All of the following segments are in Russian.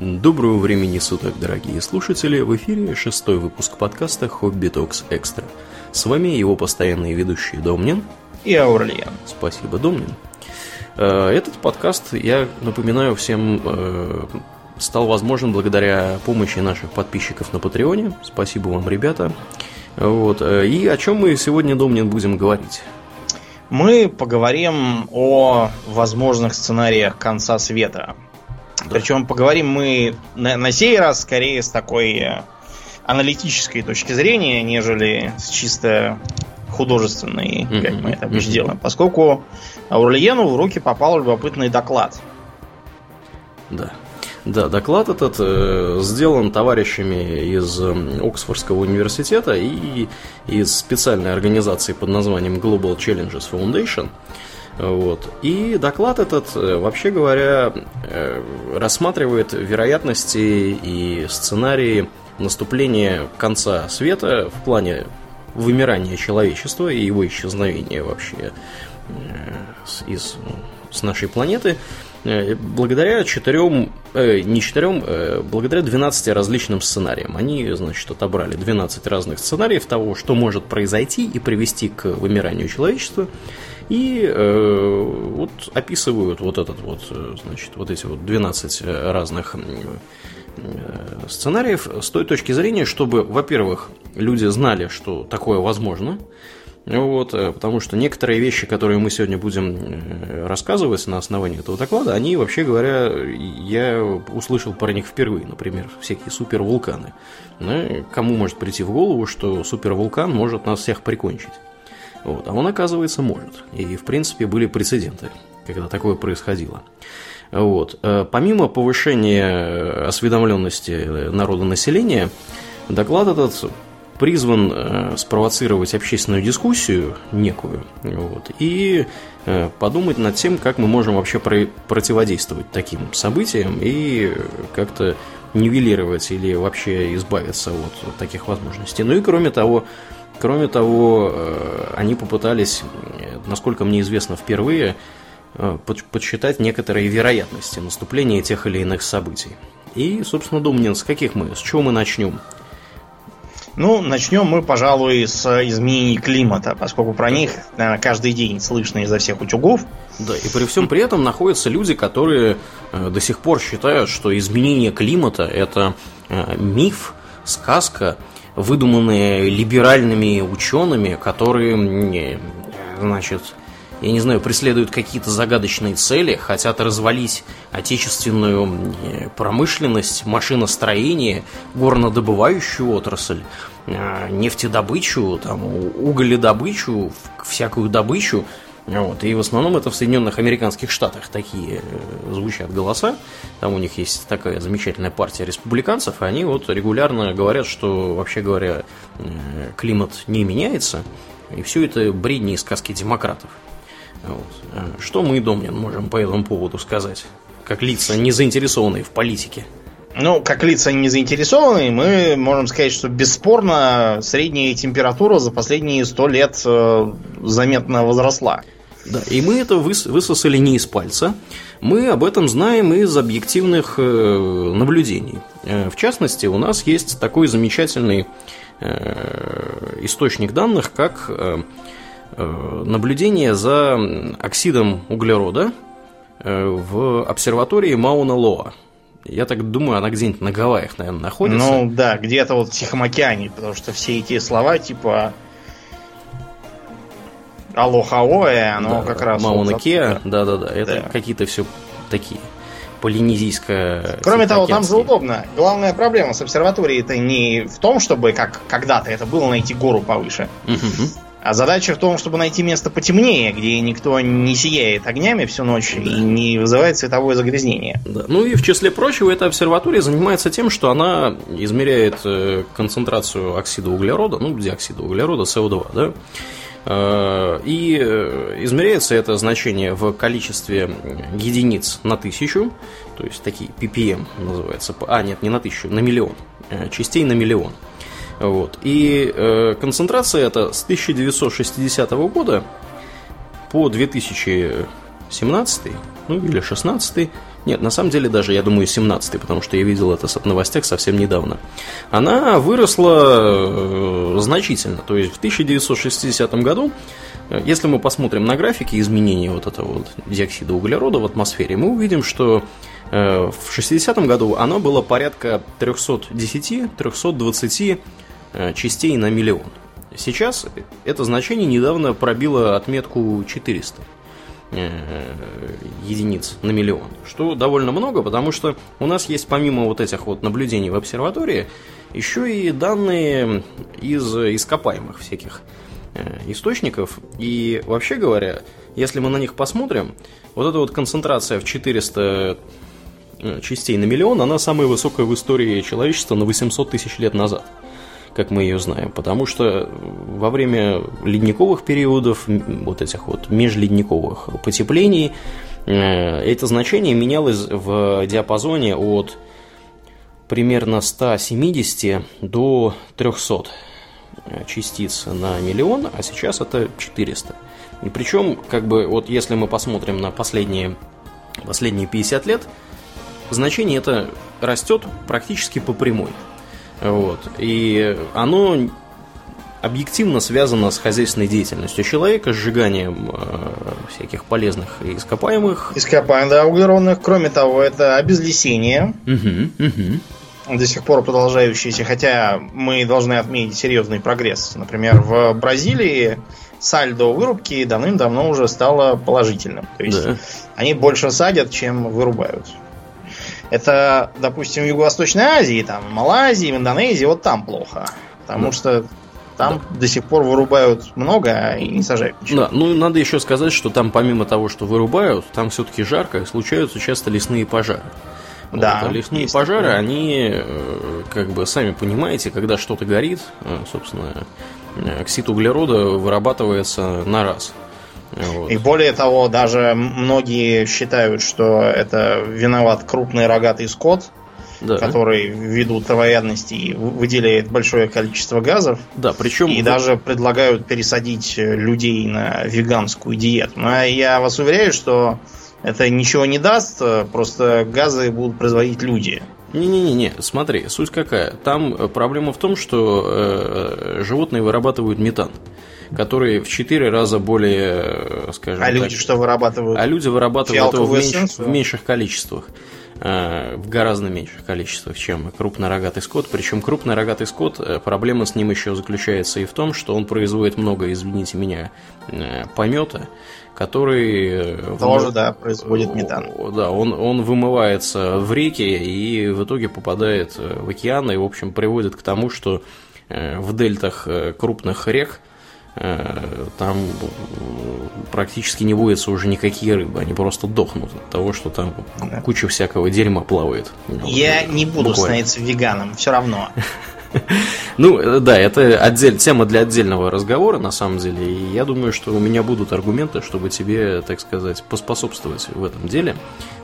Доброго времени суток, дорогие слушатели! В эфире шестой выпуск подкаста «Хобби Токс Экстра». С вами его постоянные ведущие Домнин и Аурлиен. Спасибо, Домнин. Э, этот подкаст, я напоминаю всем, э, стал возможен благодаря помощи наших подписчиков на Патреоне. Спасибо вам, ребята. Вот. Э, и о чем мы сегодня, Домнин, будем говорить? Мы поговорим о возможных сценариях конца света. Да. Причем поговорим мы на, на сей раз скорее с такой э, аналитической точки зрения, нежели с чисто художественной, mm-hmm. как мы это обычно mm-hmm. делаем. Поскольку Аурлиену в руки попал любопытный доклад. Да. Да, доклад этот э, сделан товарищами из э, Оксфордского университета и из специальной организации под названием Global Challenges Foundation. Вот. И доклад этот, э, вообще говоря, э, рассматривает вероятности и сценарии наступления конца света в плане вымирания человечества и его исчезновения вообще э, из, с нашей планеты благодаря четырем, э, не четырем, э, благодаря 12 различным сценариям. Они, значит, отобрали 12 разных сценариев того, что может произойти и привести к вымиранию человечества. И э, вот описывают вот этот вот, э, значит, вот эти вот 12 разных э, сценариев с той точки зрения, чтобы, во-первых, люди знали, что такое возможно, вот, потому что некоторые вещи, которые мы сегодня будем рассказывать на основании этого доклада, они, вообще говоря, я услышал про них впервые. Например, всякие супервулканы. Кому может прийти в голову, что супервулкан может нас всех прикончить? Вот. А он, оказывается, может. И, в принципе, были прецеденты, когда такое происходило. Вот. Э, помимо повышения осведомленности народонаселения, доклад этот призван э, спровоцировать общественную дискуссию некую вот, и э, подумать над тем, как мы можем вообще противодействовать таким событиям и как-то нивелировать или вообще избавиться от таких возможностей. Ну и кроме того, Кроме того, э, они попытались, насколько мне известно, впервые подсчитать некоторые вероятности наступления тех или иных событий. И, собственно, Думнин, с каких мы, с чего мы начнем? Ну, начнем мы, пожалуй, с изменений климата, поскольку про них, наверное, каждый день слышно изо всех утюгов. Да, и при всем при этом находятся люди, которые э, до сих пор считают, что изменение климата это миф, сказка, выдуманные либеральными учеными, которые, значит, я не знаю, преследуют какие-то загадочные цели, хотят развалить отечественную промышленность, машиностроение, горнодобывающую отрасль, э, нефтедобычу, там, уголедобычу, всякую добычу, вот. И в основном это в Соединенных Американских Штатах такие э, звучат голоса. Там у них есть такая замечательная партия республиканцев, и они вот регулярно говорят, что, вообще говоря, э, климат не меняется, и все это бредни и сказки демократов. Вот. Э, что мы, Домнин, можем по этому поводу сказать? Как лица, не заинтересованные в политике. Ну, как лица не заинтересованные, мы можем сказать, что бесспорно средняя температура за последние сто лет заметно возросла. Да, и мы это высосали не из пальца. Мы об этом знаем из объективных э, наблюдений. Э, в частности, у нас есть такой замечательный э, источник данных, как наблюдение за оксидом углерода в обсерватории Мауна Лоа. Я так думаю, она где-нибудь на Гавайях, наверное, находится. Ну да, где-то вот в Тихом океане, потому что все эти слова типа Алохаоэ, оно да, как раз... Мауна Кеа, да-да-да, это да. какие-то все такие полинезийская. Кроме того, там же удобно. Главная проблема с обсерваторией это не в том, чтобы, как когда-то это было, найти гору повыше. А задача в том, чтобы найти место потемнее, где никто не сияет огнями всю ночь да. и не вызывает световое загрязнение. Да. Ну и в числе прочего, эта обсерватория занимается тем, что она измеряет э, концентрацию оксида углерода, ну, диоксида углерода, СО2, да, Э, и э, измеряется это значение в количестве единиц на тысячу, то есть такие ppm называется. А, нет, не на тысячу, на миллион. Частей на миллион. Вот. И концентрация это с 1960 года по 2000 17 ну или 16 нет, на самом деле даже, я думаю, 17 потому что я видел это в новостях совсем недавно. Она выросла э, значительно. То есть в 1960 году, э, если мы посмотрим на графики изменения вот этого вот диоксида углерода в атмосфере, мы увидим, что э, в 60 году оно было порядка 310-320 частей на миллион. Сейчас это значение недавно пробило отметку 400 единиц на миллион, что довольно много, потому что у нас есть помимо вот этих вот наблюдений в обсерватории еще и данные из ископаемых всяких э, источников. И вообще говоря, если мы на них посмотрим, вот эта вот концентрация в 400 э, частей на миллион, она самая высокая в истории человечества на 800 тысяч лет назад как мы ее знаем, потому что во время ледниковых периодов, вот этих вот межледниковых потеплений, э, это значение менялось в диапазоне от примерно 170 до 300 э, частиц на миллион, а сейчас это 400. И причем, как бы, вот если мы посмотрим на последние, последние 50 лет, значение это растет практически по прямой. Вот. И оно объективно связано с хозяйственной деятельностью человека, сжиганием э, всяких полезных ископаемых. Ископаемых, да, углеродных. Кроме того, это обезлесение. Угу, угу. До сих пор продолжающееся, хотя мы должны отметить серьезный прогресс. Например, в Бразилии сальдо вырубки давным-давно уже стало положительным. То есть да. они больше садят, чем вырубают. Это, допустим, в Юго-Восточной Азии, там, в Малайзии, в Индонезии, вот там плохо. Потому да. что там да. до сих пор вырубают много и не сажают ничего. Да, ну надо еще сказать, что там помимо того, что вырубают, там все-таки жарко, случаются часто лесные пожары. Да, вот, а лесные есть пожары, такое. они, э, как бы, сами понимаете, когда что-то горит, э, собственно, э, оксид углерода вырабатывается на раз. Вот. И более того, даже многие считают, что это виноват крупный рогатый скот, да. который ввиду травоядности выделяет большое количество газов. Да, причем... И даже предлагают пересадить людей на веганскую диету. Но я вас уверяю, что это ничего не даст, просто газы будут производить люди. Не-не-не, смотри, суть какая. Там проблема в том, что э, животные вырабатывают метан который в 4 раза более, э, скажем А так, люди что вырабатывают? А люди вырабатывают его в, меньш, в меньших количествах э, в гораздо меньших количествах, чем крупнорогатый скот. Причем крупнорогатый скот, э, проблема с ним еще заключается и в том, что он производит много, извините меня, помета, который... Тоже, да, производит метан. Да, он, он вымывается в реки и в итоге попадает в океан и, в общем, приводит к тому, что в дельтах крупных рек там практически не водятся уже никакие рыбы, они просто дохнут от того, что там да. куча всякого дерьма плавает. Я вот, не буду буквально. становиться веганом, все равно. Ну, да, это отдель, тема для отдельного разговора, на самом деле. И я думаю, что у меня будут аргументы, чтобы тебе, так сказать, поспособствовать в этом деле.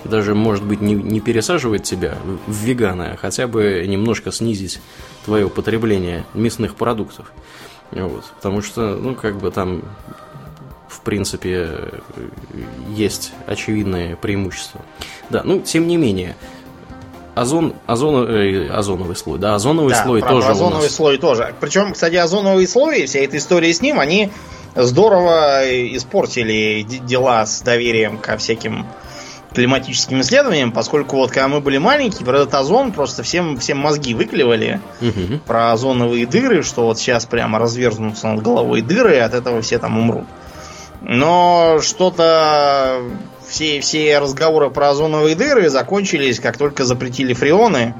Даже, может быть, не, не пересаживать тебя в вегана, а хотя бы немножко снизить твое потребление мясных продуктов. Вот, потому что, ну, как бы там, в принципе, есть очевидные преимущества. Да, ну, тем не менее, озон, озон, э, озоновый слой, да, озоновый да, слой тоже озоновый у нас. слой тоже. Причем, кстати, озоновый слой, вся эта история с ним, они здорово испортили дела с доверием ко всяким климатическим исследованиям, поскольку вот когда мы были маленькие, про этот озон просто всем, всем мозги выклевали угу. про озоновые дыры, что вот сейчас прямо разверзнутся над головой дыры, и от этого все там умрут. Но что-то все, все разговоры про озоновые дыры закончились, как только запретили фреоны.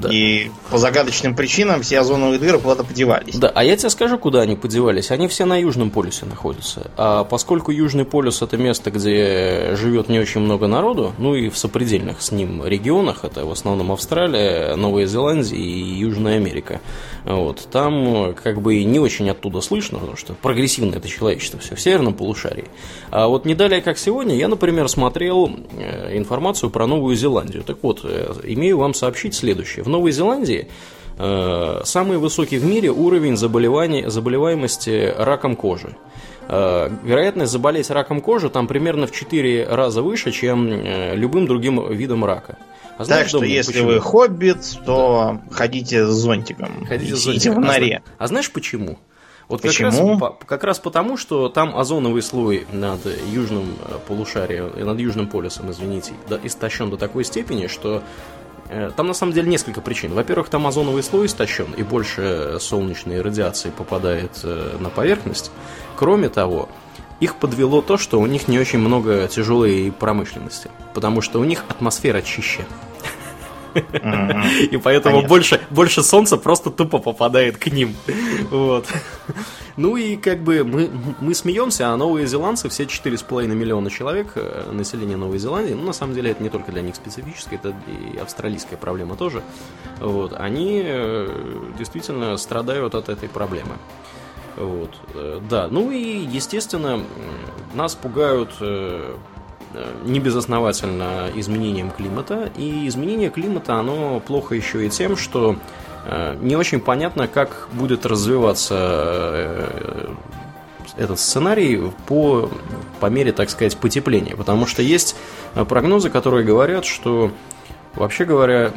Да. И по загадочным причинам все озоновые дыры куда-то подевались. Да, а я тебе скажу, куда они подевались. Они все на Южном полюсе находятся. А поскольку Южный полюс это место, где живет не очень много народу, ну и в сопредельных с ним регионах, это в основном Австралия, Новая Зеландия и Южная Америка. Вот, там как бы не очень оттуда слышно, потому что прогрессивное это человечество все в северном полушарии. А вот не далее, как сегодня, я, например, смотрел э, информацию про Новую Зеландию. Так вот, э, имею вам сообщить следующее. В Новой Зеландии э, самый высокий в мире уровень заболевания, заболеваемости раком кожи. э, вероятность заболеть раком кожи там примерно в 4 раза выше, чем э, любым другим видом рака. А знаешь, так что думаю, если почему? вы хоббит, то да. ходите с зонтиком. Ходите с зонтиком. в норе. А, а знаешь почему? Вот Почему? Как раз, как раз потому, что там озоновый слой над южным полушарием, над южным полюсом, извините, истощен до такой степени, что там на самом деле несколько причин. Во-первых, там озоновый слой истощен, и больше солнечной радиации попадает э, на поверхность. Кроме того, их подвело то, что у них не очень много тяжелой промышленности, потому что у них атмосфера чище. И поэтому больше, больше солнца просто тупо попадает к ним. Вот. Ну и как бы мы, мы смеемся, а новые зеландцы, все 4,5 миллиона человек, э, население Новой Зеландии, ну на самом деле это не только для них специфическое, это и австралийская проблема тоже. Вот. Они э, действительно страдают от этой проблемы. Вот. Э, да, ну и, естественно, нас пугают Э, не безосновательно изменением климата. И изменение климата, оно плохо еще и тем, что э, не очень понятно, как будет развиваться э, этот сценарий по, по мере, так сказать, потепления. Потому что есть прогнозы, которые говорят, что, вообще говоря,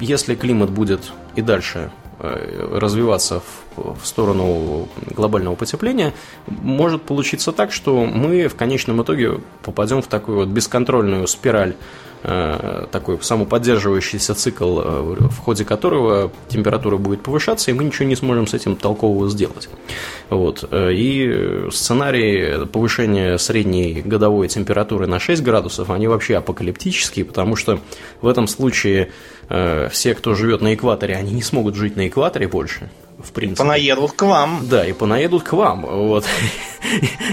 если климат будет и дальше развиваться в, в сторону глобального потепления, может получиться так, что мы в конечном итоге попадем в такую вот бесконтрольную спираль Э, такой самоподдерживающийся цикл, э, в ходе которого температура будет повышаться, и мы ничего не сможем с этим толкового сделать. Вот. Э, и сценарии повышения средней годовой температуры на 6 градусов, они вообще апокалиптические, потому что в этом случае все, кто живет на экваторе, они не смогут жить на экваторе больше в принципе. Понаедут к вам. Да, и понаедут к вам. Вот.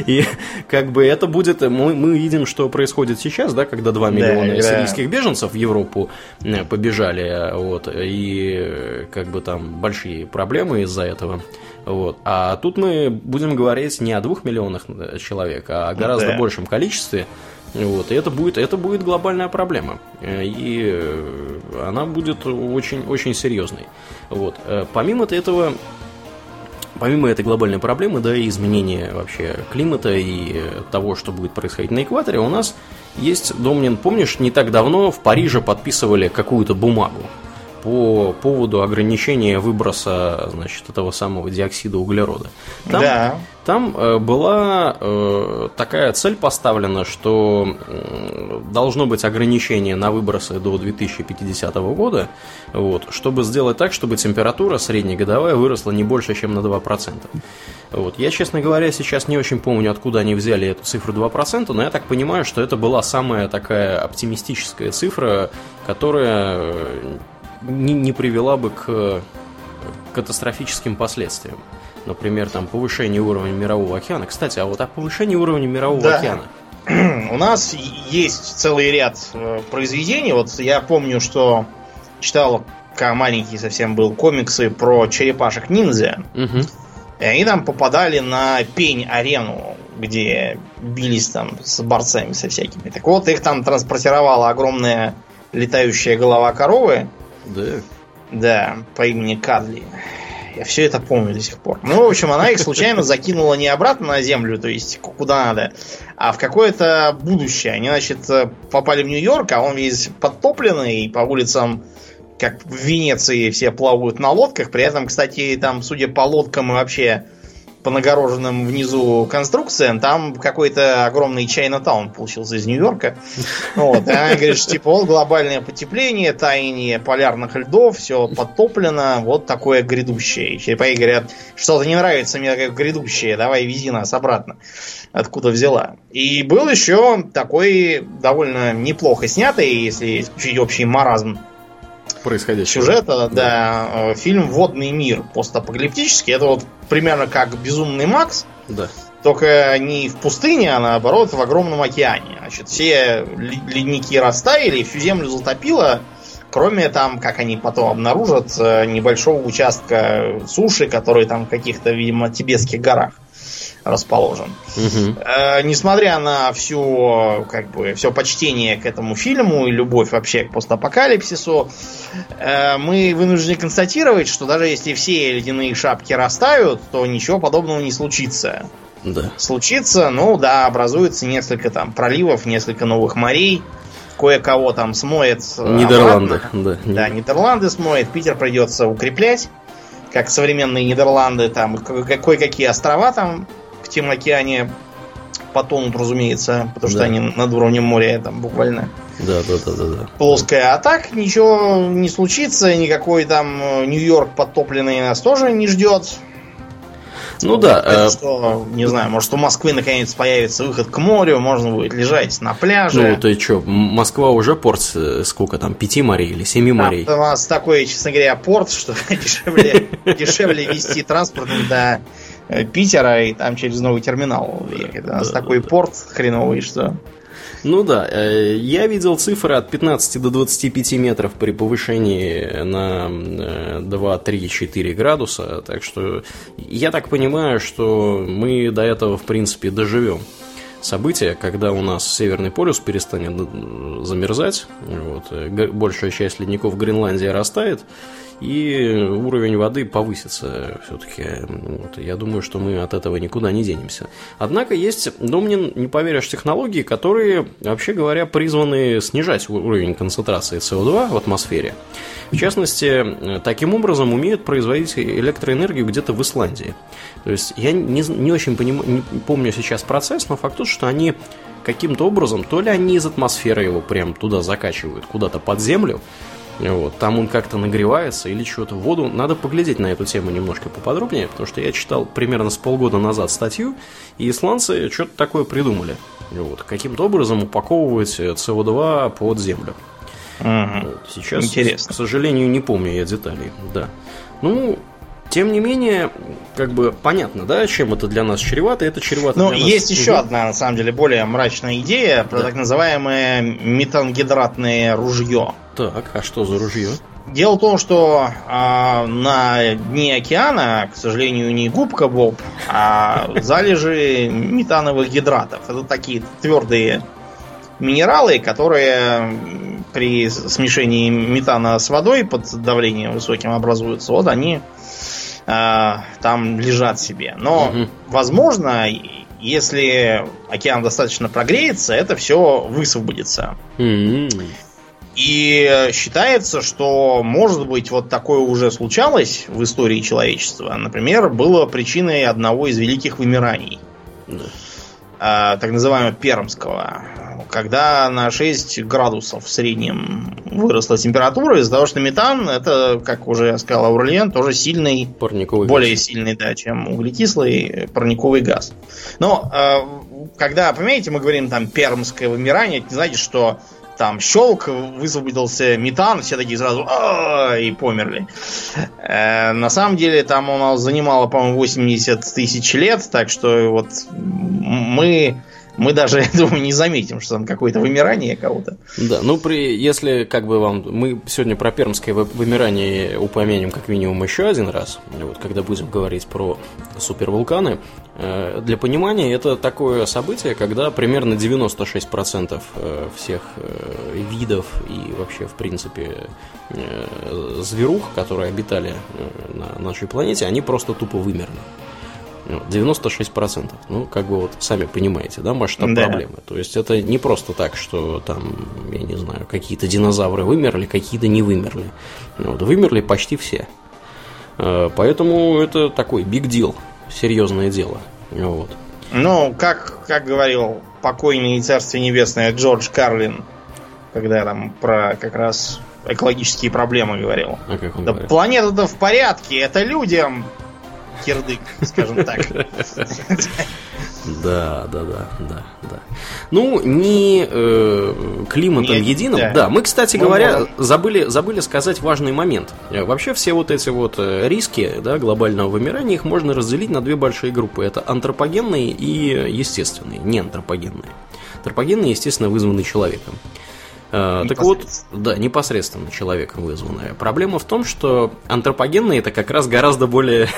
И как бы это будет... Мы, мы видим, что происходит сейчас, да, когда 2 миллиона да, сирийских беженцев в Европу э, побежали, вот, и как бы там большие проблемы из-за этого. Вот. А тут мы будем говорить не о двух миллионах э, человек, а о гораздо да. большем количестве. Вот, и это будет, это будет глобальная проблема. Э, и э, она будет очень, очень серьезной. Вот. Э, помимо этого, помимо этой глобальной проблемы, да, и изменения вообще климата и того, что будет происходить на экваторе, у нас есть, Домнин, помнишь, не так давно в Париже подписывали какую-то бумагу по поводу ограничения выброса, значит, этого самого диоксида углерода. Там, да. Там э, была э, такая цель поставлена, что должно быть ограничение на выбросы до 2050 года, вот, чтобы сделать так, чтобы температура среднегодовая выросла не больше, чем на 2%. Вот. Я, честно говоря, сейчас не очень помню, откуда они взяли эту цифру 2%, но я так понимаю, что это была самая такая оптимистическая цифра, которая не, не привела бы к катастрофическим последствиям. Например, там повышение уровня мирового океана. Кстати, а вот о повышении уровня мирового да. океана. У нас есть целый ряд э, произведений. Вот я помню, что читал, когда маленький совсем был, комиксы про черепашек ниндзя. Угу. И они там попадали на пень-арену, где бились там с борцами со всякими. Так вот, их там транспортировала огромная летающая голова коровы. Да. Да, по имени Кадли. Я все это помню до сих пор. Ну, в общем, она их случайно закинула не обратно на землю, то есть куда надо, а в какое-то будущее. Они, значит, попали в Нью-Йорк, а он весь подтопленный, и по улицам, как в Венеции, все плавают на лодках. При этом, кстати, там, судя по лодкам и вообще по нагороженным внизу конструкциям, там какой-то огромный Чайна-таун получился из Нью-Йорка. Вот. И она говорит, что типа вот глобальное потепление, таяние полярных льдов, все подтоплено, вот такое грядущее. И черепахи говорят, что-то не нравится мне как грядущее, давай вези нас обратно. Откуда взяла. И был еще такой довольно неплохо снятый, если исключить общий маразм происходящего. Сюжета, да. да. Э, фильм «Водный мир» постапокалиптический. Это вот примерно как «Безумный Макс». Да. Только не в пустыне, а наоборот в огромном океане. Значит, все ледники растаяли, всю землю затопило, кроме там, как они потом обнаружат, э, небольшого участка суши, который там в каких-то, видимо, тибетских горах расположен. Угу. Э, несмотря на всю, как бы, все почтение к этому фильму и любовь вообще к постапокалипсису, э, мы вынуждены констатировать, что даже если все ледяные шапки растают, то ничего подобного не случится. да. случится, ну да, образуется несколько там проливов, несколько новых морей, кое-кого там смоет э, Нидерланды, обратно. да. Да, Нидерланды смоет, Питер придется укреплять, как современные Нидерланды, там ко- кое-какие острова там в Тихом океане потонут, разумеется, потому что Да. они над уровнем моря там буквально Да, да, да, да, да. плоская. А так ничего не случится, никакой там э, Нью-Йорк подтопленный нас тоже не ждет. Ну да, Это что, не знаю, может у Москвы наконец появится выход к морю, можно будет лежать на пляже. ну ты что, Москва уже порт, э, сколько там, пяти морей или семи Там морей? у нас такой, честно говоря, порт, что дешевле, дешевле вести транспорт до Питера и там через новый терминал ехать. У нас Да, такой да, да. порт хреновый, что... Ну да, э, я видел цифры от 15 до 25 метров при повышении на э, 2, 3, 4 градуса, так что я так понимаю, что мы до этого, в принципе, доживем события, когда у нас Северный полюс перестанет э, замерзать, вот, э, большая часть ледников Гренландии растает, и уровень воды повысится все-таки. Вот, я думаю, что мы от этого никуда не денемся. Однако есть, Домнин, не поверишь, технологии, которые, вообще говоря, призваны снижать уровень концентрации СО2 в атмосфере. В частности, таким образом умеют производить электроэнергию где-то в Исландии. То есть я не, не очень поним- не помню сейчас процесс, но факт тот, что они каким-то образом, то ли они из атмосферы его прям туда закачивают, куда-то под землю, вот, там он как-то нагревается или что-то в воду. Надо поглядеть на эту тему немножко поподробнее, потому что я читал примерно с полгода назад статью, и исландцы что-то такое придумали. Вот, каким-то образом упаковывать э, СО2 под землю. Мгм. Вот, Сейчас, Интересно. к сожалению, не помню я деталей. Да. Ну, тем не менее, как бы понятно, да, чем это для нас чревато. Это чревато Ну, нас- есть еще Мгм. одна, на самом деле, более мрачная идея про Да. так называемое метангидратное ружье. Так, а что за ружье? Дело в том, что а, на дне океана, к сожалению, не губка Боб, а залежи метановых гидратов. Это такие твердые минералы, которые при смешении метана с водой под давлением высоким образуются. Вот они а, там лежат себе. Но, Мгм. возможно, если океан достаточно прогреется, это все высвободится. М-м. И считается, что, может быть, вот такое уже случалось в истории человечества. Например, было причиной одного из великих вымираний, а, так называемого Пермского, когда на 6 градусов в среднем выросла температура из-за того, что метан, это, как уже сказал Аурлиен, тоже сильный Парниковый более газ. сильный, да, чем углекислый парниковый газ. Но э, когда, понимаете, мы говорим там пермское вымирание, это не значит, что там щелк, высвободился метан, все такие сразу «А-а-а», и померли. Э, на самом деле там у нас занимало, по-моему, 80 тысяч лет, так что вот мы, мы даже, я думаю, не заметим, что там какое-то вымирание кого-то. Да, ну при, если как бы вам, мы сегодня про пермское вы- вымирание упомянем как минимум еще один раз, вот, когда будем говорить про супервулканы. Э, Для понимания, это такое событие, когда примерно 96% э, всех э, видов и вообще, в принципе, зверух, которые обитали на нашей планете, они просто тупо вымерли. Ну, 96%. Ну, как бы вот сами понимаете, да, масштаб Да. проблемы. То есть это не просто так, что там, я не знаю, какие-то динозавры вымерли, какие-то не вымерли. Вот, вымерли почти все. Э, Поэтому это такой big deal, серьезное дело. Вот. Ну, как, как говорил покойный царствие небесное Джордж Карлин, когда там про как раз экологические проблемы говорил. А как он Да говорит? планета-то в порядке, это людям кирдык, скажем так. Да, да, да, да, да. Ну, не э, климатом Не- единым. да. Да. мы, кстати Мы говоря, можем- забыли, забыли сказать важный момент. Э, Вообще все вот эти вот э, риски да, глобального вымирания, их можно разделить на две большие группы. Это антропогенные и естественные, не антропогенные. Антропогенные, естественно, вызваны человеком. Э, Так вот, да, непосредственно человеком вызванная. Проблема в том, что антропогенные это как раз гораздо более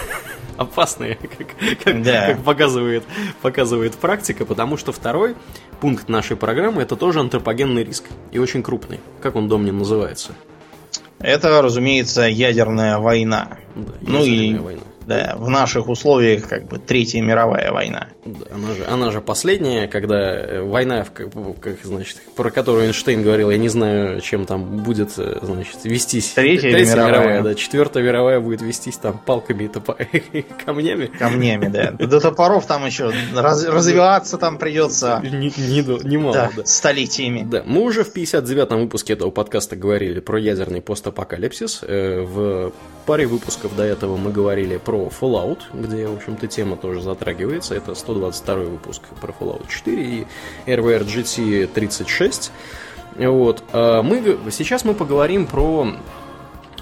опасные, как, как- Да. как показывает, показывает практика, потому что второй пункт нашей программы это тоже антропогенный риск. И очень крупный. Как он, Домнин, называется? Это, разумеется, ядерная война. Да, Ну ядерная и война. Да, в наших условиях как бы Третья мировая война. Она же, она же последняя, когда э, война, как, значит, про которую Эйнштейн говорил, я не знаю, чем там будет, э, значит, вестись. Третья, Третья мировая. мировая, да. Четвертая мировая будет вестись там палками и топо... камнями. Камнями, да. До топоров там еще раз, развиваться там придется. Не, не, немало, да, да. Столетиями. Да, мы уже в 59-м выпуске этого подкаста говорили про ядерный постапокалипсис. Э, в паре выпусков до этого мы говорили про Fallout, где, в общем-то, тема тоже затрагивается. Это 122 выпуск про Fallout 4 и RVR GT 36. Вот. А мы, сейчас мы поговорим про,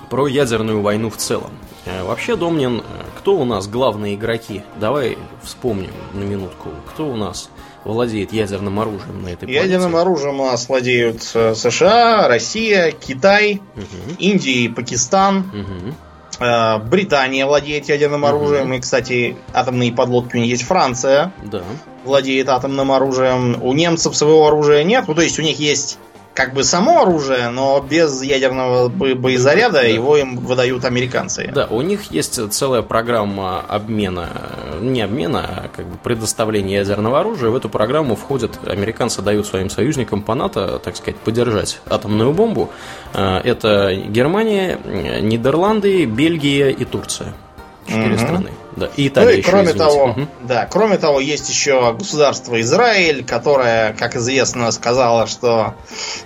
про ядерную войну в целом. Э, вообще, Домнин, кто у нас главные игроки? Давай вспомним на минутку. Кто у нас владеет ядерным оружием на этой планете? Ядерным оружием у нас владеют э, США, Россия, Китай, угу. Индия и Пакистан. Угу. Э, Британия владеет ядерным оружием. И, кстати, атомные подлодки у них есть Франция. Да. Владеет атомным оружием. У немцев своего оружия нет. Ну, то есть у них есть как бы само оружие, но без ядерного боезаряда да. его им выдают американцы. Да, у них есть целая программа обмена, не обмена, а как бы предоставления ядерного оружия. В эту программу входят, американцы дают своим союзникам по НАТО, так сказать, поддержать атомную бомбу. Э, это Германия, Нидерланды, Бельгия и Турция. Четыре угу. страны. Да, и Италия ну и кроме извините. того, угу. да, кроме того, есть еще государство Израиль, которое, как известно, сказало, что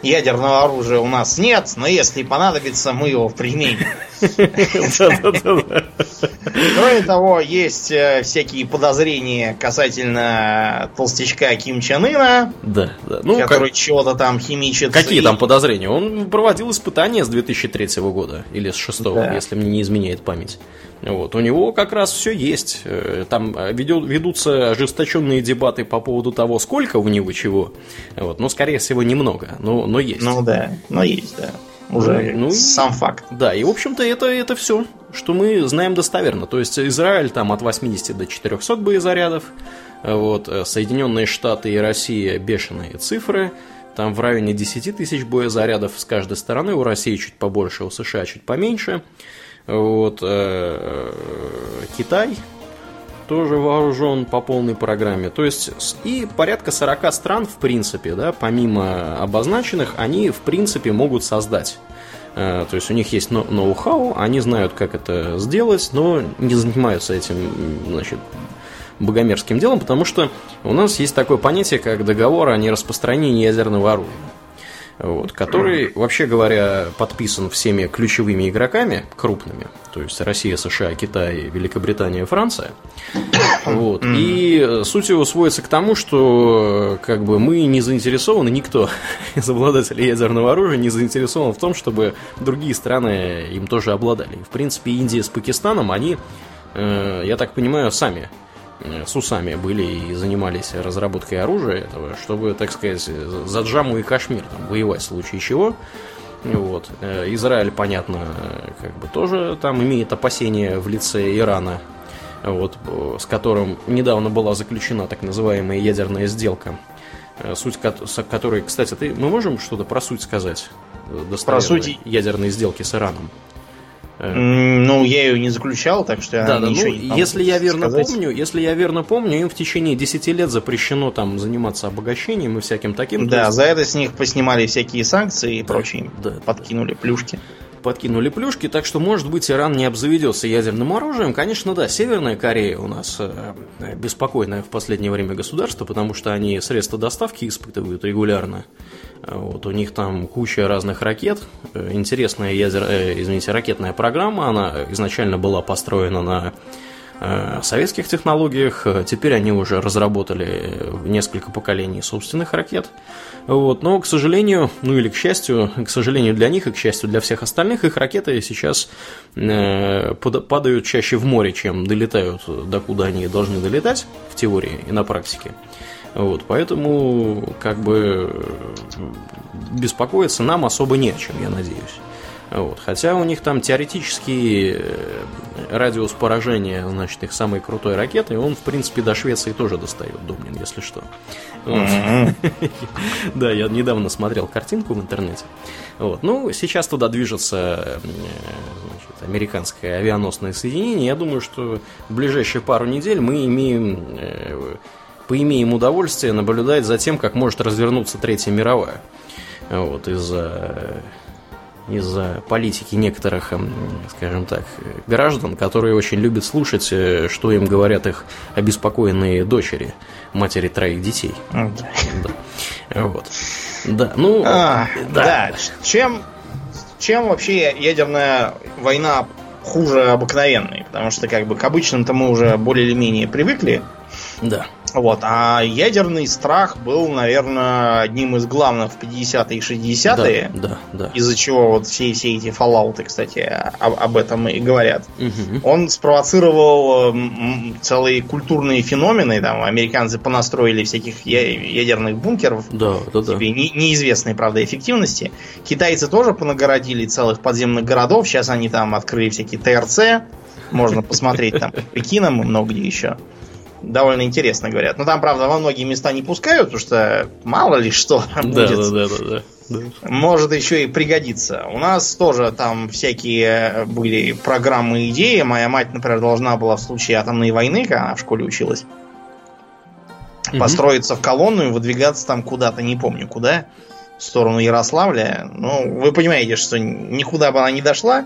ядерного оружия у нас нет, но если понадобится, мы его применим. Кроме того, есть э, всякие подозрения касательно толстячка Ким Чен Ына, да, да. Ну, который как... чего-то там химичит. Какие там подозрения? Он проводил испытания с 2003 года или с 2006, да. если мне не изменяет память. Вот. У него как раз все есть. Э, там э, ведет, ведутся ожесточенные дебаты по поводу того, сколько у него чего. Вот. Но, скорее всего, немного. Но, но есть. Ну да, но есть, да. Уже ну, сам факт. Да, и, в общем-то, это, это все, что мы знаем достоверно. То есть, Израиль там от 80 до 400 боезарядов. Вот. Э, Соединенные Штаты и Россия бешеные цифры. Там в районе 10 тысяч боезарядов с каждой стороны. У России чуть побольше, у США чуть поменьше. Вот, э, Китай тоже вооружен по полной программе. То есть и порядка 40 стран, в принципе, да, помимо обозначенных, они, в принципе, могут создать. Э, то есть у них есть ноу-хау, они знают, как это сделать, но не занимаются этим, значит, богомерзким делом, потому что у нас есть такое понятие, как договор о нераспространении ядерного оружия вот, который, вообще говоря, подписан всеми ключевыми игроками крупными, то есть Россия, США, Китай, Великобритания, Франция. Вот. И суть его сводится к тому, что как бы мы не заинтересованы, никто из обладателей ядерного оружия не заинтересован в том, чтобы другие страны им тоже обладали. В принципе, Индия с Пакистаном, они, э, я так понимаю, сами Э, с усами были и занимались разработкой оружия этого, чтобы, так сказать, за Джаму и Кашмир там, воевать в случае чего. Вот. Э, Израиль, понятно, как бы тоже там имеет опасения в лице Ирана, вот, с которым недавно была заключена так называемая ядерная сделка, э, суть которой, кстати, ты, мы можем что-то про суть сказать? Про суть ядерной сделки с Ираном. Ну, я ее не заключал, так что да, да, ну, если я верно сказать. помню, если я верно помню, им в течение 10 лет запрещено там заниматься обогащением и всяким таким. Да, есть... за это с них поснимали всякие санкции и да, прочие, да, подкинули да. плюшки подкинули плюшки, так что, может быть, Иран не обзаведется ядерным оружием. Конечно, да, Северная Корея у нас э, беспокойное в последнее время государство, потому что они средства доставки испытывают регулярно. Вот, у них там куча разных ракет. Э, интересная ядер... э, извините, ракетная программа. Она изначально была построена на Э, советских технологиях. Теперь они уже разработали несколько поколений собственных ракет. Вот. Но, к сожалению, ну или к счастью, к сожалению для них и к счастью для всех остальных, их ракеты сейчас э, падают чаще в море, чем долетают до куда они должны долетать в теории и на практике. Вот, поэтому, как бы, беспокоиться нам особо не о чем, я надеюсь. Вот. Хотя у них там теоретический э, радиус поражения, значит, их самой крутой ракеты, он, в принципе, до Швеции тоже достает, Домнин, если что. Да, я недавно смотрел картинку в интернете. Вот. Ну, сейчас туда движется, э, значит, американское авианосное соединение. Я думаю, что в ближайшие пару недель мы имеем, э, поимеем удовольствие наблюдать за тем, как может развернуться Третья мировая. Вот, из-за из-за политики некоторых, эм, скажем так, граждан, которые очень любят слушать, э, что им говорят их обеспокоенные дочери, матери троих детей. Да. Да. Вот. Да, ну, а, да. да. Чем, чем вообще ядерная война хуже обыкновенной? Потому что, как бы, к обычным-то мы уже более или менее привыкли. Да. Вот. А ядерный страх был, наверное, одним из главных в 50-е и 60-е. Да, да, да. Из-за чего вот все, все эти фоллауты, кстати, об, об этом и говорят. Угу. Он спровоцировал целые культурные феномены. Там американцы понастроили всяких ядерных бункеров. Да, да, да. Не, неизвестной, правда, эффективности. Китайцы тоже понагородили целых подземных городов. Сейчас они там открыли всякие ТРЦ. Можно посмотреть там Пекином и много где еще довольно интересно говорят. Но там, правда, во многие места не пускают, потому что мало ли что да, будет. Да, да, да, да. Может еще и пригодиться. У нас тоже там всякие были программы идеи. Моя мать, например, должна была в случае атомной войны, когда она в школе училась, угу. построиться в колонну и выдвигаться там куда-то, не помню куда, в сторону Ярославля. Ну, вы понимаете, что никуда бы она не дошла,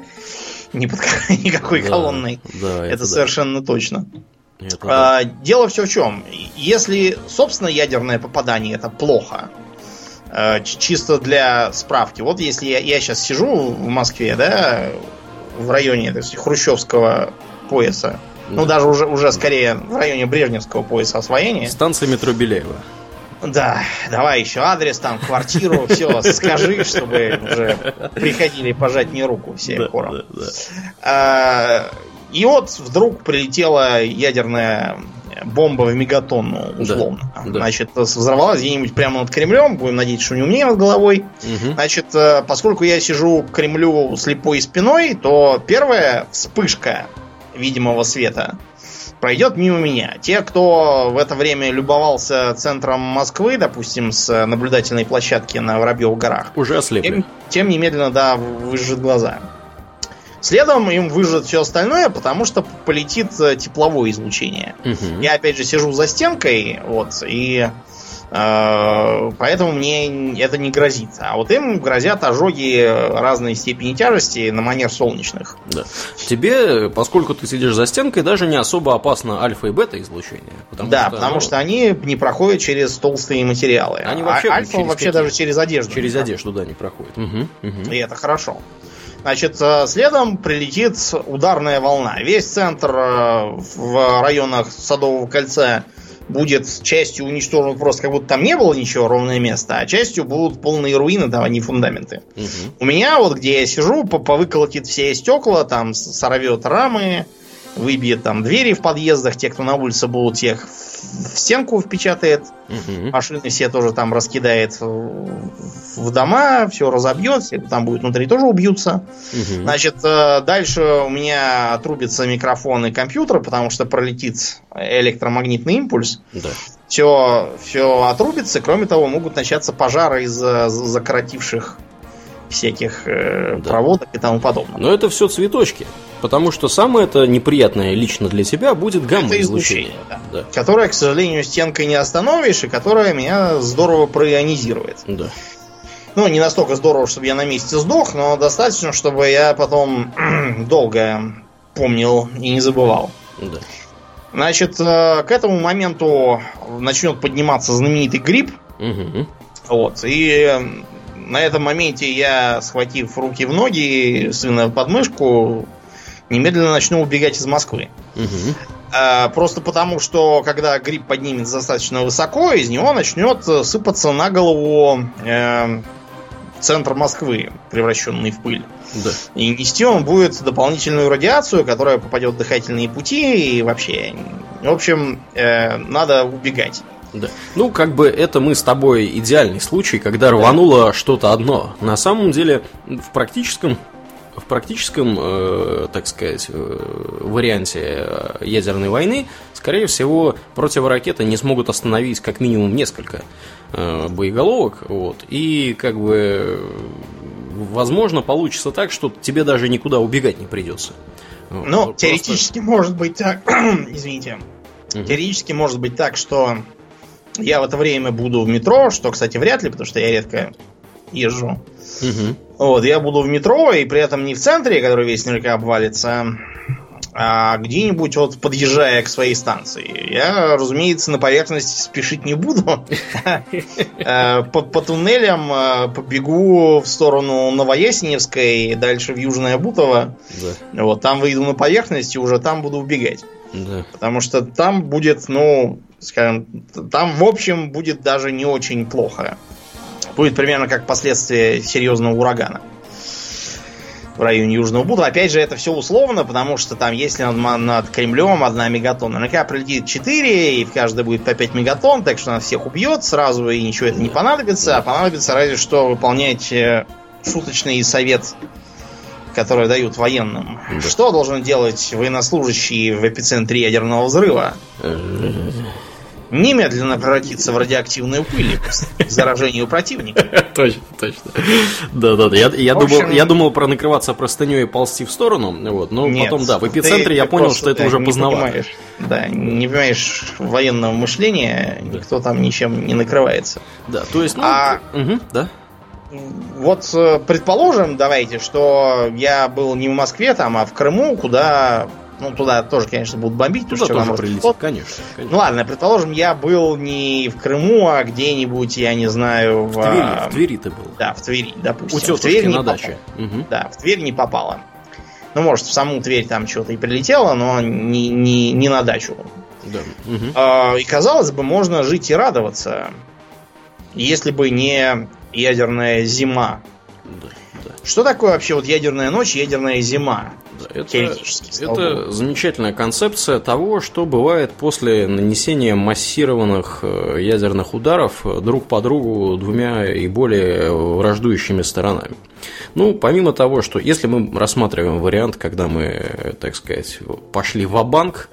ни под никакой да, колонной. Да, это, это совершенно да. точно. А, дело все в чем. Если, собственно, ядерное попадание это плохо, а, чисто для справки. Вот если я, я сейчас сижу в Москве, да, в районе так сказать, Хрущевского пояса, да. ну даже уже, уже скорее в районе Брежневского пояса освоения. Станция метро Беляева. Да, давай еще адрес, там, квартиру, все, скажи, чтобы уже приходили пожать мне руку все да, хором. И вот вдруг прилетела ядерная бомба в мегатонну, условно. Да, да. Значит, взорвалась где-нибудь прямо над Кремлем. Будем надеяться, что не у меня над головой. Угу. Значит, э, поскольку я сижу к Кремлю слепой спиной, то первая вспышка видимого света пройдет мимо меня. Те, кто в это время любовался центром Москвы, допустим, с наблюдательной площадки на Воробьевых горах, уже ослепли. Тем, тем немедленно, да, выжжет глаза. Следом им выжжет все остальное, потому что полетит э, тепловое излучение. Угу. Я опять же сижу за стенкой, вот, и э, поэтому мне это не грозит. А вот им грозят ожоги разной степени тяжести на манер солнечных. Да. Тебе, поскольку ты сидишь за стенкой, даже не особо опасно альфа и бета излучение. Потому да, что, потому ну, что они не проходят через толстые материалы. Они вообще, а альфа вообще какие? даже через одежду. Через одежду, да, не проходит. Угу, угу. И это хорошо. Значит, э, следом прилетит ударная волна. Весь центр э, в районах Садового кольца будет частью уничтожен просто как будто там не было ничего, ровное место, а частью будут полные руины, там, не фундаменты. Угу. У меня вот, где я сижу, повыколотит все стекла, там сорвет рамы, выбьет там двери в подъездах, те, кто на улице будут, тех в стенку впечатает, угу. машины все тоже там раскидает в дома, все разобьет, все, кто там будет внутри, тоже убьются. Угу. Значит, э, дальше у меня отрубится микрофон и компьютер, потому что пролетит электромагнитный импульс. Да. Все, все отрубится, кроме того, могут начаться пожары из-за закоротивших всяких э, да. проводок и тому подобное. Но это все цветочки. Потому что самое это неприятное лично для тебя будет гамма-излучение. Да. Да. Которое, к сожалению, стенкой не остановишь, и которое меня здорово проионизирует. Да. Ну, не настолько здорово, чтобы я на месте сдох, но достаточно, чтобы я потом долго помнил и не забывал. Да. Значит, э, к этому моменту начнет подниматься знаменитый гриб. Угу. Вот. И на этом моменте я, схватив руки в ноги, сына под мышку, немедленно начну убегать из Москвы. Угу. А, просто потому, что когда гриб поднимется достаточно высоко, из него начнет сыпаться на голову э, центр Москвы, превращенный в пыль. Да. И нести он будет дополнительную радиацию, которая попадет в дыхательные пути и вообще. В общем, э, надо убегать. Да. Ну, как бы это мы с тобой идеальный случай, когда рвануло да. что-то одно. На самом деле, в практическом в практическом, э, так сказать, э, варианте э, ядерной войны, скорее всего, противоракеты не смогут остановить как минимум несколько э, боеголовок, вот, и как бы возможно, получится так, что тебе даже никуда убегать не придется. Ну, Просто... теоретически может быть так. Извините. Угу. Теоретически может быть так, что я в это время буду в метро, что, кстати, вряд ли, потому что я редко езжу. Угу. Вот, я буду в метро, и при этом не в центре, который весь наверняка обвалится, а где-нибудь вот подъезжая к своей станции. Я, разумеется, на поверхности спешить не буду. Э, по, туннелям э, побегу в сторону Новоясеневской, дальше в Южное Бутово. Вот, там выйду на поверхность и уже там буду убегать. Да. Потому что там будет, ну, скажем, там в общем будет даже не очень плохо. Будет примерно как последствия серьезного урагана в районе Южного Буда. Опять же, это все условно, потому что там, если над, над Кремлем одна мегатон, наверняка прилетит 4, и в каждой будет по 5 мегатон, так что она всех убьет сразу, и ничего это не понадобится, а понадобится разве что выполнять э, шуточный совет, который дают военным. Да. Что должен делать военнослужащий в эпицентре ядерного взрыва? немедленно превратиться в радиоактивную пыль к заражению противника. Точно, точно. Да, да, да. Я, я, думал, я думал про накрываться простыней и ползти в сторону, вот, но потом, да, в эпицентре я понял, что это уже поздновато. Да, не понимаешь военного мышления, никто там ничем не накрывается. Да, то есть, ну, а, да. Вот э, предположим, давайте, что я был не в Москве там, а в Крыму, куда ну, туда тоже, конечно, будут бомбить. Туда тоже прилетит, конечно, конечно. Ну ладно, предположим, я был не в Крыму, а где-нибудь, я не знаю, в... В Твери, в Твери ты был. Да, в Твери, допустим. У тетушки в Тверь на даче. Угу. Да, в Тверь не попало. Ну, может, в саму Тверь там что-то и прилетело, но не, не, не на дачу. Да. Угу. А, и казалось бы, можно жить и радоваться, если бы не ядерная зима. Да, да. Что такое вообще вот ядерная ночь, ядерная зима? Это, это замечательная концепция того, что бывает после нанесения массированных э, ядерных ударов друг по другу двумя и более враждующими сторонами. Ну, помимо того, что если мы рассматриваем вариант, когда мы, так сказать, пошли в банк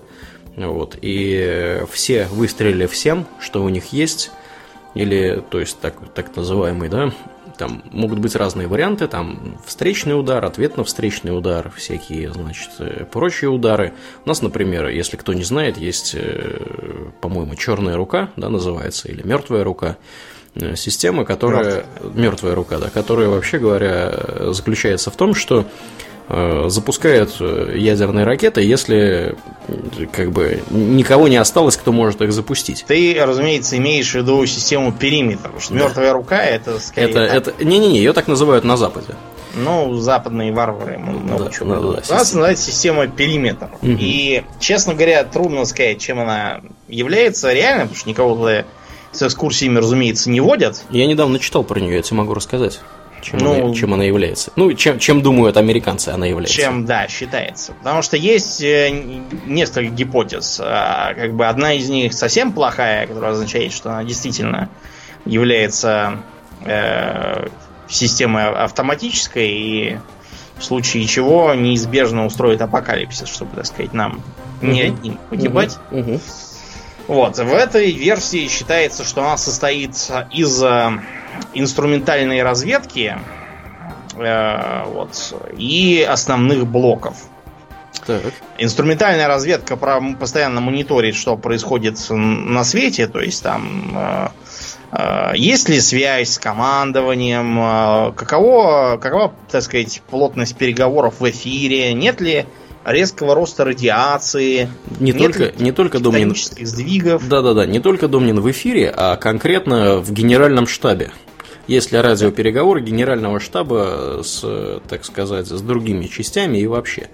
вот, и все выстрелили всем, что у них есть, или, то есть, так, так называемый, да, там могут быть разные варианты, там встречный удар, ответ на встречный удар, всякие, значит, э, прочие удары. У нас, например, если кто не знает, есть, э, по-моему, черная рука, да, называется, или мертвая рука э, система, которая мертвая рука, да, которая вообще говоря заключается в том, что Э, запускает э, ядерные ракеты, если как бы никого не осталось, кто может их запустить. Ты, разумеется, имеешь в виду систему периметр, потому что да. мертвая рука это скорее. Это, это, не-не-не, ее так называют на Западе. Ну, западные варвары много да, чего. Да, да, У нас называется система периметр. Угу. И, честно говоря, трудно сказать, чем она является реально, потому что никого туда с экскурсиями, разумеется, не водят. Я недавно читал про нее, я тебе могу рассказать чем, ну, она, чем она является. Ну, чем, чем думают американцы, она является. Чем, да, считается. Потому что есть э, несколько гипотез. А, как бы одна из них совсем плохая, которая означает, что она действительно является э, системой автоматической и в случае чего неизбежно устроит апокалипсис, чтобы, так сказать, нам не одним погибать. Uh-huh. Uh-huh. Вот, в этой версии считается, что она состоит из э, инструментальной разведки э, вот, и основных блоков. Так. Инструментальная разведка постоянно мониторит, что происходит на свете, то есть там э, э, есть ли связь с командованием, э, каково, какова, так сказать, плотность переговоров в эфире, нет ли резкого роста радиации. Не только, не только Домнин... сдвигов. Да-да-да, не только Домнин в эфире, а конкретно в генеральном штабе. Есть ли радиопереговоры генерального штаба с, так сказать, с другими частями и вообще.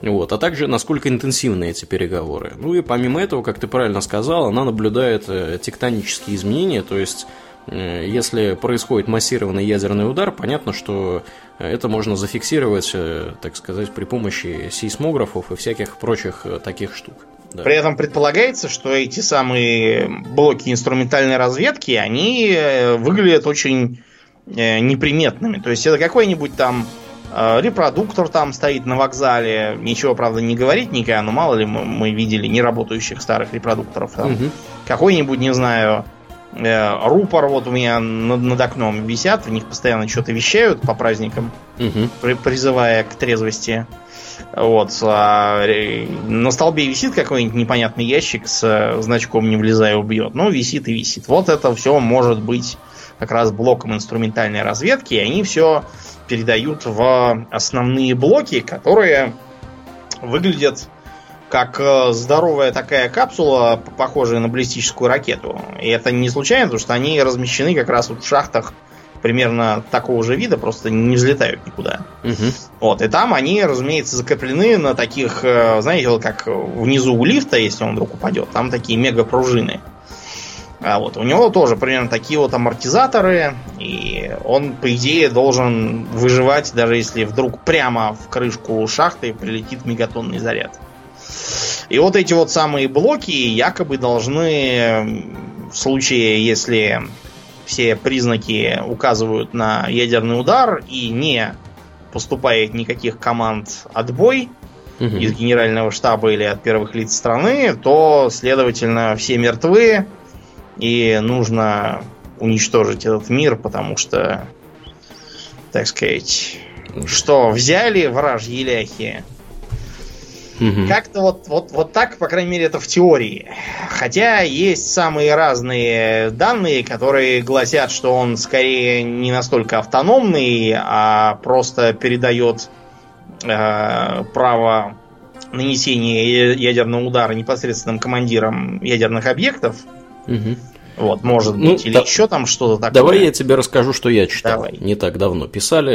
Вот, а также насколько интенсивны эти переговоры. Ну и помимо этого, как ты правильно сказал, она наблюдает э, тектонические изменения, то есть если происходит массированный ядерный удар, понятно, что это можно зафиксировать, э, так сказать, при помощи сейсмографов и всяких прочих э, таких штук. Да. При этом предполагается, что эти самые блоки инструментальной разведки, они выглядят очень неприметными. То есть это какой-нибудь там репродуктор там стоит на вокзале. Ничего, правда, не говорить никогда, но мало ли мы, мы видели неработающих старых репродукторов. Там. Угу. Какой-нибудь, не знаю, Э, рупор вот у меня над, над окном висят, в них постоянно что-то вещают по праздникам, Мгм. при- призывая к трезвости. Вот. а, э, на столбе висит какой-нибудь непонятный ящик с э, значком «Не влезай, убьет». Ну, висит и висит. Вот это все может быть как раз блоком инструментальной разведки, и они все передают в основные блоки, которые выглядят как э, здоровая такая капсула, похожая на баллистическую ракету. И это не случайно, потому что они размещены как раз вот в шахтах примерно такого же вида, просто не взлетают никуда. Мгм. Вот, и там они, разумеется, закреплены на таких, э, знаете, вот как внизу у лифта, если он вдруг упадет, там такие мега пружины. А вот у него тоже примерно такие вот амортизаторы, и он, по идее, должен выживать, даже если вдруг прямо в крышку шахты прилетит мегатонный заряд. И вот эти вот самые блоки якобы должны, в случае, если все признаки указывают на ядерный удар и не поступает никаких команд отбой Мгм. из генерального штаба или от первых лиц страны, то, следовательно, все мертвы и нужно уничтожить этот мир, потому что, так сказать, что взяли вражьи ляхи, Мгм. как-то вот, вот, вот так, по крайней мере, это в теории. Хотя есть самые разные данные, которые гласят, что он скорее не настолько автономный, а просто передает э, право нанесения ядерного удара непосредственным командирам ядерных объектов. Мгм. Вот, может Ну, быть, или да- еще там что-то такое. Давай я тебе расскажу, что я читал Давай. не так давно. Писали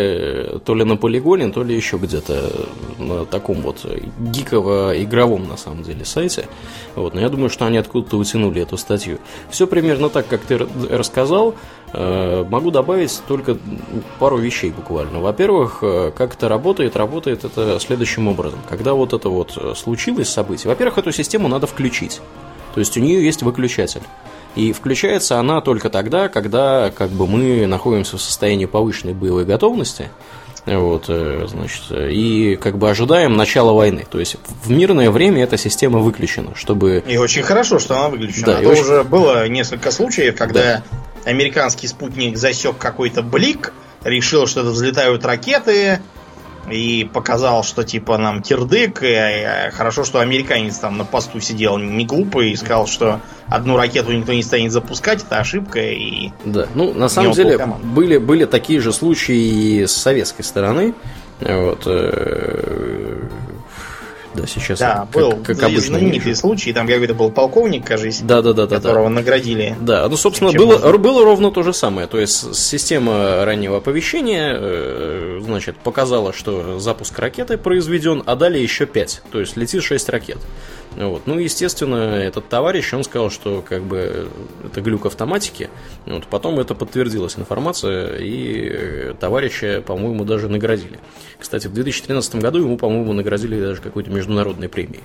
э, то ли на полигоне, то ли еще где-то на таком вот гиково-игровом, на самом деле, сайте. Вот. Но я думаю, что они откуда-то утянули эту статью. Все примерно так, как ты рассказал. Э, Могу добавить только пару вещей буквально. Во-первых, э, как это работает? Работает это следующим образом. Когда вот это вот случилось событие, во-первых, эту систему надо включить. То есть у нее есть выключатель. И включается она только тогда, когда как бы мы находимся в состоянии повышенной боевой готовности. Вот, э, значит, и как бы ожидаем начала войны. То есть в мирное время эта система выключена, чтобы И очень хорошо, что она выключена. Да, а то очень- уже было несколько случаев, когда американский спутник засек какой-то блик, решил, что это взлетают ракеты, и показал, что типа нам кирдык. И, э, хорошо, что американец там на посту сидел не глупый и сказал, что одну ракету никто не станет запускать, это ошибка. И Да, ну на самом деле были, были такие же случаи и с советской стороны. Вот, э, да, сейчас да, как, был как обычно. знаменитый вижу. случай, там какой-то был полковник, кажется, Да, да, да, да, да. которого наградили. Да, ну, собственно, Чем было, можно? было ровно то же самое. То есть, система раннего оповещения, э, значит, показала, что запуск ракеты произведен, а далее еще 5. То есть, летит 6 ракет. Вот. Ну, естественно, этот товарищ, он сказал, что как бы это глюк автоматики. Вот. Потом это подтвердилась информация, и э, товарища, по-моему, даже наградили. Кстати, в 2013 году ему, по-моему, наградили даже какой-то международной премией.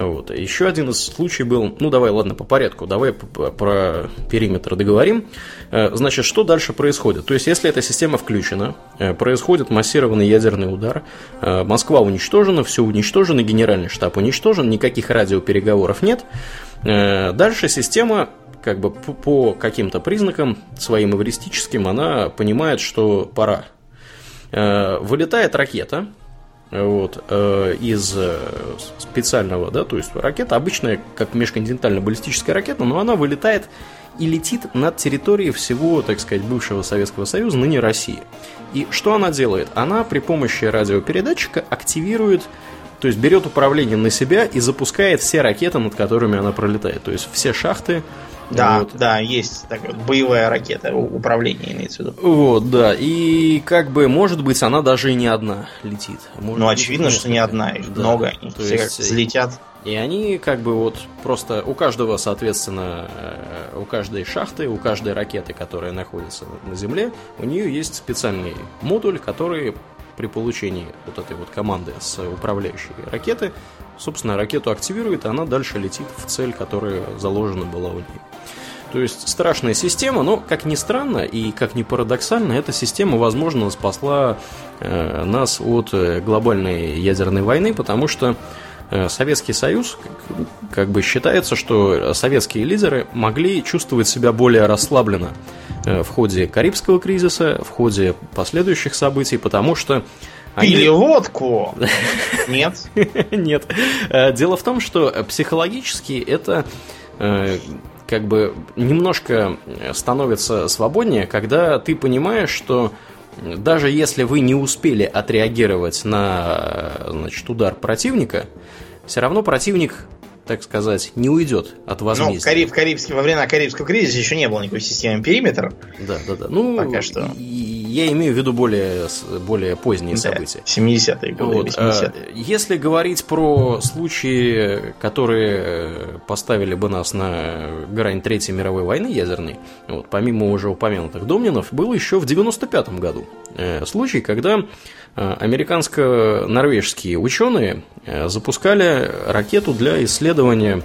Вот. Еще один из случаев был, ну давай, ладно, по порядку, давай про периметр договорим. Э, Значит, что дальше происходит? То есть, если эта система включена, э, происходит массированный ядерный удар, э, Москва уничтожена, все уничтожено, генеральный штаб уничтожен, никаких радиопереговоров нет. Дальше система как бы по- каким-то признакам своим эвристическим, она понимает, что пора. Вылетает ракета, вот, э, из э, специального, да, то есть ракета обычная, как межконтинентально-баллистическая ракета, но она вылетает и летит над территорией всего, так сказать, бывшего Советского Союза, ныне России. И что она делает? Она при помощи радиопередатчика активирует, то есть берет управление на себя и запускает все ракеты, над которыми она пролетает. То есть все шахты. Да, вот, да, есть такая вот боевая ракета, у- управление имеется в виду. Вот, да, и как бы, может быть, она даже и не одна летит. Может Ну, очевидно, что не одна, их Да. много, они То все есть, взлетят. И они как бы вот просто у каждого, соответственно, э, у каждой шахты, у каждой ракеты, которая находится на Земле, у нее есть специальный модуль, который при получении вот этой вот команды с управляющей ракеты, собственно, ракету активирует, и она дальше летит в цель, которая заложена была у нее. То есть страшная система, но, как ни странно и как ни парадоксально, эта система, возможно, спасла э, нас от э, глобальной ядерной войны, потому что э, Советский Союз, как бы считается, что советские лидеры могли чувствовать себя более расслабленно в ходе Карибского кризиса, в ходе последующих событий, потому что они... Пили водку? Нет. Нет. Дело в том, что психологически это как бы немножко становится свободнее, когда ты понимаешь, что даже если вы не успели отреагировать на значит, удар противника, все равно противник так сказать, не уйдет от возмездия. Ну, Кариб, Карибский, во время Карибского кризиса еще не было никакой системы периметр. Да, да, да. Ну, пока что. Я имею в виду более, более поздние да, события. 70-е годы, вот. 80-е. А, если говорить про случаи, которые поставили бы нас на грань Третьей мировой войны ядерной, вот, помимо уже упомянутых Домнинов, был еще в 95-м году э, случай, когда э, американско-норвежские ученые э, запускали ракету для исследования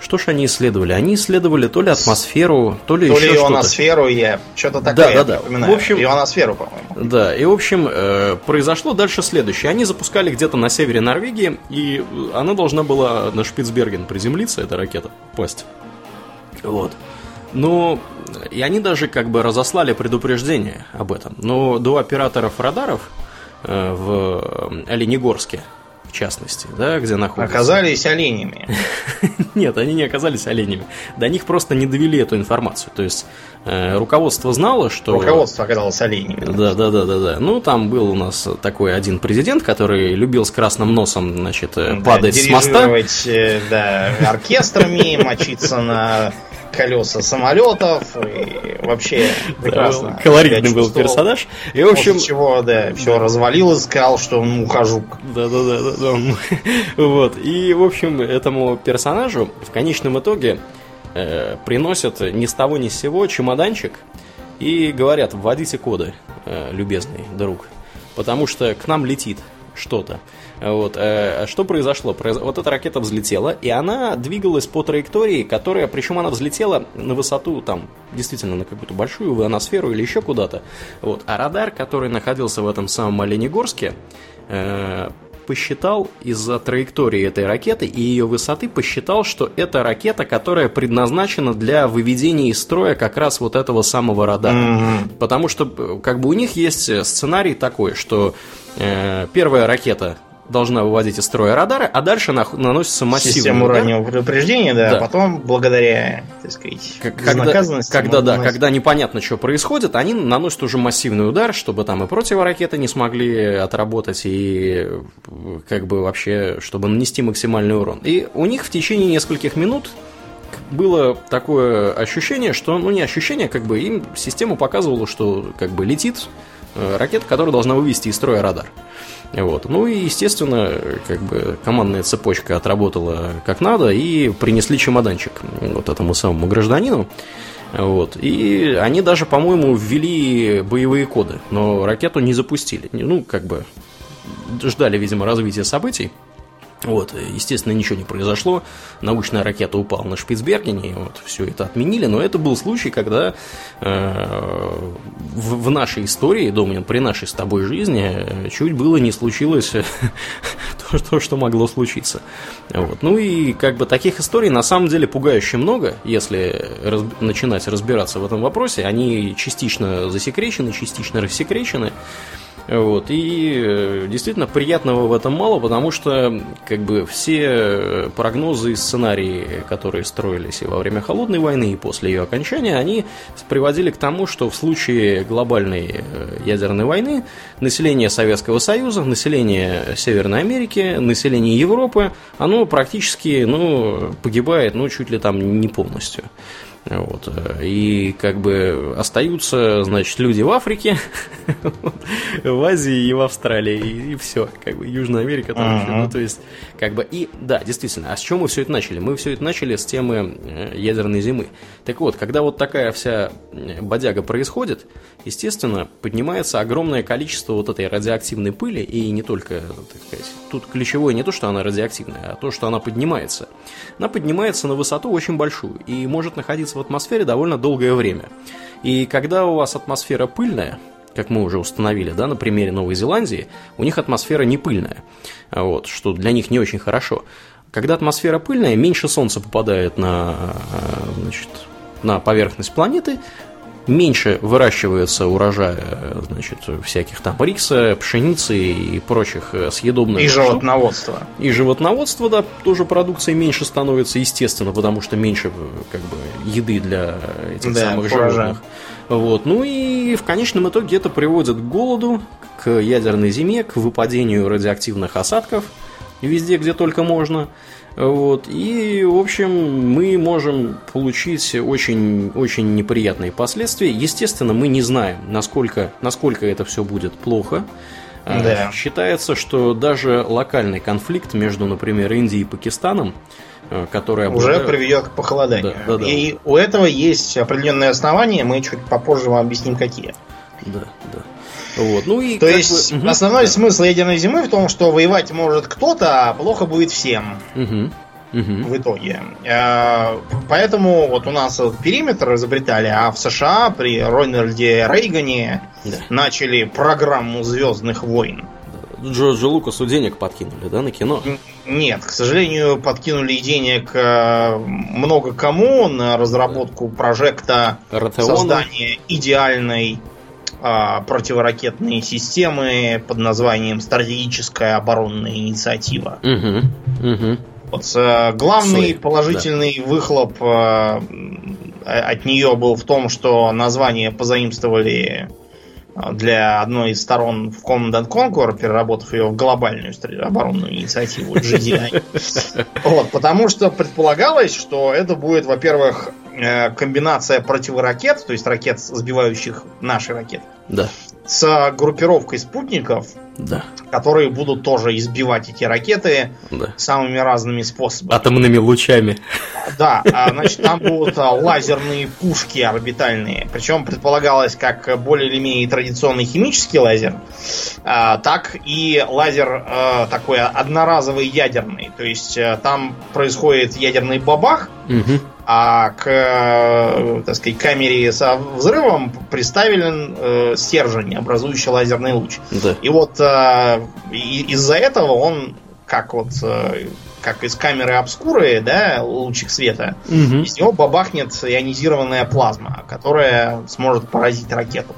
что ж они исследовали? Они исследовали то ли атмосферу, то ли, то еще ли ионосферу, я что-то такое да, да, да. В общем, ионосферу, по-моему. Да, и в общем э, произошло дальше следующее. Они запускали где-то на севере Норвегии, и она должна была на Шпицберген приземлиться, эта ракета, пасть. Вот. Ну, и они даже как бы разослали предупреждение об этом. Но до операторов радаров э, в Оленегорске в частности, да, где находятся. Оказались оленями. Нет, они не оказались оленями. До них просто не довели эту информацию. То есть э, руководство знало, что... Руководство оказалось оленями. Да, да, да, да, да. Ну, там был у нас такой один президент, который любил с красным носом, значит, э, падать с моста. Э, да, оркестрами, мочиться на колеса самолетов и вообще прекрасно. Колоритный был персонаж. И, в общем... Чего, да, все развалилось, сказал, что он ухожу. Да, да, да, да, да. Вот. И, в общем, этому персонажу в конечном итоге э, приносят ни с того ни с сего чемоданчик и говорят, вводите коды, э, любезный друг, потому что к нам летит что-то. Вот. Э, что произошло? Вот эта ракета взлетела, и она двигалась по траектории, которая, причем она взлетела на высоту, там, действительно, на какую-то большую ионосферу или еще куда-то. Вот. А радар, который находился в этом самом Оленегорске, э, посчитал из-за траектории этой ракеты и ее высоты, посчитал, что это ракета, которая предназначена для выведения из строя как раз вот этого самого радара. Mm-hmm. Потому что как бы у них есть сценарий такой, что э, первая ракета должна выводить из строя радары, а дальше на, наносится массивный Систему удар. раннего предупреждения, да, да. а потом, благодаря, так сказать, когда, когда, да, когда непонятно, что происходит, они наносят уже массивный удар, чтобы там и противоракеты не смогли отработать, и как бы вообще, чтобы нанести максимальный урон. И у них в течение нескольких минут было такое ощущение, что, ну не ощущение, как бы им система показывала, что как бы летит э, ракета, которая должна вывести из строя радар. Вот. Ну и, естественно, как бы командная цепочка отработала как надо и принесли чемоданчик вот этому самому гражданину. Вот. И они даже, по-моему, ввели боевые коды, но ракету не запустили. Ну, как бы ждали, видимо, развития событий. Вот, естественно, ничего не произошло. Научная ракета упала на Шпицбергене, и вот все это отменили. Но это был случай, когда э, в, в нашей истории, Домнин, при нашей с тобой жизни, э, чуть было не случилось то, что, что могло случиться. Вот. Ну и как бы таких историй на самом деле пугающе много, если раз, начинать разбираться в этом вопросе. Они частично засекречены, частично рассекречены. Вот. И э, действительно приятного в этом мало, потому что как бы все прогнозы и сценарии, которые строились и во время Холодной войны, и после ее окончания, они приводили к тому, что в случае глобальной э, ядерной войны население Советского Союза, население Северной Америки, население Европы, оно практически ну, погибает ну, чуть ли там не полностью. Вот. И как бы остаются, значит, люди в Африке, в Азии и в Австралии, и, и все, как бы Южная Америка там еще. Ну, то есть, как бы, и да, действительно, а с чего мы все это начали? Мы все это начали с темы э, ядерной зимы. Так вот, когда вот такая вся э, бодяга происходит, естественно, поднимается огромное количество вот этой радиоактивной пыли, и не только, так сказать, тут ключевое не то, что она радиоактивная, а то, что она поднимается. Она поднимается на высоту очень большую и может находиться в атмосфере довольно долгое время. И когда у вас атмосфера пыльная, как мы уже установили, да, на примере Новой Зеландии, у них атмосфера не пыльная, вот, что для них не очень хорошо. Когда атмосфера пыльная, меньше солнца попадает на, э, значит, на поверхность планеты, меньше выращивается урожая, значит, всяких там риса, пшеницы и прочих э, съедобных. И животноводства. И животноводство, да, тоже продукции меньше становится, естественно, потому что меньше как бы еды для этих да, самых животных. Вот. Ну и в конечном итоге это приводит к голоду, к ядерной зиме, к выпадению радиоактивных осадков везде, где только можно. Вот. И, в общем, мы можем получить очень, очень неприятные последствия. Естественно, мы не знаем, насколько, насколько это все будет плохо. А, да. Считается, что даже локальный конфликт между, например, Индией и Пакистаном, э, который обладает... уже приведет к похолоданию. Да, да, да. И у этого есть определенные основания, мы чуть попозже вам объясним, какие. Да, да. Вот. Ну и То есть бы... основной угу. смысл ядерной зимы в том, что воевать может кто-то, а плохо будет всем. Угу. Угу. В итоге. Э, поэтому вот у нас периметр изобретали, а в США при Рональде Рейгане да. начали программу Звездных войн. Джорджа Лукасу денег подкинули, да, на кино? Нет, к сожалению, подкинули денег э, много кому на разработку прожекта Ротеона. создания идеальной противоракетные системы под названием стратегическая оборонная инициатива. Угу, угу. Вот, э, главный Sorry. положительный да. выхлоп э, от нее был в том, что название позаимствовали для одной из сторон в Command Conquer, переработав ее в глобальную оборонную инициативу GDI. Вот, потому что предполагалось, что это будет, во-первых, Э, комбинация противоракет, то есть ракет, сбивающих наши ракеты, да. с группировкой спутников, да. которые будут тоже избивать эти ракеты да. самыми разными способами. Атомными лучами. Да, а, значит, там будут а, лазерные пушки орбитальные. Причем предполагалось как более или менее традиционный химический лазер, а, так и лазер такой одноразовый ядерный. То есть там происходит ядерный бабах, угу а к, э, так сказать, камере со взрывом приставлен э, стержень, образующий лазерный луч. Да. И вот э, из-за этого он, как вот э, как из камеры обскуры, да, лучик света, угу. из него бабахнет ионизированная плазма, которая сможет поразить ракету.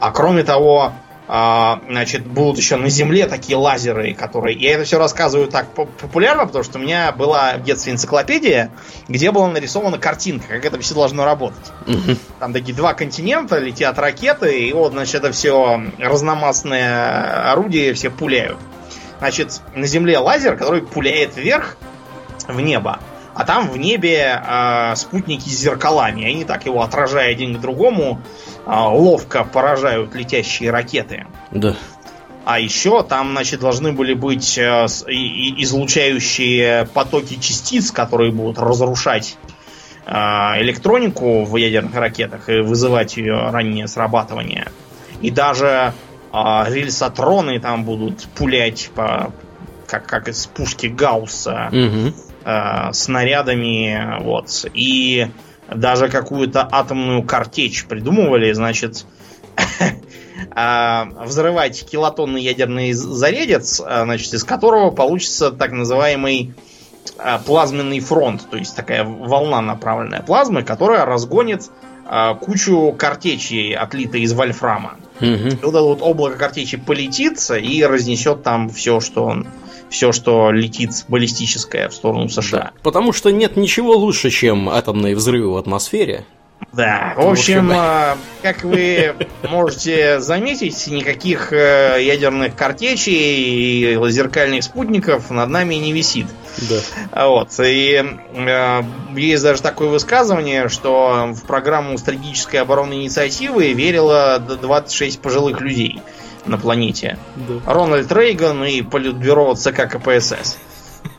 А кроме того, значит, будут еще на Земле такие лазеры, которые... Я это все рассказываю так популярно, потому что у меня была в детстве энциклопедия, где была нарисована картинка, как это все должно работать. Там такие два континента, летят ракеты, и вот, значит, это все разномастные орудия все пуляют. Значит, на Земле лазер, который пуляет вверх в небо, а там в небе э, спутники с зеркалами. Они так его отражая один к другому, а, ловко поражают летящие ракеты. Да. А еще там, значит, должны были быть э, излучающие потоки частиц, которые будут разрушать э, электронику в ядерных ракетах и вызывать ее раннее срабатывание. И даже э, рельсотроны там будут пулять по, как, как из пушки Гаусса угу. снарядами. Вот. И даже какую-то атомную картечь придумывали, значит, а, взрывать килотонный ядерный зарядец, а, значит, из которого получится так называемый а, плазменный фронт, то есть такая волна направленная плазмы, которая разгонит кучу картечей, отлитой из вольфрама. Угу. И вот это вот облако картечи полетит и разнесет там все, что он все, что летит баллистическое в сторону США. Да, потому что нет ничего лучше, чем атомные взрывы в атмосфере. Да, в общем, а, как вы можете заметить, никаких э, ядерных картечей и лазеркальных спутников над нами не висит. Да. Вот. И э, есть даже такое высказывание, что в программу стратегической оборонной инициативы верило 26 пожилых людей на планете. Да. Рональд Рейган и политбюро ЦК КПСС.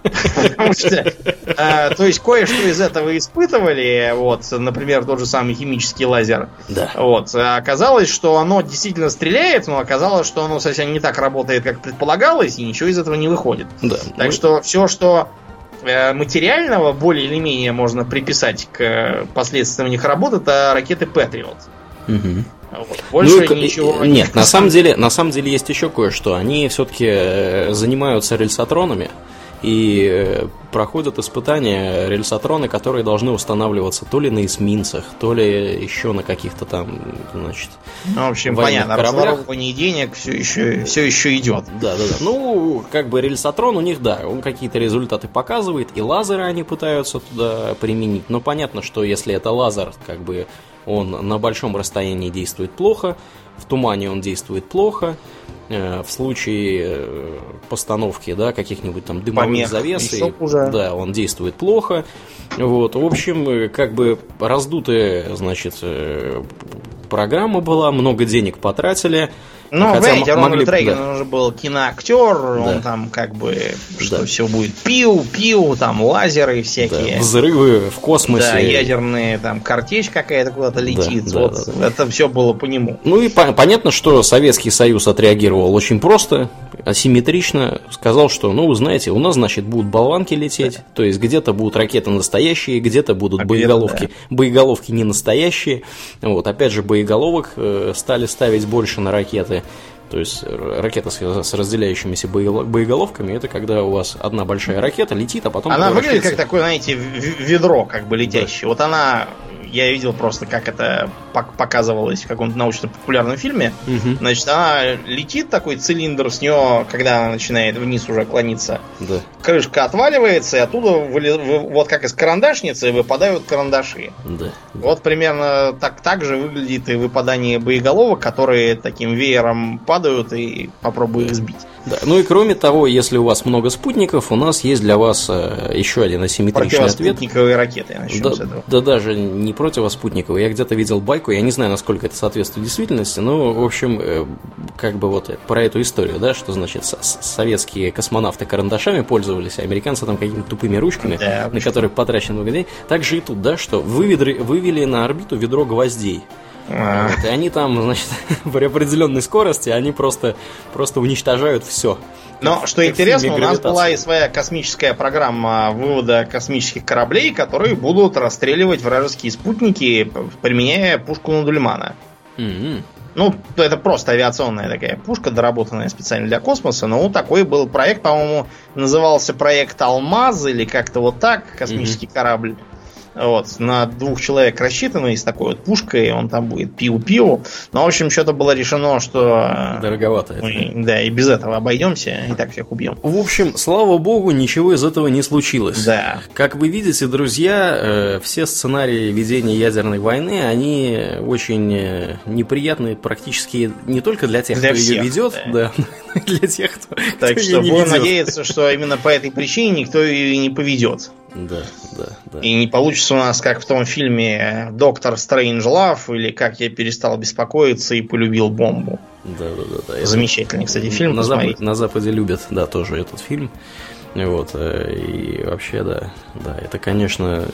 Потому что, э, то есть, кое-что из этого испытывали, вот, например, тот же самый химический лазер. Да. Вот, оказалось, что оно действительно стреляет, но оказалось, что оно совсем не так работает, как предполагалось, и ничего из этого не выходит. Да. Так что все, что э, материального более или менее можно приписать к последствиям их работы, это ракеты Patriot. Угу. Вот. Больше ну, ничего. Нет, на самом деле, на самом деле есть еще кое-что. Они все-таки э, занимаются рельсотронами и э, проходят испытания рельсотроны, которые должны устанавливаться то ли на эсминцах, то ли еще на каких-то там, значит, ну, в общем, понятно, кораблях. денег все еще, все еще идет. Да, да, да. Ну, как бы рельсотрон у них, да, он какие-то результаты показывает, и лазеры они пытаются туда применить. Но понятно, что если это лазер, как бы он на большом расстоянии действует плохо, в тумане он действует плохо, в случае э, постановки да, каких-нибудь там дымовых Помех. завес, и, да, он действует плохо. Вот, в общем, э, как бы раздутая, значит, программа была, много денег потратили. Ну, Хотя знаете, Рональд могли... Рейган, да. он же был киноактер, да. он там как бы, что да. все будет пиу, пиу, там лазеры всякие. Да, взрывы в космосе. Да, ядерные, там картечь какая-то куда-то летит. Да, вот, да, да. Это все было по нему. Ну и по- понятно, что Советский Союз отреагировал очень просто, асимметрично. Сказал, что, ну, вы знаете, у нас, значит, будут болванки лететь, да. то есть где-то будут ракеты настоящие, где-то будут а боеголовки, да. боеголовки не настоящие. Вот, опять же, боеголовок э, стали ставить больше на ракеты ракеты. То есть ракета с, разделяющимися боеголовками, это когда у вас одна большая ракета летит, а потом... Она выглядит как такое, знаете, ведро как бы летящее. Да. Вот она я видел просто, как это показывалось в каком-то научно-популярном фильме. Угу. Значит, она летит, такой цилиндр с нее, когда она начинает вниз уже клониться. Да. Крышка отваливается, и оттуда, выли... вот как из карандашницы, выпадают карандаши. Да. Вот примерно так, так же выглядит и выпадание боеголовок, которые таким веером падают, и попробую их сбить. Да. Ну и кроме того, если у вас много спутников, у нас есть для вас э, еще один асимметричный ответ. Спутниковые ракеты, начнем да, с этого. Да даже не противоспутниковые. Я где-то видел байку, я не знаю, насколько это соответствует действительности, но, в общем, э, как бы вот про эту историю, да, что значит советские космонавты карандашами пользовались, а американцы там какими-то тупыми ручками, да, на которые потрачено много денег. Так же и тут, да, что выведри, вывели на орбиту ведро гвоздей. А. Вот, и они там, значит, при определенной скорости, они просто, просто уничтожают все. Но что интересно, у нас была и своя космическая программа вывода космических кораблей, которые будут расстреливать вражеские спутники, применяя пушку Надульмана. Mm-hmm. Ну, это просто авиационная такая пушка, доработанная специально для космоса. Но вот такой был проект, по-моему, назывался проект Алмаз или как-то вот так, космический mm-hmm. корабль. Вот, на двух человек рассчитанный с такой вот пушкой, он там будет пиу-пиу. Но, в общем, что-то было решено, что... Дороговато мы, это. Да, и без этого обойдемся, и так всех убьем. В общем, слава богу, ничего из этого не случилось. Да. Как вы видите, друзья, э, все сценарии ведения ядерной войны, они очень э, неприятные практически не только для тех, для кто всех, ее ведет, да. да, и для тех, кто, так кто что ее не ведет. надеяться, что именно по этой причине никто ее не поведет. Да, да, да. И не получится у нас, как в том фильме Доктор Стрэндж Лав, или как я перестал беспокоиться и полюбил бомбу. Да, да, да. да. Замечательный, кстати, фильм. На, Запад, на Западе любят, да, тоже этот фильм. Вот, э, и вообще, да, да, это, конечно,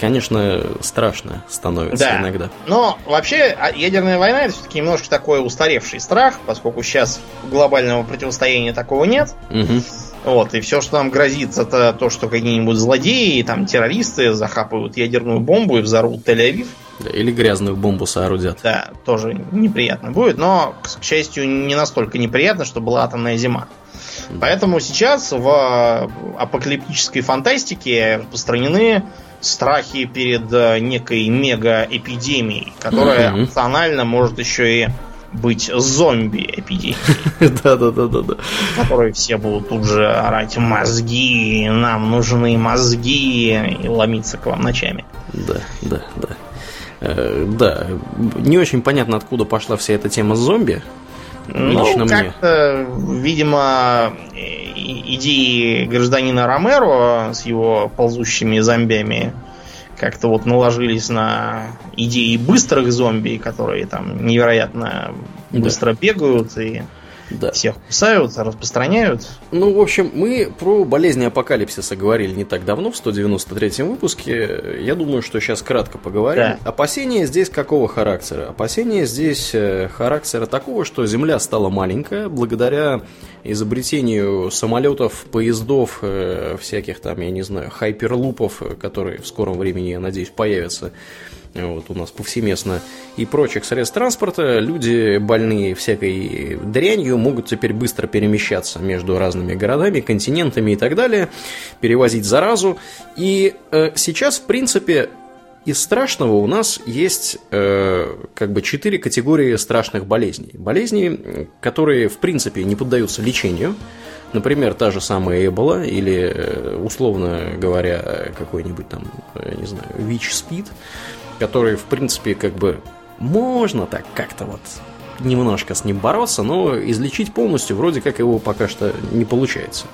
конечно, страшно становится да. иногда. Но вообще а, ядерная война это все-таки немножко такой устаревший страх, поскольку сейчас глобального противостояния такого нет. Угу. Вот, и все, что нам грозит, это то, что какие-нибудь злодеи, там, террористы захапают ядерную бомбу и взорвут Тель-Авив. Да, или грязную бомбу соорудят. Да, тоже неприятно будет, но, к счастью, не настолько неприятно, что была атомная зима. Поэтому сейчас в апокалиптической фантастике распространены страхи перед э, некой мега-эпидемией, которая mm-hmm. опционально может еще и быть зомби-эпидемией. Да-да-да-да-да. Которые все будут тут же орать мозги, нам нужны мозги, и ломиться к вам ночами. Да, да, да. Э, да, не очень понятно, откуда пошла вся эта тема зомби. Ну, Лично как-то, мне. видимо, идеи гражданина Ромеро с его ползущими зомбями как-то вот наложились на идеи быстрых зомби, которые там невероятно быстро да. бегают и да. всех кусают, распространяют. Ну, в общем, мы про болезни апокалипсиса говорили не так давно, в 193 выпуске. Я думаю, что сейчас кратко поговорим. Да. Опасения здесь какого характера? Опасения здесь э, характера такого, что Земля стала маленькая благодаря изобретению самолетов, поездов, э, всяких там, я не знаю, хайперлупов, которые в скором времени, я надеюсь, появятся вот у нас повсеместно, и прочих средств транспорта, люди больные всякой дрянью могут теперь быстро перемещаться между разными городами, континентами и так далее, перевозить заразу. И э, сейчас, в принципе, из страшного у нас есть э, как бы четыре категории страшных болезней. Болезни, которые, в принципе, не поддаются лечению, Например, та же самая Эбола или, э, условно говоря, какой-нибудь там, я не знаю, ВИЧ-СПИД который, в принципе, как бы можно так как-то вот немножко с ним бороться, но излечить полностью вроде как его пока что не получается.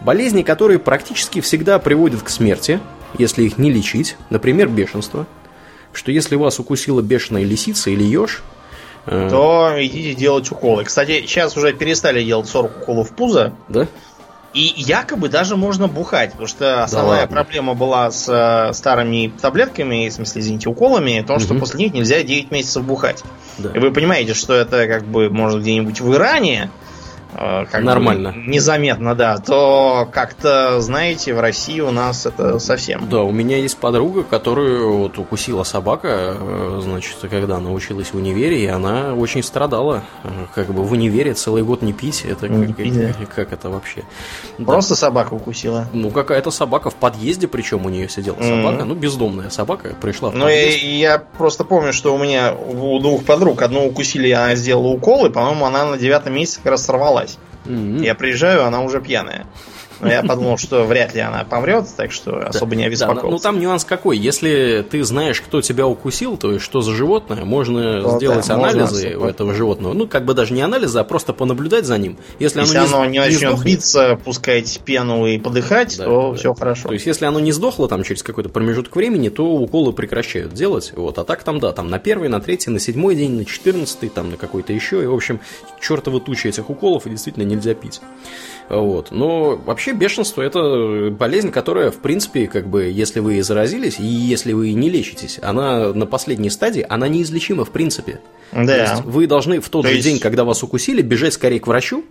Болезни, которые практически всегда приводят к смерти, если их не лечить, например, бешенство, что если вас укусила бешеная лисица или еж, э, то идите делать уколы. Кстати, сейчас уже перестали делать 40 уколов в пузо. Да? И якобы даже можно бухать, потому что основная да проблема была с э, старыми таблетками, в смысле, извините, уколами, то, что угу. после них нельзя 9 месяцев бухать. Да. И вы понимаете, что это как бы может где-нибудь в Иране, как Нормально. Бы незаметно, да, то как-то, знаете, в России у нас это совсем. Да, у меня есть подруга, которую вот укусила собака, э, значит, когда она училась в универе, и она очень страдала. Э, как бы в универе целый год не пить, это не как, пить, да. как это вообще? Просто да. собака укусила? Ну, какая-то собака в подъезде, причем у нее сидела mm-hmm. собака, ну, бездомная собака пришла в Ну, я, я просто помню, что у меня у двух подруг одну укусили, она сделала укол, и, по-моему, она на девятом месяце как раз сорвалась. Mm-hmm. Я приезжаю, она уже пьяная. Но я подумал, что вряд ли она помрет, так что особо не обеспокоился. ну там нюанс какой. Если ты знаешь, кто тебя укусил, то есть что за животное, можно ну, сделать анализы у этого животного. Ну, как бы даже не анализы, а просто понаблюдать за ним. Если, оно, не, не начнет биться, пускать пену и подыхать, то все хорошо. То есть, если оно не сдохло там через какой-то промежуток времени, то уколы прекращают делать. Вот. А так там, да, там на первый, на третий, на седьмой день, на четырнадцатый, там на какой-то еще. И, в общем, чертовы тучи этих уколов, и действительно нельзя пить. Вот. Но вообще бешенство это болезнь, которая, в принципе, как бы, если вы заразились, и если вы не лечитесь, она на последней стадии, она неизлечима в принципе. Да. То есть вы должны в тот То же есть... день, когда вас укусили, бежать скорее к врачу,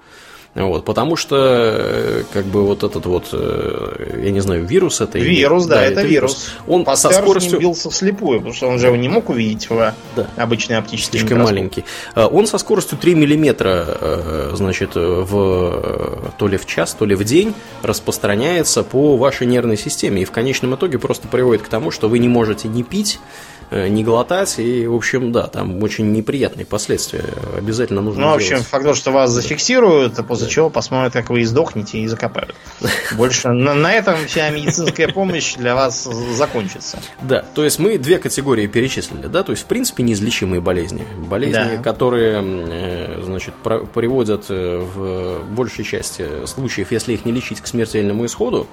вот, потому что, э, как бы, вот этот вот, э, я не знаю, вирус это Вирус, или, да, да, это, это вирус. вирус. Он Пастер со скоростью... бился вслепую, потому что он же его не мог увидеть в да. обычной оптической Слишком маленький. А, он со скоростью 3 миллиметра, э, значит, в, то ли в час, то ли в день распространяется по вашей нервной системе. И в конечном итоге просто приводит к тому, что вы не можете не пить, Э, не глотать. И, в общем, да, там очень неприятные последствия. Обязательно нужно Ну, в общем, делать. факт, что вас зафиксируют, а после да. чего посмотрят, как вы издохнете и закопают. Больше на, на этом вся медицинская помощь для вас закончится. Да, то есть мы две категории перечислили, да, то есть, в принципе, неизлечимые болезни. Болезни, да. которые, э, значит, приводят э, в большей части случаев, если их не лечить к смертельному исходу,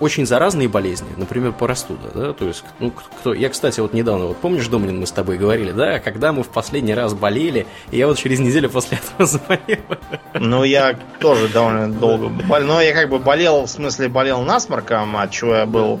очень заразные болезни, например, простуда, да, то есть, ну, кто, я, кстати, вот недавно вот помнишь, Домнин, мы с тобой говорили, да, когда мы в последний раз болели, и я вот через неделю после этого заболел. Ну, я тоже довольно долго болел. Но я как бы болел, в смысле болел насморком, от чего я был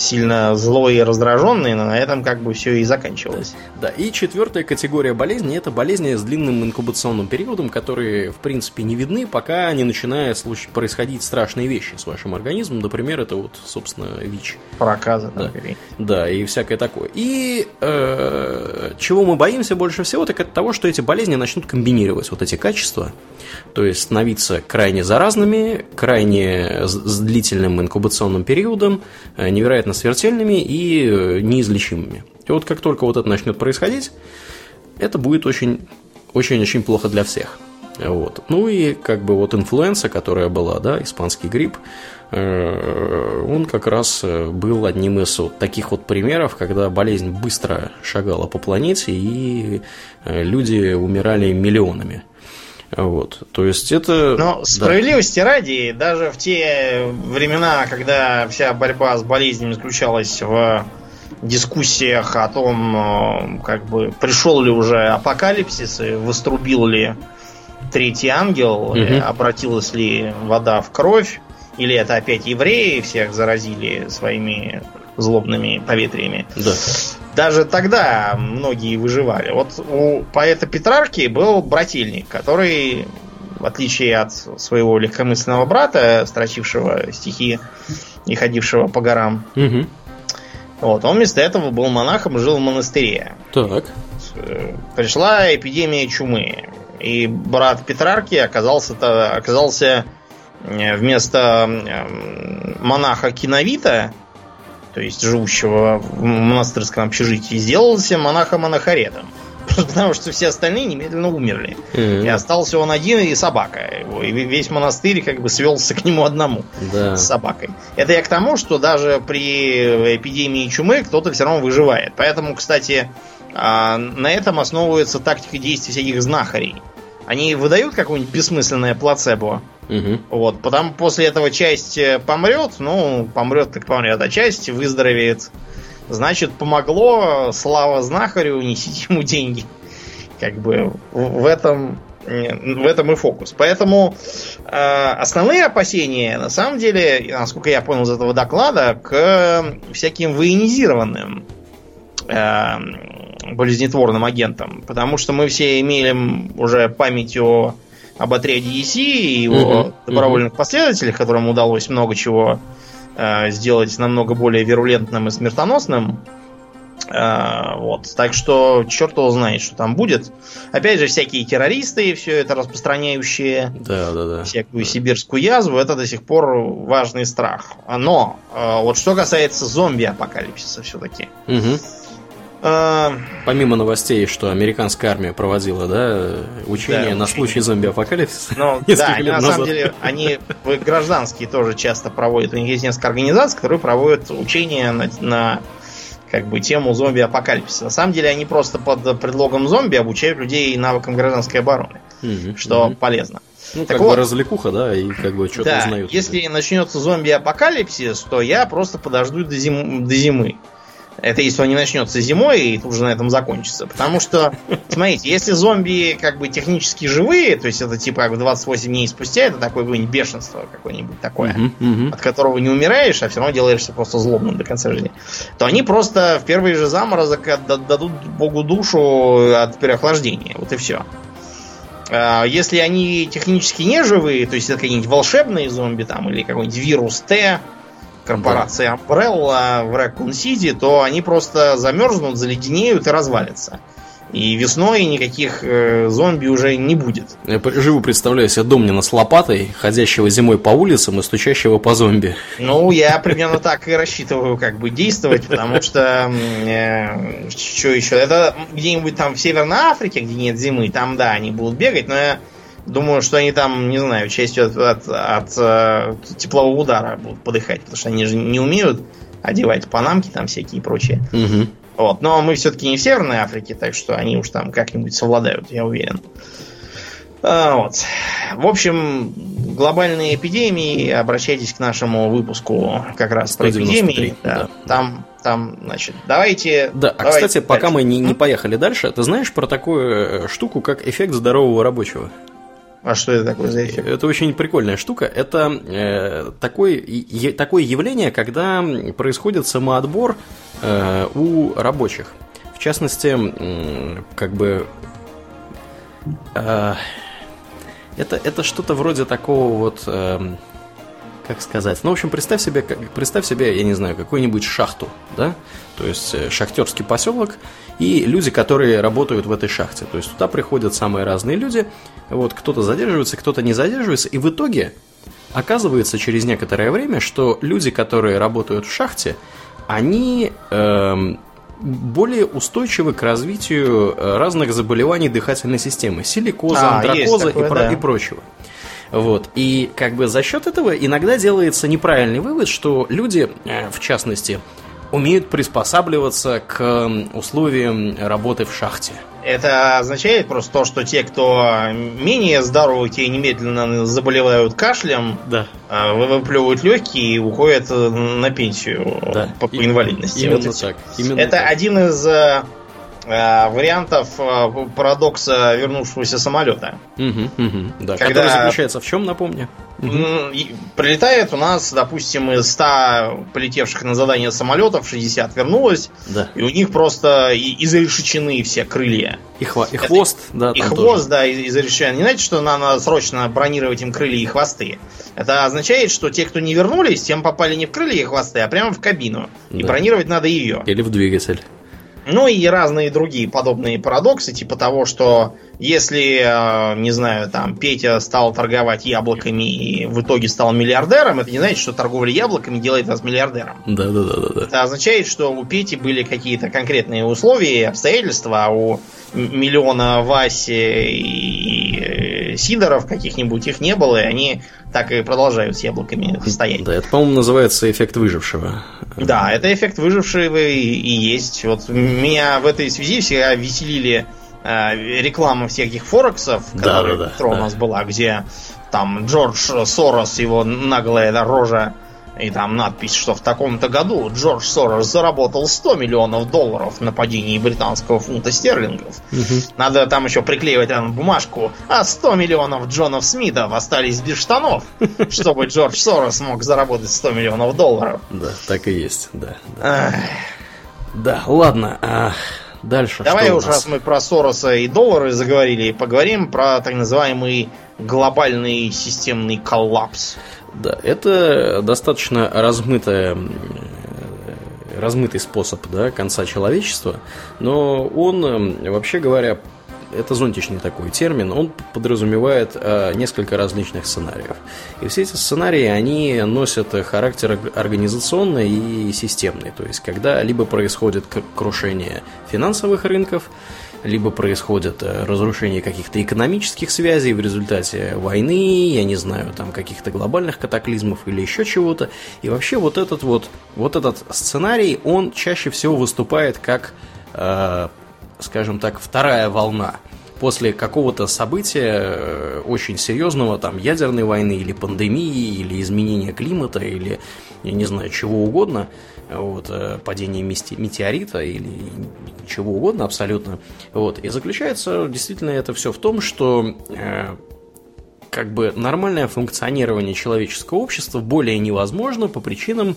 сильно злой и раздраженный, но на этом как бы все и заканчивалось. Да, и четвертая категория болезней это болезни с длинным инкубационным периодом, которые в принципе не видны, пока не начинают происходить страшные вещи с вашим организмом. Например, это вот, собственно, ВИЧ. Проказы, да. Да, и всякое такое. И э, чего мы боимся больше всего, так это того, что эти болезни начнут комбинировать вот эти качества, то есть становиться крайне заразными, крайне с длительным инкубационным периодом, э, невероятно невероятно смертельными и э, неизлечимыми. И вот как только вот это начнет происходить, это будет очень, очень-очень плохо для всех. Вот. Ну и как бы вот инфлюенса, которая была, да, испанский грипп, э, он как раз э, был одним из вот таких вот примеров, когда болезнь быстро шагала по планете, и люди умирали миллионами. Вот, то есть это... Но справедливости да. ради, даже в те времена, когда вся борьба с болезнями заключалась в дискуссиях о том, э, как бы пришел ли уже апокалипсис и вострубил ли третий ангел, Мгм. обратилась ли вода в кровь, или это опять евреи всех заразили своими злобными поветриями. Да. Даже тогда многие выживали. Вот у поэта Петрарки был брательник, который, в отличие от своего легкомысленного брата, строчившего стихи и ходившего по горам, Мгм. вот, он вместо этого был монахом и жил в монастыре. Так. Пришла эпидемия чумы, и брат Петрарки оказался, оказался э, вместо м, монаха Киновита, то есть живущего в монастырском общежитии, сделался монахом-монахаретом. Потому что все остальные немедленно умерли. Мгм. И остался он один и собака. И весь монастырь как бы свелся к нему одному Да. с собакой. Это я к тому, что даже при эпидемии чумы кто-то все равно выживает. Поэтому, кстати, а, на этом основывается тактика действий всяких знахарей. Они выдают какое-нибудь бессмысленное плацебо, Мгм. вот, потом после этого часть э, помрет, ну, помрет так помрет, а часть выздоровеет. Значит, помогло, слава знахарю, несите ему деньги. Как бы в в этом, э, в этом и фокус. Поэтому э, основные опасения, на самом деле, насколько я понял из этого доклада, к всяким военизированным э, болезнетворным агентам. Потому что мы все имеем уже память о, об отряде EC и его Мгм, добровольных последователях, которым удалось много чего э, сделать намного более вирулентным и смертоносным. Э, вот. Так что черт его знает, что там будет. Опять же, всякие террористы, все это распространяющие Да, да, да. всякую сибирскую язву, это до сих пор важный страх. Но э, вот что касается зомби-апокалипсиса все-таки. Мгм. Э, Помимо новостей, что американская армия проводила, да, учения Да, на случай зомби-апокалипсиса. Ну, да, они, на самом деле, они гражданские тоже часто проводят. У них есть несколько организаций, которые проводят учения на, на, как бы тему зомби-апокалипсиса. На самом деле они просто под предлогом зомби обучают людей навыкам гражданской обороны, Мгм, что мгм. полезно. Ну, так как бы вот. развлекуха, да, и как бы что-то да, узнают. если начнется зомби-апокалипсис, то я просто подожду до, зим- до зимы. Это если он не начнется зимой и тут же на этом закончится. Потому что, смотрите, если зомби как бы технически живые, то есть это типа как бы 28 дней спустя, это такое какое-нибудь бешенство какое-нибудь такое, Мгм, мгм. от которого не умираешь, а все равно делаешься просто злобным до конца жизни, то они просто в первый же заморозок дадут Богу душу от переохлаждения. Вот и все. Если они технически не живые, то есть это какие-нибудь волшебные зомби там, или какой-нибудь вирус Т, корпорация Umbrella в Raccoon City, то они просто замерзнут, заледенеют и развалятся. И весной никаких э, зомби уже не будет. Я живо представляю себе Домнина с лопатой, ходящего зимой по улицам и стучащего по зомби. Ну, я примерно так и рассчитываю как бы действовать, потому что что еще? Это где-нибудь там в Северной Африке, где нет зимы, там, да, они будут бегать, но я думаю, что они там, не знаю, частью от, от- от, э, теплового удара будут подыхать, потому что они же не умеют одевать панамки там всякие и прочее. Мгм. Вот. Но мы все-таки не в Северной Африке, так что они уж там как-нибудь совладают, я уверен. А, вот. В общем, глобальные эпидемии, обращайтесь к нашему выпуску как раз про 193, эпидемии. Да. да. Там, там, значит, давайте. Да, а давайте кстати, пока дальше. мы не, не поехали дальше, ты знаешь про такую э, штуку, как эффект здорового рабочего? А что это такое за эффект? Это очень прикольная штука. Это э, такое, е- такое явление, когда происходит самоотбор э, у рабочих. В частности, м, как бы э, это, это что-то вроде такого вот, эм, как сказать, ну, в общем, представь себе, представь себе, я не знаю, какую-нибудь шахту, да, то есть э, шахтерский поселок, и люди, которые работают в этой шахте. То есть туда приходят самые разные люди, вот кто-то задерживается, кто-то не задерживается, и в итоге оказывается через некоторое время, что люди, которые работают в шахте, они эм, более устойчивы к развитию э, разных заболеваний дыхательной системы, силикоза, А, есть антракоза такое, и, про- да. и прочего. Вот. И как бы за счет этого иногда делается неправильный вывод, что люди, э, в частности, умеют приспосабливаться к условиям работы в шахте. Это означает просто то, что те, кто менее здоровы, те немедленно заболевают кашлем, Да. а, вы- выплевывают легкие и уходят э, на пенсию Да. по, по инвалидности. Именно Вот так. Именно Это так. один из э, вариантов э, парадокса вернувшегося самолета. Угу, угу, да. Когда- Который заключается в чем, напомню? И Прилетает у нас, допустим, из 100 полетевших на задание самолетов 60 вернулось, Да. и у них просто и- изрешечены все крылья. И, хва- и хвост, да, И хвост, да, из- изрешечен. Не знаете, что надо срочно бронировать им крылья и хвосты? Это означает, что те, кто не вернулись, тем попали не в крылья и хвосты, а прямо в кабину. И Да. бронировать надо ее. тоже. Или в двигатель. Ну и разные другие подобные парадоксы, типа того, что если, э, не знаю, там, Петя стал торговать яблоками и в итоге стал миллиардером, это не значит, что торговля яблоками делает вас миллиардером. Да, да, да, да. Это означает, что у Пети были какие-то конкретные условия и обстоятельства, а у миллиона Васи и Сидоров каких-нибудь их не было, и они так и продолжают с яблоками стоять. Да, это, по-моему, называется эффект выжившего. Да, это эффект выжившего и, и есть. Вот меня в этой связи всегда веселили э, реклама всех этих форексов, Да, которые да, да, Петро у да. нас была, где там Джордж Сорос, его наглая рожа, и там надпись, что в таком-то году Джордж Сорос заработал 100 миллионов долларов на падении британского фунта стерлингов. Надо там еще приклеивать там бумажку, а 100 миллионов Джонов Смитов остались без штанов, чтобы Джордж Сорос мог заработать 100 миллионов долларов. Да, так и есть, да. Да. Да, ладно, а дальше Давай уж, раз мы про Сороса и доллары заговорили, поговорим про так называемый глобальный системный коллапс. Да, это достаточно размытая э, размытый способ да, конца человечества, но он, вообще говоря, это зонтичный такой термин, он подразумевает э, несколько различных сценариев. И все эти сценарии, они носят характер ор- организационный и системный. То есть, когда либо происходит крушение финансовых рынков, либо происходит э, разрушение каких-то экономических связей в результате войны, я не знаю, там каких-то глобальных катаклизмов или еще чего-то. И вообще вот этот вот, вот этот сценарий, он чаще всего выступает как, э, скажем так, вторая волна после какого-то события э, очень серьезного, там, ядерной войны или пандемии, или изменения климата, или, я не знаю, чего угодно, вот, э, падение метеорита или чего угодно абсолютно. Вот. И заключается действительно это все в том, что э, как бы нормальное функционирование человеческого общества более невозможно по причинам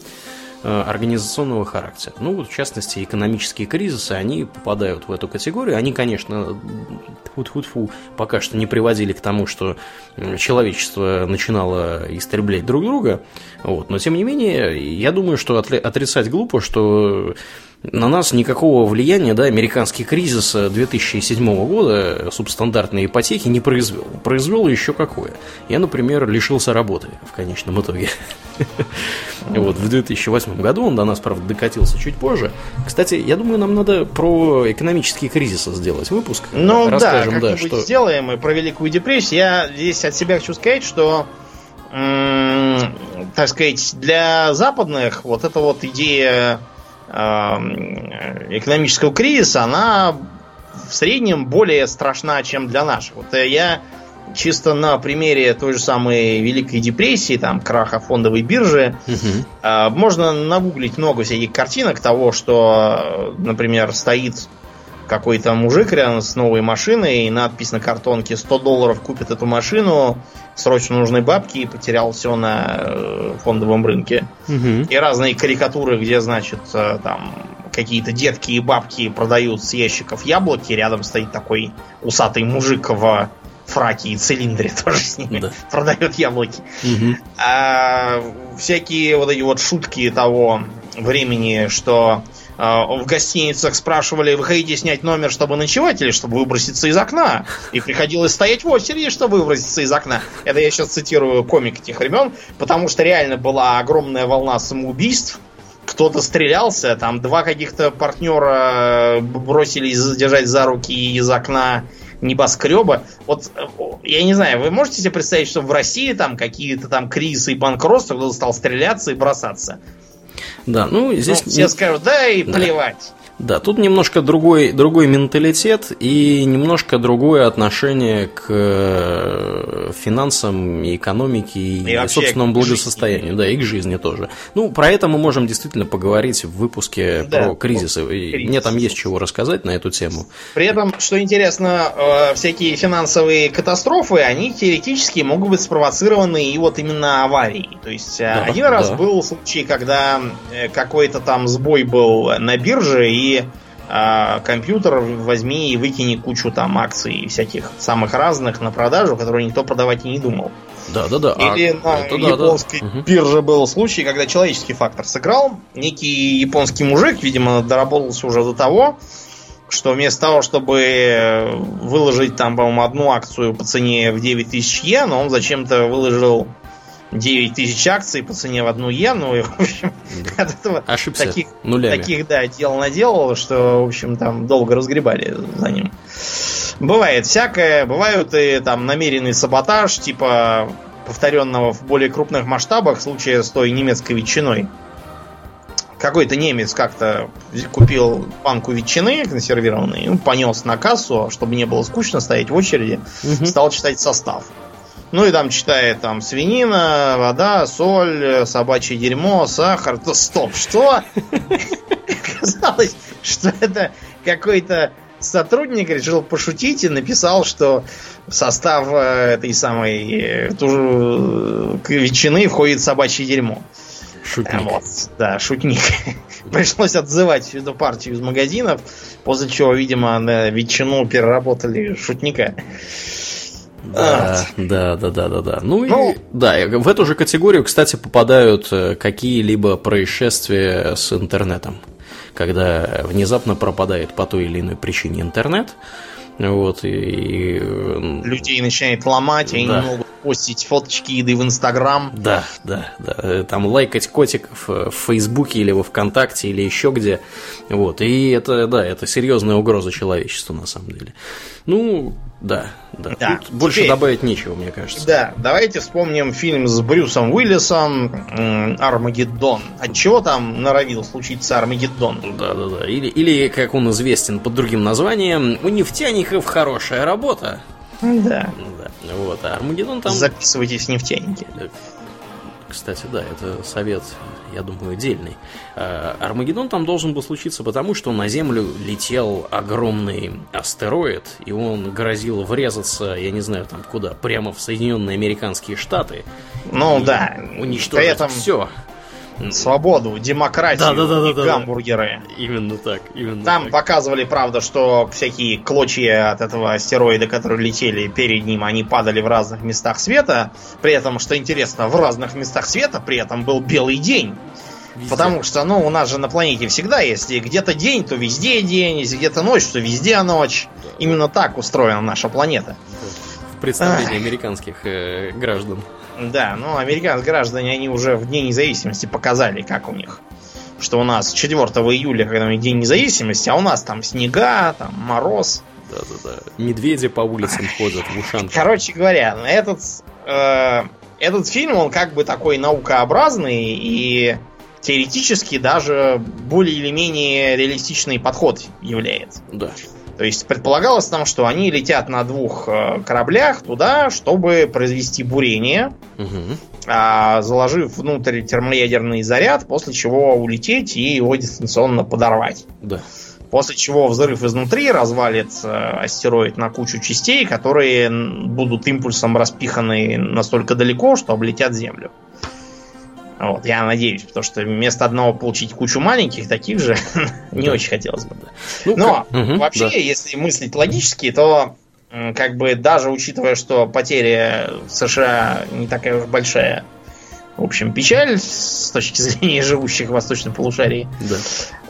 организационного характера. Ну, вот, в частности, экономические кризисы, они попадают в эту категорию. Они, конечно, тьфу-тьфу-тьфу, пока что не приводили к тому, что человечество начинало истреблять друг друга. Вот. Но, тем не менее, я думаю, что отрицать глупо, что на нас никакого влияния да, американский кризис 2007 года субстандартной ипотеки не произвел. Произвел еще какое. Я, например, лишился работы в конечном итоге. Вот, в 2008 году он до нас, правда, докатился чуть позже. Кстати, я думаю, нам надо про экономические кризисы сделать выпуск. Ну да, как-нибудь что... сделаем и про Великую депрессию. Я здесь от себя хочу сказать, что, так сказать, для западных вот эта вот идея экономического кризиса, она в среднем более страшна, чем для наших. Вот э, я чисто на примере той же самой Великой депрессии, там, краха фондовой биржи, а, Можно нагуглить много всяких картинок того, что, э, например, стоит какой-то мужик рядом с новой машиной, и надпись на картонке 100 долларов купит эту машину, срочно нужны бабки, и потерял все на э, фондовом рынке. Мгм. И разные карикатуры, где, значит, э, там какие-то детки и бабки продают с ящиков яблоки, рядом стоит такой усатый мужик в фраке и цилиндре тоже с ними Да. продает яблоки. Мгм. А всякие вот эти вот шутки того времени, что в гостиницах спрашивали, вы хотите снять номер, чтобы ночевать или чтобы выброситься из окна? И приходилось стоять в очереди, чтобы выброситься из окна. Это я сейчас цитирую комик этих времен, потому что реально была огромная волна самоубийств. Кто-то стрелялся, там два каких-то партнера бросились задержать за руки из окна небоскреба. Вот э, я не знаю, вы можете себе представить, что в России там какие-то там кризисы и банкротства, кто-то стал стреляться и бросаться? Да, ну, Ну, здесь... все скажут, да и Да. плевать. Да, тут немножко другой, другой менталитет и немножко другое отношение к э, финансам и экономике и, и собственному благосостоянию, жизни. да, и к жизни тоже. Ну, про это мы можем действительно поговорить в выпуске да, про кризисы. Кризис. Мне там есть чего рассказать на эту тему. При этом, что интересно, э, всякие финансовые катастрофы, они теоретически могут быть спровоцированы и вот именно аварией. То есть э, да, один раз да. был случай, когда какой-то там сбой был на бирже и а, компьютер возьми и выкини кучу там акций всяких самых разных на продажу, которые никто продавать и не думал. Да, да, да. Или а, на это, японской да, да. бирже был случай, когда человеческий фактор сыграл. Некий японский мужик, видимо, доработался уже до того, что вместо того, чтобы выложить там, по-моему, одну акцию по цене в 9000 йен, он зачем-то выложил 9 тысяч акций по цене в одну иену. И, в общем, от этого Ошибся. таких, таких, да, дел наделал, что, в общем, там долго разгребали за ним. Бывает всякое. Бывают и там намеренный саботаж, типа повторенного в более крупных масштабах случая с той немецкой ветчиной. Какой-то немец как-то купил банку ветчины консервированной, ну, понес на кассу, чтобы не было скучно стоять в очереди, угу. стал читать состав. Ну и там читает там свинина, вода, соль, собачье дерьмо, сахар. То стоп, что? Казалось, что это какой-то сотрудник решил пошутить и написал, что в состав э, этой самой э, ту, ветчины входит собачье дерьмо. Шутник. Вот, да, шутник. Пришлось отзывать эту партию из магазинов, после чего, видимо, на ветчину переработали шутника. Да, да, да, да, да, да. Ну, ну и да, в эту же категорию, кстати, попадают э, какие-либо происшествия с интернетом. Когда внезапно пропадает по той или иной причине интернет, вот, и, и... Людей начинает ломать, и они могут постить фоточки еды в Инстаграм. Да, да, да. Там лайкать котиков в Фейсбуке или во Вконтакте или еще где. Вот. И это, да, это серьезная угроза человечеству на самом деле. Ну, да, да. да. Тут больше Теперь, добавить нечего, мне кажется. Да, давайте вспомним фильм с Брюсом Уиллисом «Армагеддон». От чего там норовил случиться Армагеддон? Да, да, да. Или, или, как он известен под другим названием, у нефтяников хорошая работа. Да. да. Вот, а Армагеддон там... Записывайтесь нефтяники. Кстати, да, это совет, я думаю, дельный. А, Армагеддон там должен был случиться потому, что на Землю летел огромный астероид, и он грозил врезаться, я не знаю, там куда, прямо в Соединенные Американские Штаты. Ну да. Уничтожить этом... все свободу, демократию да, да, да, и да, гамбургеры. Да. Именно так. Именно Там так. показывали, правда, что всякие клочья от этого астероида, которые летели перед ним, они падали в разных местах света. При этом, что интересно, в разных местах света при этом был белый день. Везде. Потому что, ну, у нас же на планете всегда, если где-то день, то везде день, если где-то ночь, то везде ночь. Да. Именно так устроена наша планета. В представлении Ах. американских э, граждан. Да, ну, американские граждане, они уже в Дне независимости показали, как у них. Что у нас 4 июля, когда у них День независимости, а у нас там снега, там мороз. Да-да-да. Медведи по улицам ходят в ушанках. Короче говоря, этот, э, этот фильм, он как бы такой наукообразный и теоретически даже более или менее реалистичный подход является. Да. То есть предполагалось там, что они летят на двух э, кораблях туда, чтобы произвести бурение, угу. заложив внутрь термоядерный заряд, после чего улететь и его дистанционно подорвать. Да. После чего взрыв изнутри развалит астероид на кучу частей, которые будут импульсом распиханы настолько далеко, что облетят Землю. Вот, я надеюсь, потому что вместо одного получить кучу маленьких, таких же не очень хотелось бы. Ну, Но вообще, если мыслить логически, то как бы даже учитывая, что потеря в США не такая уж большая, в общем, печаль с точки зрения живущих в восточном полушарии. Да.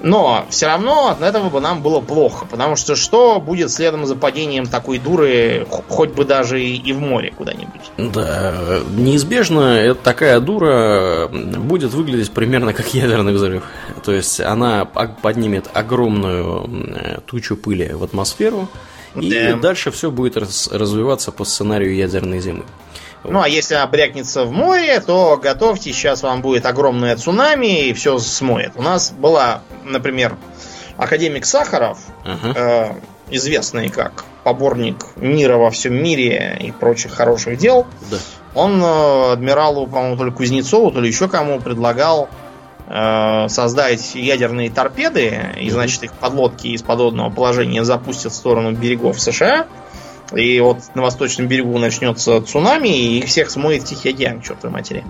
Но все равно от этого бы нам было плохо, потому что что будет следом за падением такой дуры, хоть бы даже и в море куда-нибудь? Да, неизбежно такая дура будет выглядеть примерно как ядерный взрыв. То есть она поднимет огромную тучу пыли в атмосферу, и да. дальше все будет развиваться по сценарию ядерной зимы. Ну, а если она брякнется в море, то готовьте, сейчас вам будет огромное цунами и все смоет. У нас была, например, академик Сахаров, ага. э, известный как поборник мира во всем мире и прочих хороших дел, да. он э, адмиралу, по-моему, то ли Кузнецову, то ли еще кому предлагал э, создать ядерные торпеды, и, значит, их подлодки из подводного положения запустят в сторону берегов США, и вот на восточном берегу начнется цунами, и их всех смоет Тихий океан, чертовой матери.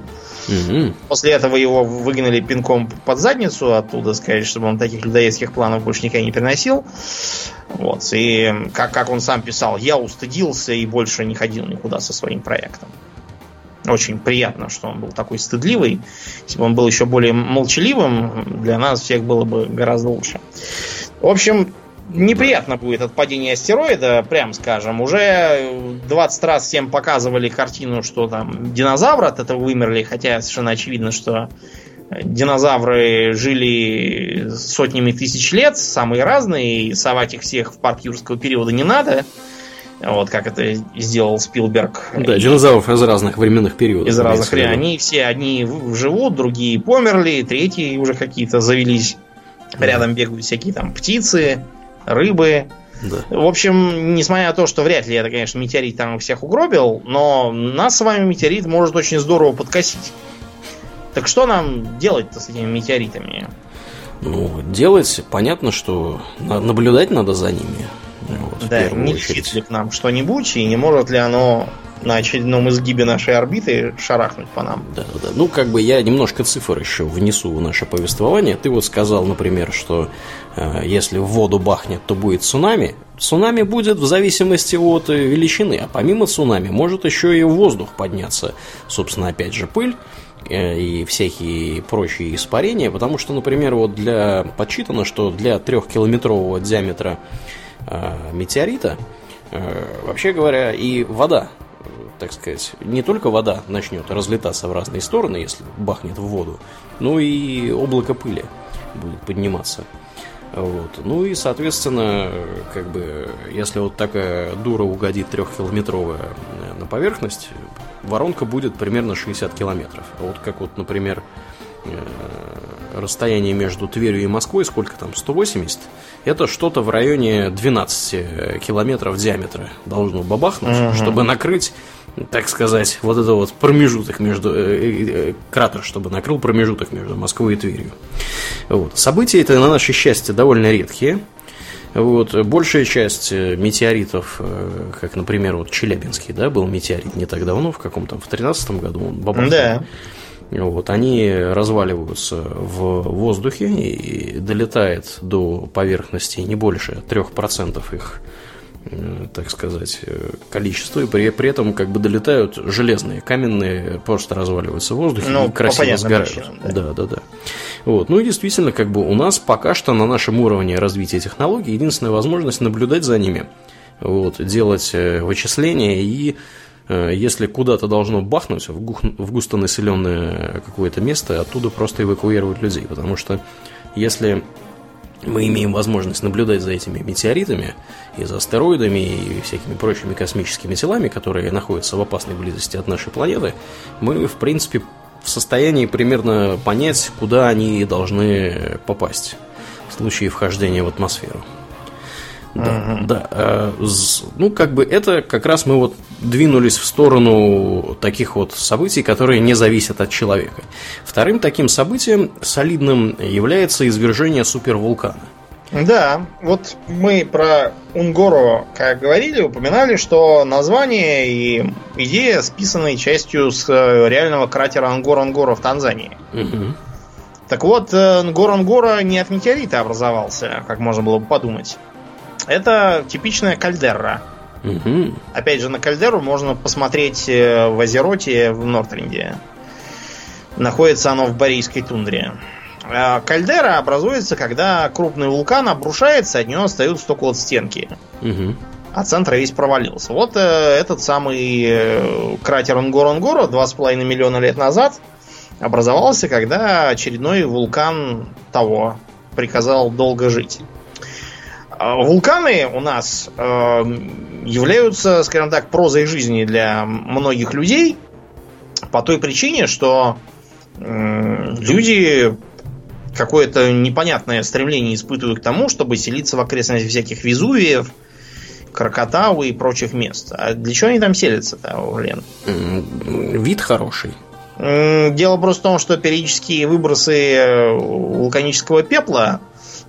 Угу. После этого его выгнали пинком под задницу оттуда, сказать, чтобы он таких людоедских планов больше никогда не переносил. Вот. И как, как он сам писал, я устыдился и больше не ходил никуда со своим проектом. Очень приятно, что он был такой стыдливый. Если бы он был еще более молчаливым, для нас всех было бы гораздо лучше. В общем, неприятно будет от падения астероида, прям скажем. Уже 20 раз всем показывали картину, что там динозавры от этого вымерли, хотя совершенно очевидно, что динозавры жили сотнями тысяч лет, самые разные, и совать их всех в парк юрского периода не надо. Вот как это сделал Спилберг. Да, динозавров из разных временных периодов. Из разных времен. Они все одни живут, другие померли, третьи уже какие-то завелись. Рядом бегают всякие там птицы, рыбы. Да. В общем, несмотря на то, что вряд ли это, конечно, метеорит там всех угробил, но нас с вами метеорит может очень здорово подкосить. Так что нам делать-то с этими метеоритами? Ну, делать, понятно, что наблюдать надо за ними. Вот, да, не летит ли к нам что-нибудь, и не может ли оно на очередном изгибе нашей орбиты шарахнуть по нам. Да, да. Ну, как бы я немножко цифр еще внесу в наше повествование. Ты вот сказал, например, что э, если в воду бахнет, то будет цунами. Цунами будет в зависимости от э, величины, а помимо цунами может еще и в воздух подняться, собственно, опять же, пыль э, и всякие прочие испарения, потому что, например, вот для подсчитано, что для трехкилометрового диаметра э, метеорита, э, вообще говоря, и вода так сказать, не только вода начнет разлетаться в разные стороны, если бахнет в воду, но и облако пыли будет подниматься. Вот. Ну и, соответственно, как бы, если вот такая дура угодит трехкилометровая э, на поверхность, воронка будет примерно 60 километров. Вот как вот, например, э, расстояние между Тверью и Москвой, сколько там, 180, это что-то в районе 12 километров диаметра должно бабахнуть, угу. чтобы накрыть так сказать, вот это вот промежуток между, э, э, э, кратер, чтобы накрыл промежуток между Москвой и Тверью. Вот. События это, на наше счастье, довольно редкие. Вот. Большая часть э, метеоритов, э, как, например, вот Челябинский, да, был метеорит не так давно, в каком-то, в 13 году он бабахнул. Да. Вот, они разваливаются в воздухе и долетает до поверхности не больше 3% их так сказать, э, количество, и при, при этом как бы долетают железные, каменные просто разваливаются в воздухе ну, и красиво сгорают. Причинам, да. да, да, да. Вот. Ну и действительно, как бы у нас пока что на нашем уровне развития технологий единственная возможность наблюдать за ними, вот, делать э, вычисления и если куда-то должно бахнуть в, гух, в густонаселенное какое-то место, оттуда просто эвакуировать людей. Потому что если мы имеем возможность наблюдать за этими метеоритами и за астероидами и всякими прочими космическими телами, которые находятся в опасной близости от нашей планеты, мы, в принципе, в состоянии примерно понять, куда они должны попасть в случае вхождения в атмосферу. Да, угу. да. Э, ну, как бы это как раз мы вот двинулись в сторону таких вот событий, которые не зависят от человека. Вторым таким событием солидным является извержение супервулкана. Да, вот мы про Унгоро, как говорили, упоминали, что название и идея списаны частью с э, реального кратера Ангор-Ангора в Танзании. Угу. Так вот, э, Нгор-Ангора не от метеорита образовался, как можно было бы подумать. Это типичная кальдерра. Угу. Опять же, на кальдеру можно посмотреть э, в Азероте в Нортринде. Находится оно в Борийской тундре. А кальдера образуется, когда крупный вулкан обрушается, от него остаются только вот стенки. Угу. А центр весь провалился. Вот э, этот самый э, кратер Нгоронгоро 2,5 миллиона лет назад образовался, когда очередной вулкан того приказал долго жить. А вулканы у нас э, являются, скажем так, прозой жизни для многих людей по той причине, что э, люди какое-то непонятное стремление испытывают к тому, чтобы селиться в окрестностях всяких Везувиев, Крокотау и прочих мест. А для чего они там селятся-то, Лен? Вид хороший. Дело просто в том, что периодические выбросы э, вулканического пепла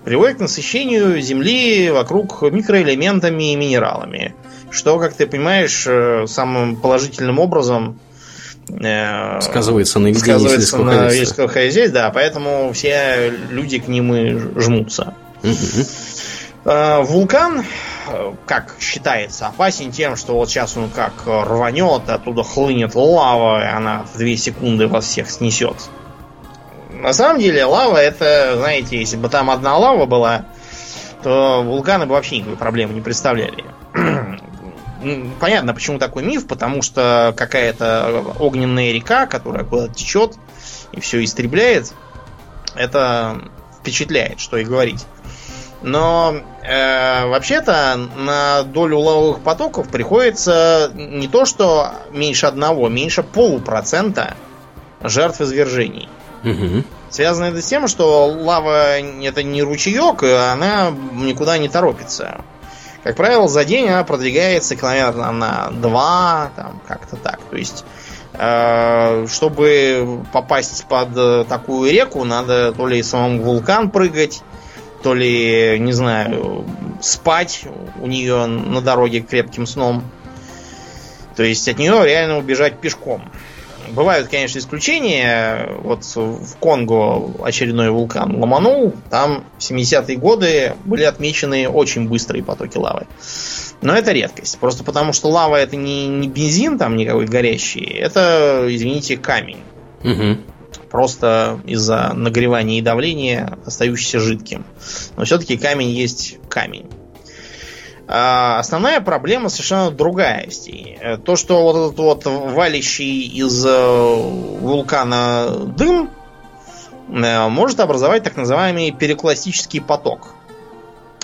приводят к насыщению Земли вокруг микроэлементами и минералами. Что, как ты понимаешь, э, самым положительным образом э, сказывается на ведении сельского хозяйства. хозяйства. Да, поэтому все люди к ним и жмутся. Угу. Вулкан, как считается, опасен тем, что вот сейчас он как рванет, оттуда хлынет лава, и она в две секунды вас всех снесет. На самом деле лава это, знаете, если бы там одна лава была, то вулканы бы вообще никакой проблемы не представляли. Понятно, почему такой миф, потому что какая-то огненная река, которая куда-то течет и все истребляет, это впечатляет, что и говорить. Но э, вообще-то на долю лавовых потоков приходится не то, что меньше одного, меньше полупроцента жертв извержений. Угу. Связано это с тем, что лава это не ручеек, и она никуда не торопится. Как правило, за день она продвигается километра на два, там как-то так. То есть, э, чтобы попасть под такую реку, надо то ли самому вулкан прыгать, то ли, не знаю, спать у нее на дороге крепким сном. То есть от нее реально убежать пешком. Бывают, конечно, исключения. Вот в Конго очередной вулкан ломанул. Там в 70-е годы были отмечены очень быстрые потоки лавы. Но это редкость. Просто потому, что лава это не, не бензин там никакой горящий. Это, извините, камень. Угу. Просто из-за нагревания и давления остающийся жидким. Но все-таки камень есть камень. А основная проблема совершенно другая здесь. То, что вот этот вот валящий из э, вулкана дым э, может образовать так называемый перикластический поток.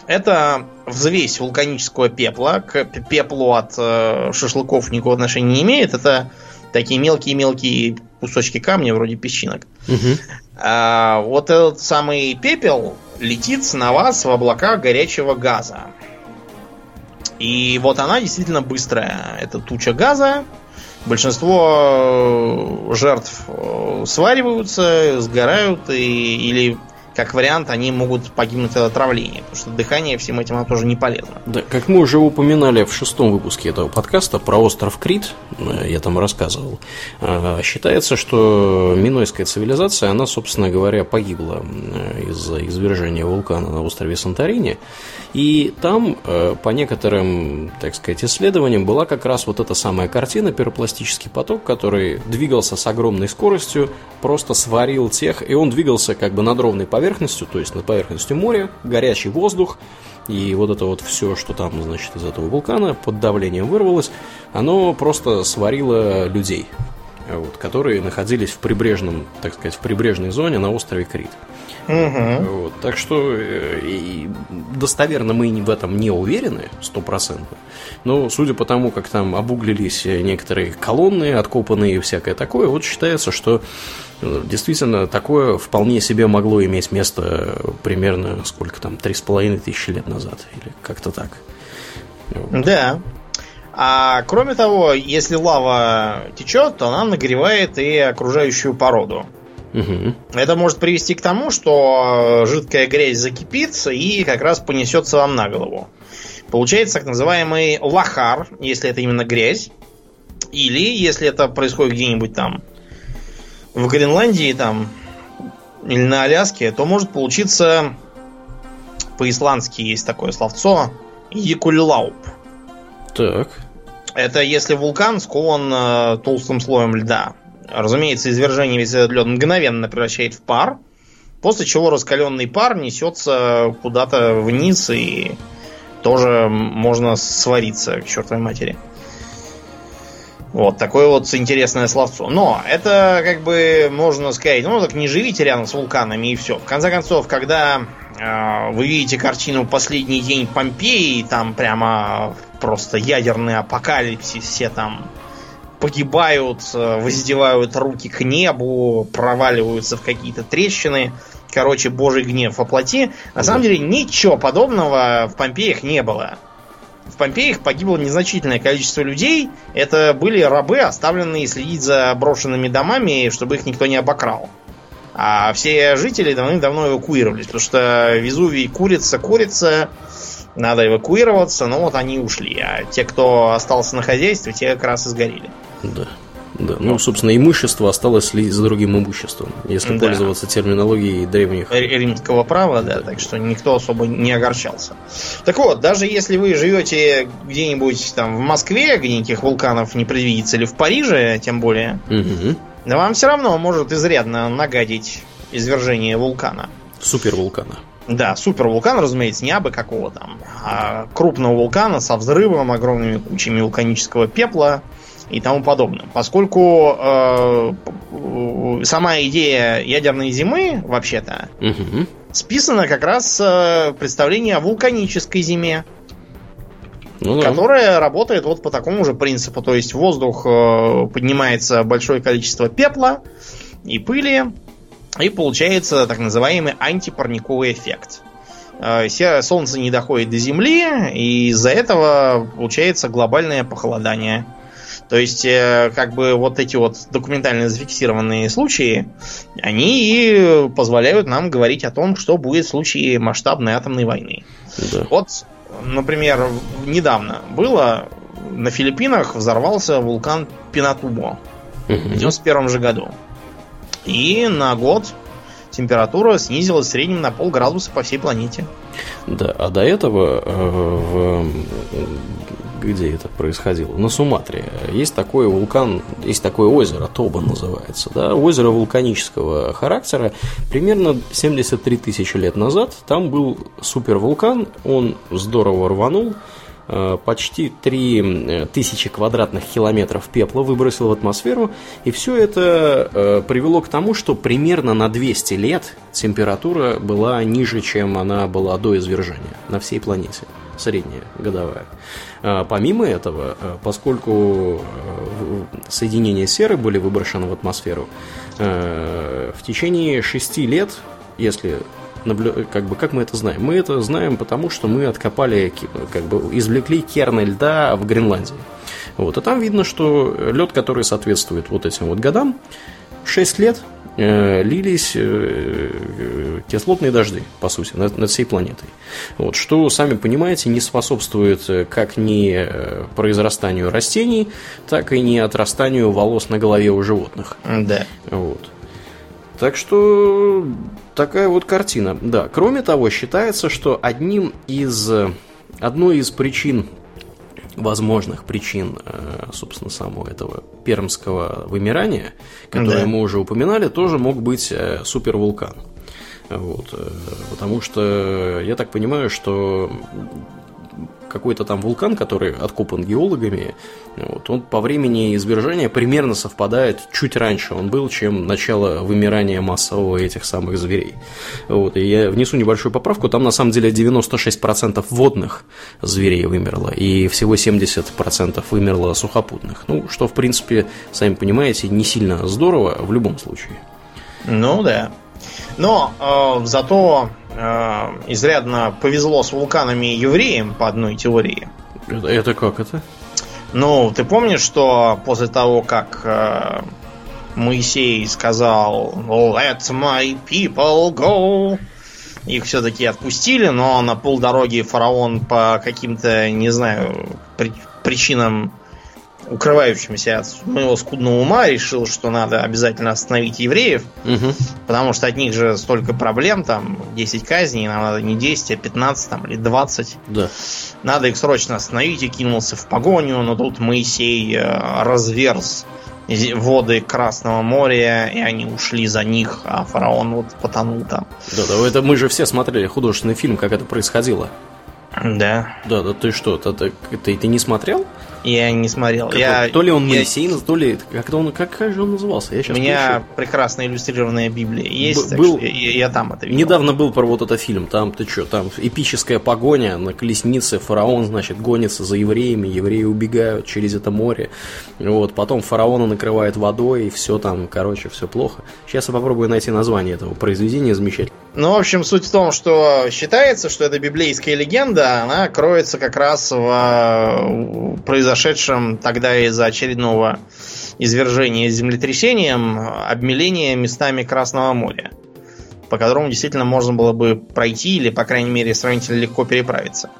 Это взвесь вулканического пепла. К пеплу от э, шашлыков никакого отношения не имеет. Это такие мелкие-мелкие кусочки камня, вроде песчинок. Угу. А, вот этот самый пепел летит на вас в облака горячего газа. И вот она действительно быстрая. Это туча газа. Большинство э, жертв э, свариваются, сгорают и, или как вариант, они могут погибнуть от отравления, потому что дыхание всем этим оно тоже не полезно. Да, как мы уже упоминали в шестом выпуске этого подкаста про остров Крит, э, я там рассказывал, э, считается, что минойская цивилизация, она, собственно говоря, погибла э, из-за извержения вулкана на острове Санторини, и там, по некоторым, так сказать, исследованиям, была как раз вот эта самая картина, пиропластический поток, который двигался с огромной скоростью, просто сварил тех, и он двигался как бы над ровной поверхностью, поверхностью, то есть над поверхностью моря, горячий воздух, и вот это вот все, что там, значит, из этого вулкана под давлением вырвалось, оно просто сварило людей, вот, которые находились в прибрежном, так сказать, в прибрежной зоне на острове Крит. Угу. Вот, так что э, и достоверно мы в этом не уверены, стопроцентно. Но судя по тому, как там обуглились некоторые колонны, откопанные и всякое такое, вот считается, что действительно такое вполне себе могло иметь место примерно сколько там, три с половиной тысячи лет назад, или как-то так. Да. А кроме того, если лава течет, то она нагревает и окружающую породу. Угу. Это может привести к тому, что жидкая грязь закипит и как раз понесется вам на голову. Получается так называемый лахар, если это именно грязь. Или если это происходит где-нибудь там в Гренландии там или на Аляске, то может получиться по-исландски есть такое словцо Якуллауп. Так. Это если вулкан скован э, толстым слоем льда. Разумеется, извержение весь этот лед мгновенно превращает в пар, после чего раскаленный пар несется куда-то вниз и тоже можно свариться к чертовой матери. Вот, такое вот интересное словцо. Но это как бы можно сказать, ну так не живите рядом с вулканами и все. В конце концов, когда э, вы видите картину «Последний день Помпеи», там прямо просто ядерный апокалипсис, все там погибают, э, воздевают руки к небу, проваливаются в какие-то трещины. Короче, божий гнев воплоти. На самом деле ничего подобного в Помпеях не было. В Помпеях погибло незначительное количество людей. Это были рабы, оставленные следить за брошенными домами, чтобы их никто не обокрал. А все жители давным-давно эвакуировались, потому что Везувий курица, курица, надо эвакуироваться, но вот они ушли. А те, кто остался на хозяйстве, те как раз и сгорели. Да. Да, ну, собственно, имущество осталось следить за другим имуществом, если да. пользоваться терминологией древних. Римского права, да, так что никто особо не огорчался. Так вот, даже если вы живете где-нибудь там в Москве, где никаких вулканов не предвидится, или в Париже, тем более, угу. да вам все равно может изрядно нагадить извержение вулкана. Супервулкана. Да, супервулкан, разумеется, не абы какого там, а крупного вулкана со взрывом, огромными кучами вулканического пепла, и тому подобное. Поскольку э, сама идея ядерной зимы, вообще-то, угу. списана как раз э, представления о вулканической зиме. Ну, да. Которая работает вот по такому же принципу. То есть в воздух э, поднимается большое количество пепла и пыли, и получается так называемый антипарниковый эффект. Э, солнце не доходит до Земли, и из-за этого получается глобальное похолодание. То есть, э, как бы вот эти вот документально зафиксированные случаи, они и позволяют нам говорить о том, что будет в случае масштабной атомной войны. Да. Вот, например, недавно было на Филиппинах взорвался вулкан Пинатубо угу. в 91 же году. И на год температура снизилась в среднем на полградуса по всей планете. Да, а до этого э, в где это происходило? На Суматре. Есть такой вулкан, есть такое озеро, Тоба называется, да, озеро вулканического характера. Примерно 73 тысячи лет назад там был супервулкан, он здорово рванул, э, почти 3 тысячи квадратных километров пепла выбросил в атмосферу, и все это э, привело к тому, что примерно на 200 лет температура была ниже, чем она была до извержения на всей планете средняя годовая. А, помимо этого, а, поскольку а, соединения серы были выброшены в атмосферу, в течение шести лет, если как бы как мы это знаем? Мы это знаем потому, что мы откопали, как бы извлекли керны льда в Гренландии. Вот, и там видно, что лед, который соответствует вот этим вот годам, 6 лет Э, лились э, кислотные дожди, по сути, над, над всей планетой. Вот, что, сами понимаете, не способствует э, как ни произрастанию растений, так и не отрастанию волос на голове у животных. Да. Вот. Так что такая вот картина. Да, кроме того, считается, что одним из одной из причин возможных причин, э, собственно, самого этого пермского вымирания, которое да. мы уже упоминали, тоже мог быть э, супервулкан. Вот, э, потому что я так понимаю, что какой-то там вулкан, который откопан геологами, вот, он по времени извержения примерно совпадает чуть раньше он был, чем начало вымирания массового этих самых зверей. Вот, и я внесу небольшую поправку, там на самом деле 96% водных зверей вымерло, и всего 70% вымерло сухопутных. Ну, что, в принципе, сами понимаете, не сильно здорово в любом случае. Ну да. Но э, зато э, изрядно повезло с вулканами и евреям по одной теории. Это, это как это? Ну, ты помнишь, что после того, как э, Моисей сказал «Let my people go», их все-таки отпустили, но на полдороги фараон по каким-то, не знаю, при, причинам укрывающимся от моего скудного ума, решил, что надо обязательно остановить евреев, угу. потому что от них же столько проблем, там 10 казней, нам надо не 10, а 15 там, или 20. Да. Надо их срочно остановить и кинулся в погоню, но тут Моисей э, разверз воды Красного моря, и они ушли за них, а фараон вот потонул там. Да, да, это мы же все смотрели художественный фильм, как это происходило. Да. Да, да, ты что, ты, ты, ты не смотрел? Я не смотрел. Как я, то ли он я- Моисей, то ли... Как-то он... Как, как же он назывался? Я У сейчас меня прекрасно иллюстрированная Библия есть, так был- я, я там это видел. Недавно был про вот этот фильм, там ты что, там эпическая погоня на колеснице, фараон, значит, гонится за евреями, евреи убегают через это море, вот, потом фараона накрывает водой, и все там, короче, все плохо. Сейчас я попробую найти название этого произведения замечательного. Ну, в общем, суть в том, что считается, что эта библейская легенда, она кроется как раз в э, произошедшем тогда из-за очередного извержения землетрясением обмеления местами Красного моря, по которому действительно можно было бы пройти или, по крайней мере, сравнительно легко переправиться.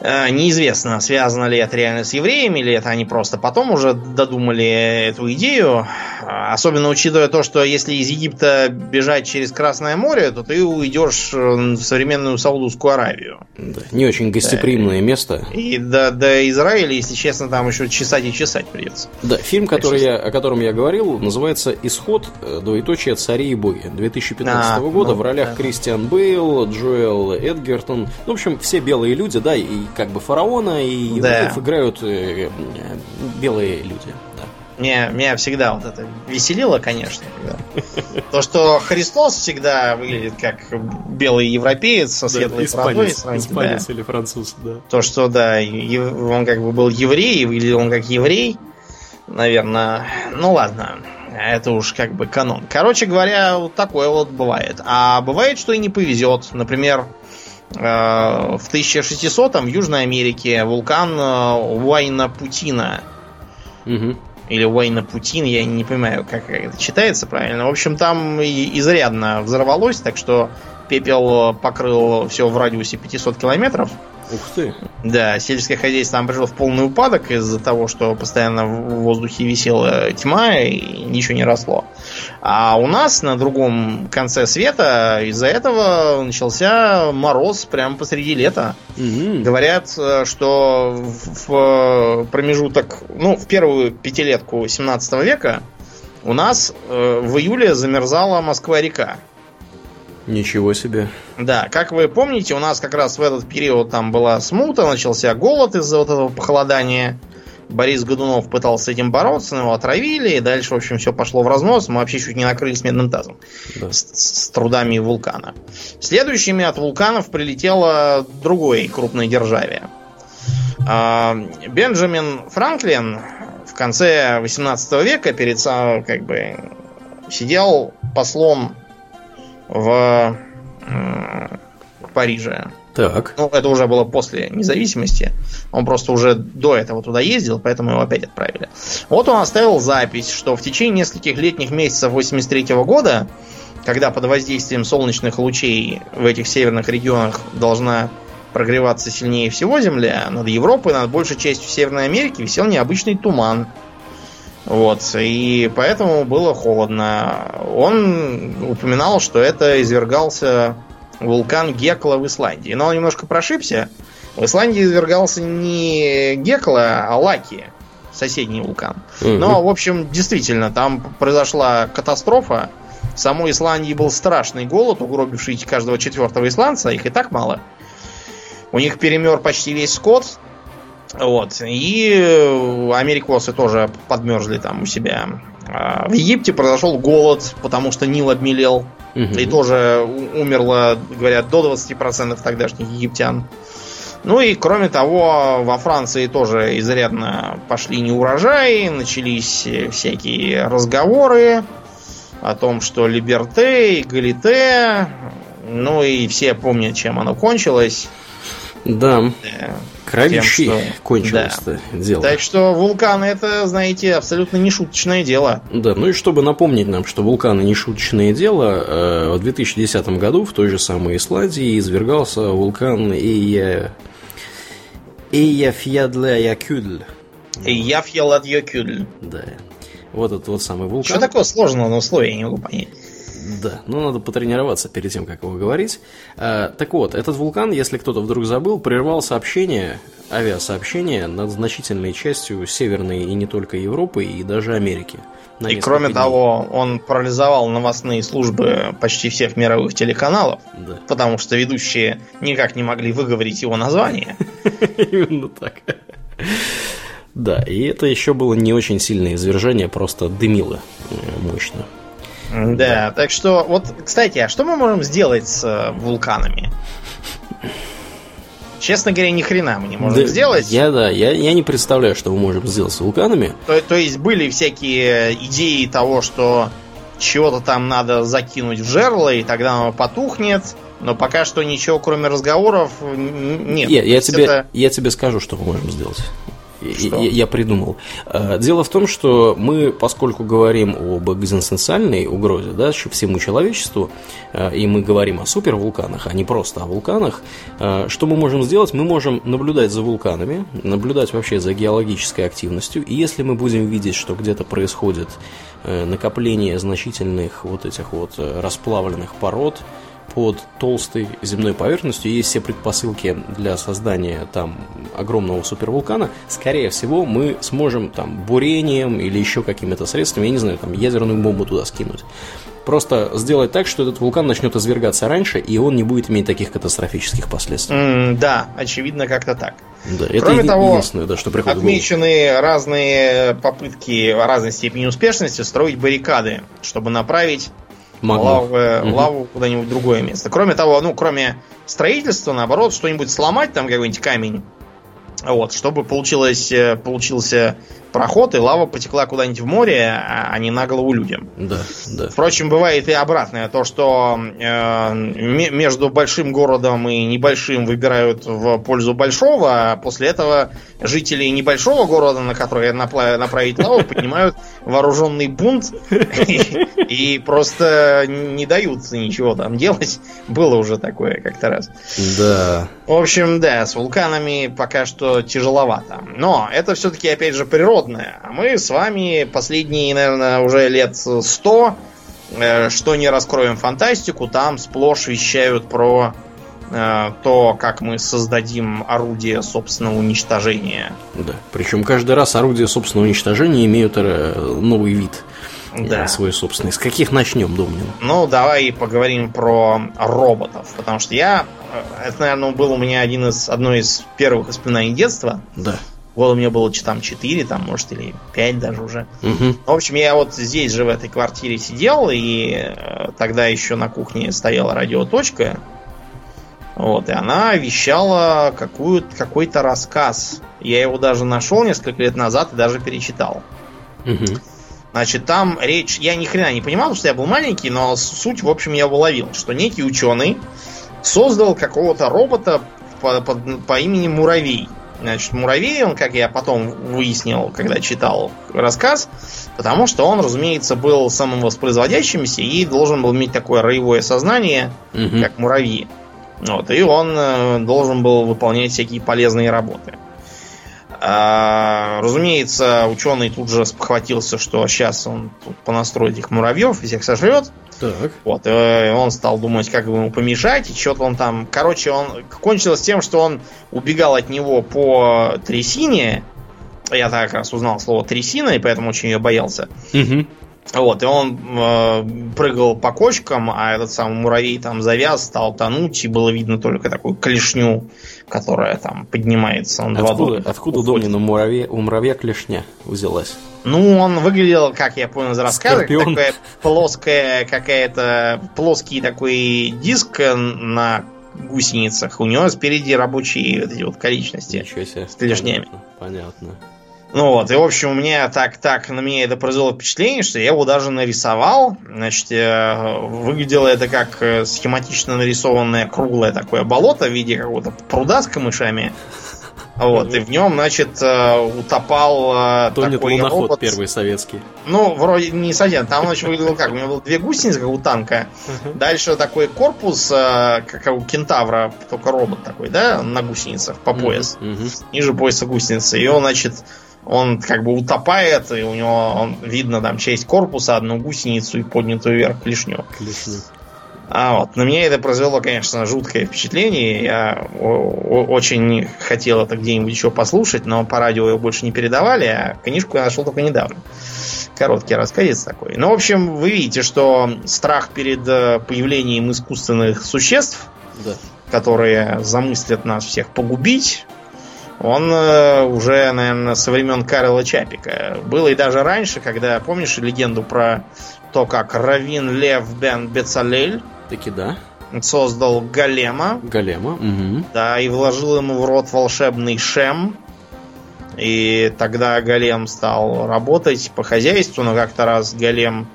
Э, Неизвестно, связано ли это реально с евреями, или это они просто потом уже додумали эту идею. Особенно учитывая то, что если из Египта бежать через Красное море, то ты уйдешь э, в современную Саудовскую Аравию. Да, не очень гостеприимное место. И до, до Израиля, если честно, там еще чесать и чесать придется. Да, фильм, который я, о котором я говорил, называется «Исход. э, Двоеточие. Цари и боги» 2015 А, года ну, в ролях да. Кристиан Бейл, Джоэл Эдгертон. Ну, в общем, все белые люди, да, и как бы фараона, и Да. евреев играют э, э, белые люди. Да. Меня, меня всегда вот это веселило, конечно. То, что Христос всегда выглядит как белый европеец со светлой бородой. сравнительно, да. или француз, да. То, что, да, он как бы был еврей, и выглядел он как еврей, наверное. Ну ладно, это уж как бы канон. Короче говоря, вот такое вот бывает. А бывает, что и не повезет. Например, в 1600-м в Южной Америке вулкан э, Уайна-Путина Мгм. или Уайна-Путин, я не понимаю, как это читается правильно. В общем, там изрядно взорвалось, так что пепел покрыл все в радиусе 500 километров. Ух ты. Да, сельское хозяйство там пришло в полный упадок из-за того, что постоянно в воздухе висела тьма и ничего не росло. А у нас на другом конце света из-за этого начался мороз прямо посреди лета. Мгм. Говорят, э, что в в промежуток, ну, в первую пятилетку 17 века у нас э, в июле замерзала Москва-река. Ничего себе. Да, как вы помните, у нас как раз в этот период там была смута, начался голод из-за вот этого похолодания. Борис Годунов пытался с этим бороться, но его отравили, и дальше, в общем, все пошло в разнос. Мы вообще чуть не накрылись медным тазом Да. с, с трудами вулкана. Следующими от вулканов прилетело другой крупной державе. А, Бенджамин Франклин в конце 18 века перед как бы сидел послом в Париже. Так. Ну, это уже было после независимости. Он просто уже до этого туда ездил, поэтому его опять отправили. Вот он оставил запись, что в течение нескольких летних месяцев 83 года, когда под воздействием солнечных лучей в этих северных регионах должна прогреваться сильнее всего Земля, над Европой, над большей частью Северной Америки висел необычный туман. Вот, и поэтому было холодно. Он упоминал, что это извергался вулкан Гекла в Исландии. Но он немножко прошибся. В Исландии извергался не Гекла, а Лаки, соседний вулкан. Мгм. Но, в общем, действительно, там произошла катастрофа. В самой Исландии был страшный голод, угробивший каждого четвертого исландца, их и так мало. У них перемер почти весь скот. Вот. И э, америкосы тоже подмерзли там у себя. А В Египте произошел голод, потому что Нил обмелел. Мгм. И тоже умерло, говорят, до 20% тогдашних египтян. Ну и кроме того, во Франции тоже изрядно пошли неурожаи, начались э, всякие разговоры о том, что либерте, эгалите, ну и все помнят, чем оно кончилось. Да, Э, кровищей Тем, что- кончилось-то дело. Так что вулканы это, знаете, абсолютно не шуточное дело. Да, ну и чтобы напомнить нам, что вулканы не шуточное дело, э, в 2010 году в той же самой Исландии извергался вулкан Эйя... Эйяфьядляякюдль. Да. Вот этот вот самый вулкан. Что такое сложного на условия, я не могу понять. Да, ну надо потренироваться перед тем, как его говорить. А, так вот, этот вулкан, если кто-то вдруг забыл, прервал сообщение, авиасообщение над значительной частью Северной и не только Европы, и даже Америки. И кроме дней. того, он парализовал новостные службы почти всех мировых телеканалов, Да, потому что ведущие никак не могли выговорить его название. именно так. Да, и это еще было не очень сильное извержение, просто дымило э, мощно. Да, так что, вот, кстати, а что мы можем сделать с э, вулканами? Честно говоря, ни хрена мы не можем Да, сделать. Я, да, я, я не представляю, что мы можем сделать с вулканами. То, то есть были всякие идеи того, что чего-то там надо закинуть в жерло, и тогда оно потухнет. Но пока что ничего, кроме разговоров, нет. Я, я тебе, это- я тебе скажу, что мы можем сделать. Я, я придумал. Э, Дело в том, что мы, поскольку говорим об экзистенциальной угрозе да, всему человечеству, э, и мы говорим о супервулканах, а не просто о вулканах, э, что мы можем сделать? Мы можем наблюдать за вулканами, наблюдать вообще за геологической активностью, и если мы будем видеть, что где-то происходит накопление значительных вот этих вот расплавленных пород, под толстой земной поверхностью есть все предпосылки для создания там огромного супервулкана, скорее всего, мы сможем там бурением или еще какими-то средствами, я не знаю, там ядерную бомбу туда скинуть. Просто сделать так, что этот вулкан начнет извергаться раньше, и он не будет иметь таких катастрофических последствий. М, да, очевидно, как-то так. Да, это Кроме того, единственное, да, что приходит. Отмечены разные попытки разной степени успешности строить баррикады, чтобы направить Лаву, Мгм. лаву куда-нибудь другое место. Кроме того, ну, кроме строительства, наоборот, что-нибудь сломать, там какой-нибудь камень, вот, чтобы получилось, э, получился проход, и лава потекла куда-нибудь в море, а а не на голову людям. Да, да. Впрочем, бывает и обратное, то, что э, ме- между большим городом и небольшим выбирают в пользу большого, а после этого жители небольшого города, на который направить лаву, поднимают вооруженный бунт и, просто не дают ничего там делать. Было уже такое как-то раз. Да. В общем, да, с вулканами пока что тяжеловато. Но это все-таки, опять же, природное. А мы с вами последние, наверное, уже лет сто, э, что не раскроем фантастику, там сплошь вещают про э, то, как мы создадим орудие собственного уничтожения. Да. Причем каждый раз орудия собственного уничтожения имеют э, новый вид. Да. Свой собственный. С каких начнем, Домнин? Ну, давай поговорим про роботов. Потому что я... Это, наверное, был у меня один из, одно из первых воспоминаний детства. Да. У меня было там 4, там, может, или 5 даже уже. Мгм. В общем, я вот здесь же в этой квартире сидел, и э, тогда еще на кухне стояла радиоточка. Вот, и она вещала какой-то рассказ. Я его даже нашел несколько лет назад и даже перечитал. Мгм. Значит, там речь... Я ни хрена не понимал, потому что я был маленький, но суть, в общем, я уловил, что некий ученый создал какого-то робота по, под- по имени Муравей. Значит, Муравей, он, как я потом выяснил, когда читал рассказ, потому что он, разумеется, был самым воспроизводящимся и должен был иметь такое роевое сознание, Мгм. как муравьи. Вот, и он э, должен был выполнять всякие полезные работы. А, разумеется, ученый тут же спохватился, что сейчас он тут понастроит этих муравьев и всех сожрет. Так. Вот, э, он стал думать, как бы ему помешать, и что-то он там... Короче, он кончилось тем, что он убегал от него по трясине. Я так раз узнал слово трясина, и поэтому очень ее боялся. Мгм. Вот, и он э, прыгал по кочкам, а этот самый муравей там завяз, стал тонуть, и было видно только такую клешню, которая там поднимается над Откуда, водой. откуда у муравья, у муравья клешня взялась? Ну, он выглядел, как я понял из рассказа, Скорпион. такая плоская какая-то, плоский такой диск на гусеницах. У него спереди рабочие вот эти вот конечности. Ничего себе. С клешнями. Понятно. Понятно. Ну вот, и в общем, у меня так, так, на меня это произвело впечатление, что я его даже нарисовал. Значит, э, выглядело это как э, схематично нарисованное круглое такое болото в виде какого-то пруда с камышами. Вот, и в нем, значит, э, утопал э, Тонет такой луноход робот. первый советский. Ну, вроде не совсем. Там, значит, выглядело как? У него было две гусеницы, как у танка. Дальше такой корпус, э, как у кентавра, только робот такой, да, на гусеницах по пояс. Ниже пояса гусеницы. И он, значит, он как бы утопает, и у него он, видно там часть корпуса, одну гусеницу и поднятую вверх клешню. Клешню. А вот на меня это произвело, конечно, жуткое впечатление. Я очень хотел это где-нибудь еще послушать, но по радио его больше не передавали, а книжку я нашел только недавно. Короткий рассказец такой. Ну, в общем, вы видите, что страх перед э, появлением искусственных существ, Да. которые замыслят нас всех погубить, он э, уже, наверное, со времен Карла Чапика. Было и даже раньше, когда, помнишь легенду про то, как Равин Лев Бен Бецалель Таки да. создал Голема. Голема. Угу. Да, и вложил ему в рот волшебный шем. И тогда Голем стал работать по хозяйству, но как-то раз Голем,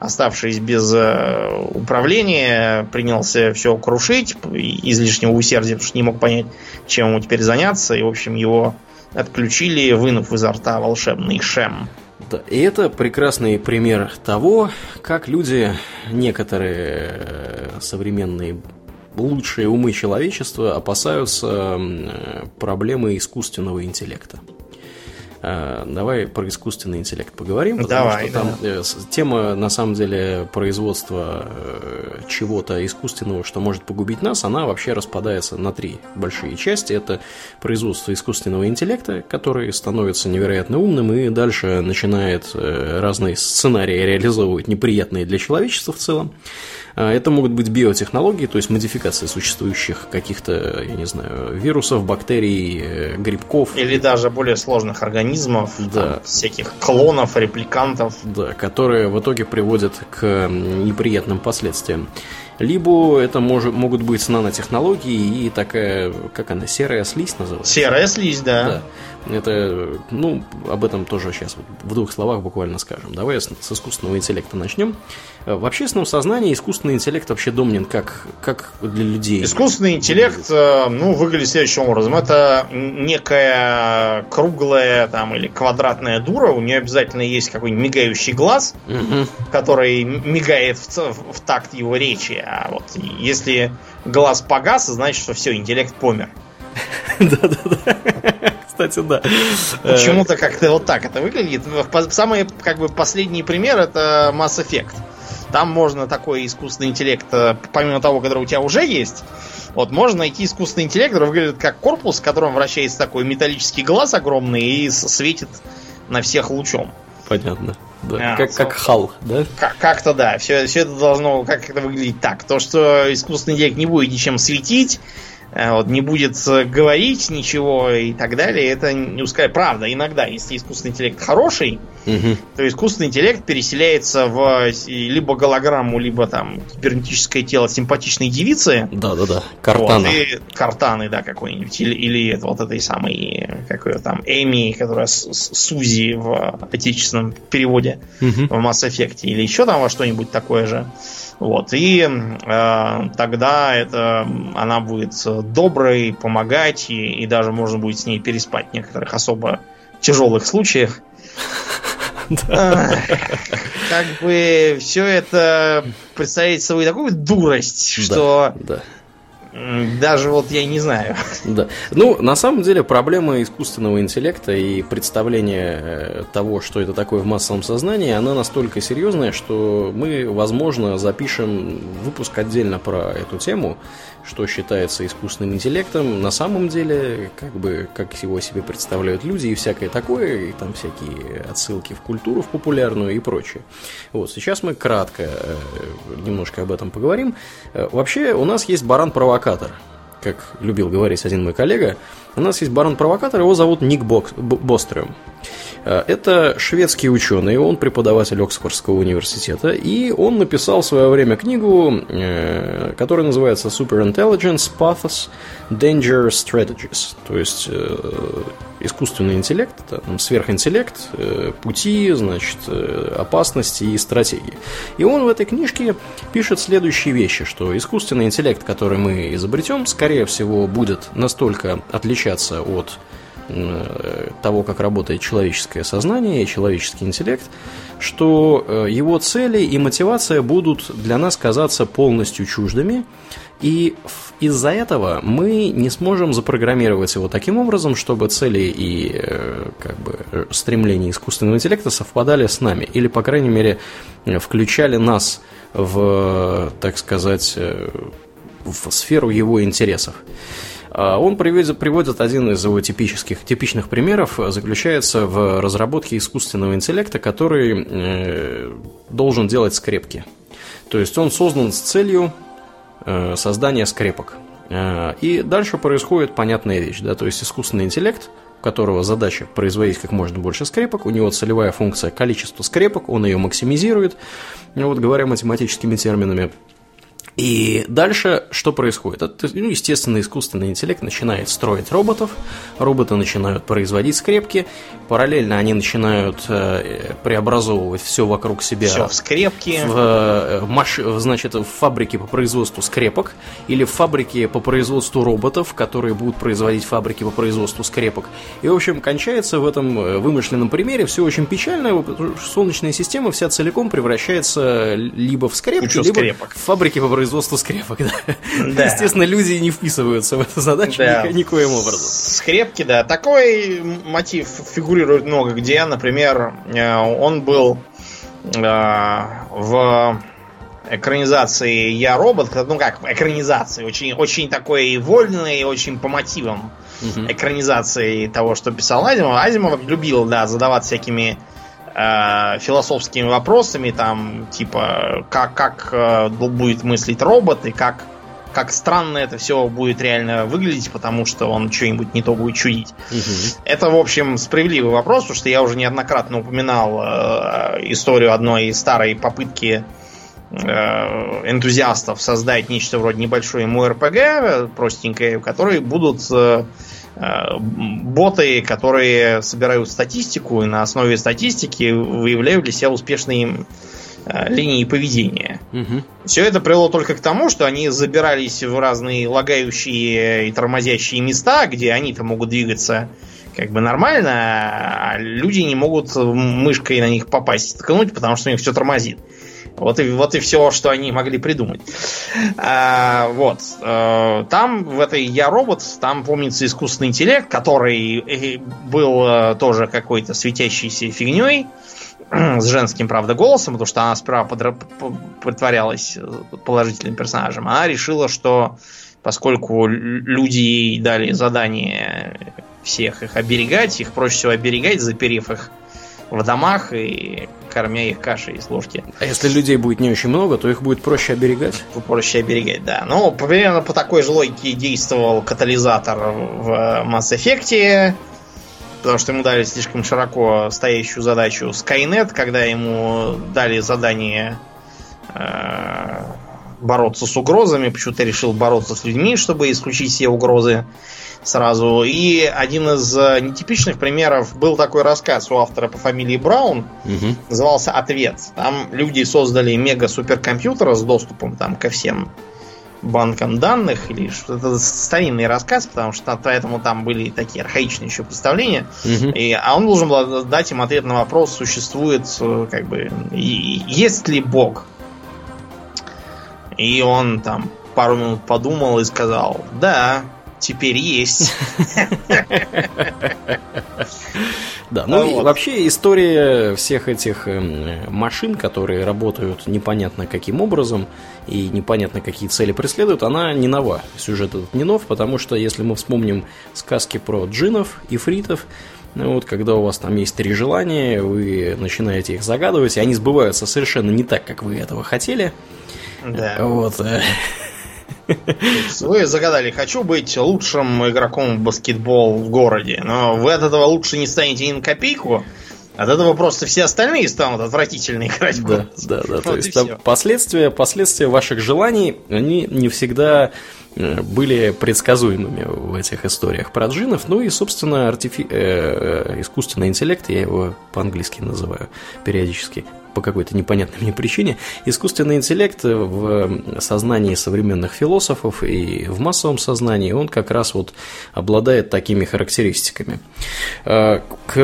оставшись без э, управления, принялся все крушить, излишнего усердия, потому что не мог понять, чем ему теперь заняться. И, в общем, его отключили, вынув изо рта волшебный шем. Да, и это прекрасный пример того, как люди, некоторые э, современные лучшие умы человечества опасаются м, проблемы искусственного интеллекта. Э, Давай про искусственный интеллект поговорим, потому Давай, что там э, с- тема на самом деле производства э, чего-то искусственного, что может погубить нас, она вообще распадается на три большие части. Это производство искусственного интеллекта, который становится невероятно умным и дальше начинает э, разные сценарии реализовывать неприятные для человечества в целом. А, Это могут быть биотехнологии, то есть модификация существующих каких-то, я не знаю, вирусов, бактерий, э, грибков. Или даже более сложных организмов, Да. там, всяких клонов, репликантов. Да, которые в итоге приводят к неприятным последствиям. Либо это может, могут быть нанотехнологии и такая, как она, серая слизь называется? Серая слизь, да. Да. Это, ну, об этом тоже сейчас в двух словах буквально скажем. Давай с, с искусственного интеллекта начнем. Э, В общественном сознании искусственный интеллект вообще доminant как, как для людей. Искусственный интеллект, э, ну, выглядит следующим образом. Это некая круглая там или квадратная дура. У нее обязательно есть какой-нибудь мигающий глаз, Мгм. который мигает в, ц- в такт его речи. А вот если глаз погас, значит, что все, интеллект помер. Да-да-да. Кстати, да. Э, Почему-то как-то вот так это выглядит. Самый как бы последний пример это Mass Effect. Там можно такой искусственный интеллект, э, помимо того, который у тебя уже есть, вот можно найти искусственный интеллект, который выглядит как корпус, в котором вращается такой металлический глаз огромный и светит на всех лучом. Понятно. Да. А, как, как хал, да? Как- Как-то да, все, все это должно как это выглядеть так. То, что искусственный интеллект не будет ничем светить, вот, не будет э, говорить ничего и так далее, это не ускай. Правда, иногда, если искусственный интеллект хороший, Мгм. то искусственный интеллект переселяется в с- либо голограмму, либо там кибернетическое тело симпатичной девицы. Да-да-да. Картана. Вот, картаны, да, какой-нибудь. Или, или это вот этой самой, как ее там, Эми, которая с, с- Сузи в отечественном переводе Мгм. в Mass Effect. Или еще там во что-нибудь такое же. Вот. И э, тогда это она будет доброй, помогать, и, и даже можно будет с ней переспать в некоторых особо тяжелых случаях. Как бы все это представляет собой такую дурость, что даже вот я не знаю. Да. Ну, на самом деле, проблема искусственного интеллекта и представление э, того, что это такое в массовом сознании, она настолько серьезная, что мы, возможно, запишем выпуск отдельно про эту тему, что считается искусственным интеллектом. На самом деле, как бы, как его себе представляют люди и всякое такое, и там всякие отсылки в культуру, в популярную и прочее. Вот, сейчас мы кратко э, немножко об этом поговорим. Э, Вообще, у нас есть баран-провокатор как любил говорить один мой коллега, у нас есть барон-провокатор, его зовут Ник Бокс, Б- Бострем. Э, Это шведский ученый, он преподаватель Оксфордского университета, и он написал в свое время книгу, э, которая называется Superintelligence Pathos Danger Strategies, то есть э, искусственный интеллект, там, сверхинтеллект, пути, значит, опасности и стратегии. И он в этой книжке пишет следующие вещи, что искусственный интеллект, который мы изобретем, скорее всего, будет настолько отличаться от того, как работает человеческое сознание и человеческий интеллект, что э, его цели и мотивация будут для нас казаться полностью чуждыми, и из-за этого мы не сможем запрограммировать его таким образом, чтобы цели и э, как бы э, стремления искусственного интеллекта совпадали с нами, или, по крайней мере, включали нас в, так сказать, в сферу его интересов. А Он приводит, приводит один из его типических, типичных примеров, э, заключается в разработке искусственного интеллекта, который э, должен делать скрепки. То есть он создан с целью э, создания скрепок. И дальше происходит понятная вещь, да, то есть искусственный интеллект, у которого задача производить как можно больше скрепок, у него целевая функция количество скрепок, он ее максимизирует, вот говоря математическими терминами, и дальше что происходит? Это, ну, естественно, искусственный интеллект начинает строить роботов, роботы начинают производить скрепки, параллельно они начинают э, преобразовывать все вокруг себя. Все в скрепки. В, э, маш... Значит, в фабрике по производству скрепок или в фабрике по производству роботов, которые будут производить фабрики по производству скрепок. И, в общем, кончается в этом э, вымышленном примере все очень печально. Солнечная система вся целиком превращается либо в скрепки, либо скрепок. в фабрике по производству скрепок. Да. Да. Естественно, люди не вписываются в эту задачу Да. ни- никоим образом. Скрепки, да. Такой мотив фигурирует много где. Например, э, он был э, в экранизации Я робот, ну как, экранизации, очень, очень такой вольной, очень по мотивам Мгм. экранизации того, что писал Азимов. Азимов любил, да, задавать всякими э, философскими вопросами, там, типа, как, как э, будет мыслить робот и как, как странно это все будет реально выглядеть, потому что он что-нибудь не то будет чудить. Мгм. Это, в общем, справедливый вопрос, потому что я уже неоднократно упоминал э, историю одной старой попытки э, энтузиастов создать нечто вроде небольшой МОРПГ, э, простенькое, в которой будут э, боты, которые собирают статистику и на основе статистики выявляют для себя успешные э, линии поведения. Мгм. Все это привело только к тому, что они забирались в разные лагающие и тормозящие места, где они-то могут двигаться как бы нормально, а люди не могут мышкой на них попасть, ткнуть, потому что у них все тормозит. Вот и, вот и все, что они могли придумать. А, вот. Э, Там, в этой Я робот, там помнится искусственный интеллект, который э, был э, тоже какой-то светящейся фигней, с женским, правда, голосом, потому что она сперва подра- притворялась положительным персонажем. Она решила, что поскольку люди ей дали задание всех их оберегать, их проще всего оберегать, заперев их в домах и кормя их кашей из ложки. А если людей будет не очень много, то их будет проще оберегать. Проще оберегать, да. Ну, примерно по такой же логике действовал катализатор в Mass Effect, потому что ему дали слишком широко стоящую задачу Skynet, когда ему дали задание э, бороться с угрозами, почему-то решил бороться с людьми, чтобы исключить все угрозы сразу. И один из э, нетипичных примеров был такой рассказ у автора по фамилии Браун, Мгм. назывался «Ответ». Там люди создали мега-суперкомпьютер с доступом там, ко всем банкам данных, или что-то старинный рассказ, потому что поэтому там были такие архаичные еще представления. Мгм. И, а он должен был дать им ответ на вопрос, существует, э, как бы, и- есть ли Бог. И он там пару минут подумал и сказал, да, теперь есть. Да, ну А и вообще история всех этих эм, машин, которые работают непонятно каким образом и непонятно какие цели преследуют, она не нова. Сюжет этот не нов, потому что если мы вспомним сказки про джинов и фритов, ну вот, когда у вас там есть три желания, вы начинаете их загадывать, и они сбываются совершенно не так, как вы этого хотели. Да. Вот. Вы загадали, хочу быть лучшим игроком в баскетбол в городе, но вы от этого лучше не станете ни на копейку, от этого просто все остальные станут отвратительно играть Да, да, да. То Вот есть и там последствия, последствия ваших желаний, они не всегда э, были предсказуемыми в этих историях про джинов. Ну и, собственно, артифи- э, э, искусственный интеллект, я его по-английски называю периодически, по какой-то непонятной мне причине. Искусственный интеллект в сознании современных философов и в массовом сознании, он как раз вот обладает такими характеристиками. Э, К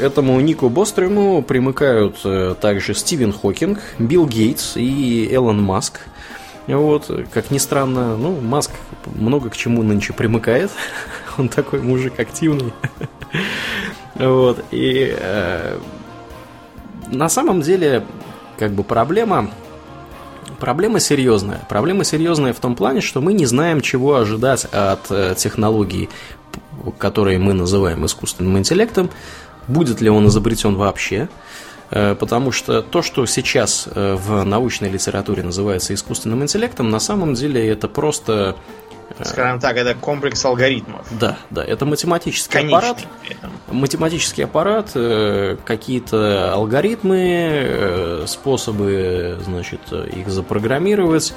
этому Нику Бострему примыкают э, также Стивен Хокинг, Билл Гейтс и Элон Маск. Вот, как ни странно, ну, Маск много к чему нынче примыкает. Он такой мужик активный. Вот, и э, на самом деле, как бы проблема Проблема серьезная. Проблема серьезная в том плане, что мы не знаем, чего ожидать от э, технологий, которые мы называем искусственным интеллектом. Будет ли он изобретен вообще? Э, Потому что то, что сейчас э, в научной литературе называется искусственным интеллектом, на самом деле это просто Скажем так, это комплекс алгоритмов. Да, да, это математический Конечный аппарат. Математический аппарат, э, какие-то алгоритмы, способы, значит, их запрограммировать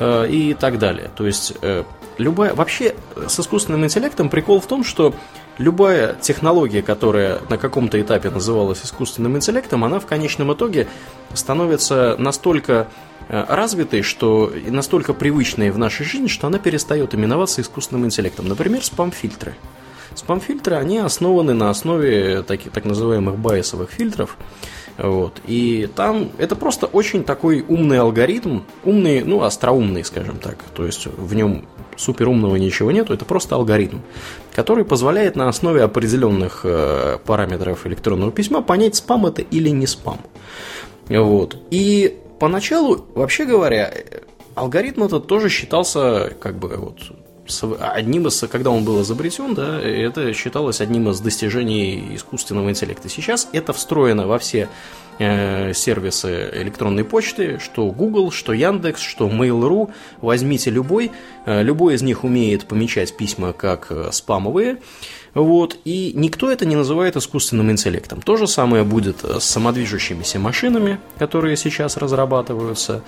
и так далее. То есть любая... Вообще с искусственным интеллектом прикол в том, что любая технология, которая на каком-то этапе называлась искусственным интеллектом, она в конечном итоге становится настолько э, развитой, что и настолько привычной в нашей жизни, что она перестает именоваться искусственным интеллектом. Например, спам-фильтры. Спам-фильтры, они основаны на основе таких, так называемых байесовых фильтров. Вот. И там это просто очень такой умный алгоритм, умный, ну, остроумный, скажем так. То есть в нем суперумного ничего нету, это просто алгоритм, который позволяет на основе определенных э, параметров электронного письма понять, спам это или не спам. Вот. И поначалу, вообще говоря, алгоритм этот тоже считался как бы вот одним из, когда он был изобретен, да, это считалось одним из достижений искусственного интеллекта. Сейчас это встроено во все э, сервисы электронной почты, что Google, что Яндекс, что Mail.ru, возьмите любой, э, любой из них умеет помечать письма как э, спамовые, вот, и никто это не называет искусственным интеллектом. То же самое будет с самодвижущимися машинами, которые сейчас разрабатываются,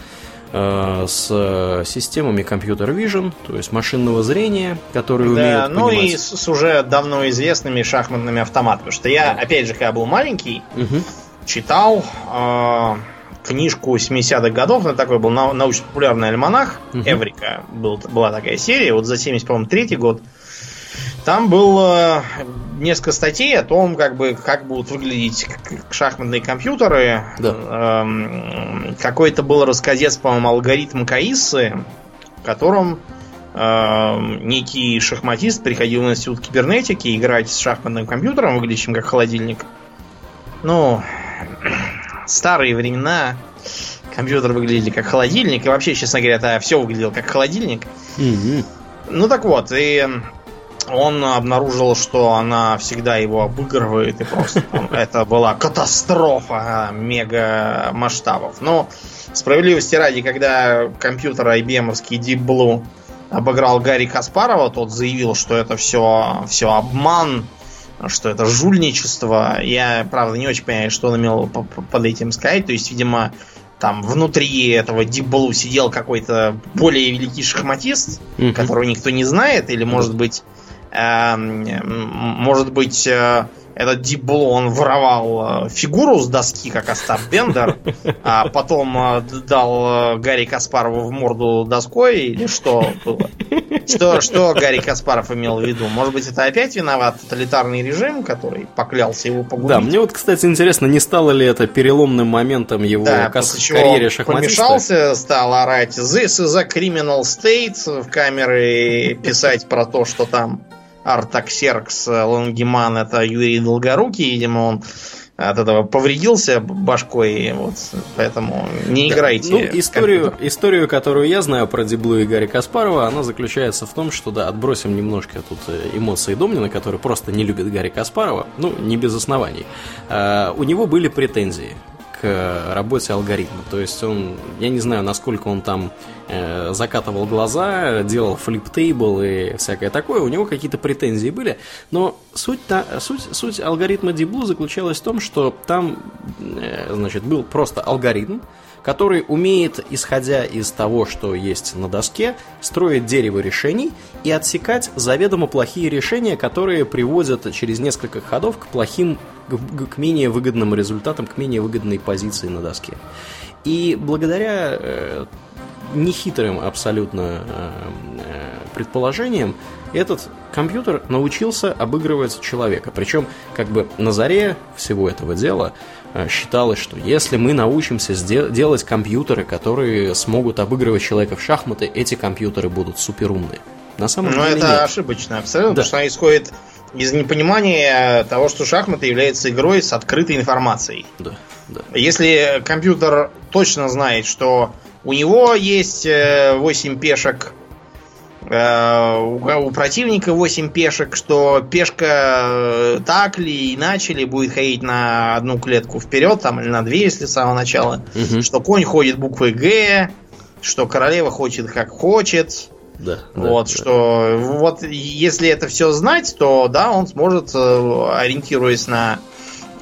Э, с системами компьютер vision, то есть машинного зрения, которые да, умеют ну понимать... и с, с уже давно известными шахматными автоматами. Потому что я, да. опять же, когда был маленький, угу. читал э, книжку 70-х годов, это такой был научно-популярный альманах, угу. Эврика был, была такая серия, вот за 73 год. Там было несколько статей о том, как бы как будут выглядеть шахматные компьютеры. Да. Эм, какой-то был рассказец, по-моему, алгоритм Каисы, в котором эм, некий шахматист приходил в институт кибернетики играть с шахматным компьютером, выглядящим как холодильник. Ну, старые времена компьютер выглядели как холодильник, и вообще, честно говоря, это все выглядело как холодильник. Угу. Ну так вот, и он обнаружил, что она всегда его обыгрывает, и просто там, это была катастрофа мега масштабов. Но справедливости ради, когда компьютер IBM Deep Blue обыграл Гарри Каспарова, тот заявил, что это все, все обман, что это жульничество. Я, правда, не очень понимаю, что он имел под этим сказать. То есть, видимо, там внутри этого Deep Blue сидел какой-то более великий шахматист, mm-hmm. которого никто не знает, или, может быть, может быть, э, этот Дипбло, он воровал э, фигуру с доски, как Остап Бендер, а потом э, дал Гарри Каспарову в морду доской, или что было? Что, что Гарри Каспаров имел в виду? Может быть, это опять виноват тоталитарный режим, который поклялся его погубить? Да, мне вот, кстати, интересно, не стало ли это переломным моментом его да, кас- карьере шахматиста? помешался, стал орать «This is a criminal state» в камеры писать про то, что там Артаксеркс Лонгиман это Юрий Долгорукий, видимо, он от этого повредился башкой, вот, поэтому не играйте. Ну, историю, историю, которую я знаю про Диблу и Гарри Каспарова, она заключается в том, что, да, отбросим немножко тут э, эмоции Домнина, который просто не любит Гарри Каспарова, ну, не без оснований. А, у него были претензии работе алгоритма. То есть он, я не знаю, насколько он там э, закатывал глаза, делал флип-тейбл и всякое такое, у него какие-то претензии были, но суть, та, суть, суть алгоритма Deep Blue заключалась в том, что там, э, значит, был просто алгоритм, который умеет, исходя из того, что есть на доске, строить дерево решений и отсекать заведомо плохие решения, которые приводят через несколько ходов к плохим, к, менее выгодным результатам, к менее выгодной позиции на доске. И благодаря э, нехитрым абсолютно э, э предположениям, этот компьютер научился обыгрывать человека. Причем, как бы на заре всего этого дела считалось, что если мы научимся делать компьютеры, которые смогут обыгрывать человека в шахматы, эти компьютеры будут суперумные. На самом Но деле это нет. ошибочно абсолютно, да. потому что она исходит из непонимания того, что шахматы являются игрой с открытой информацией. Да, да. Если компьютер точно знает, что у него есть 8 э, пешек Э, у противника 8 пешек, что пешка э, так ли, иначе ли будет ходить на одну клетку вперед, там, или на две, если с самого начала, угу. что конь ходит буквой Г, что королева хочет как хочет, Да. Вот, да, что вот если это все знать, то да, он сможет, э, ориентируясь на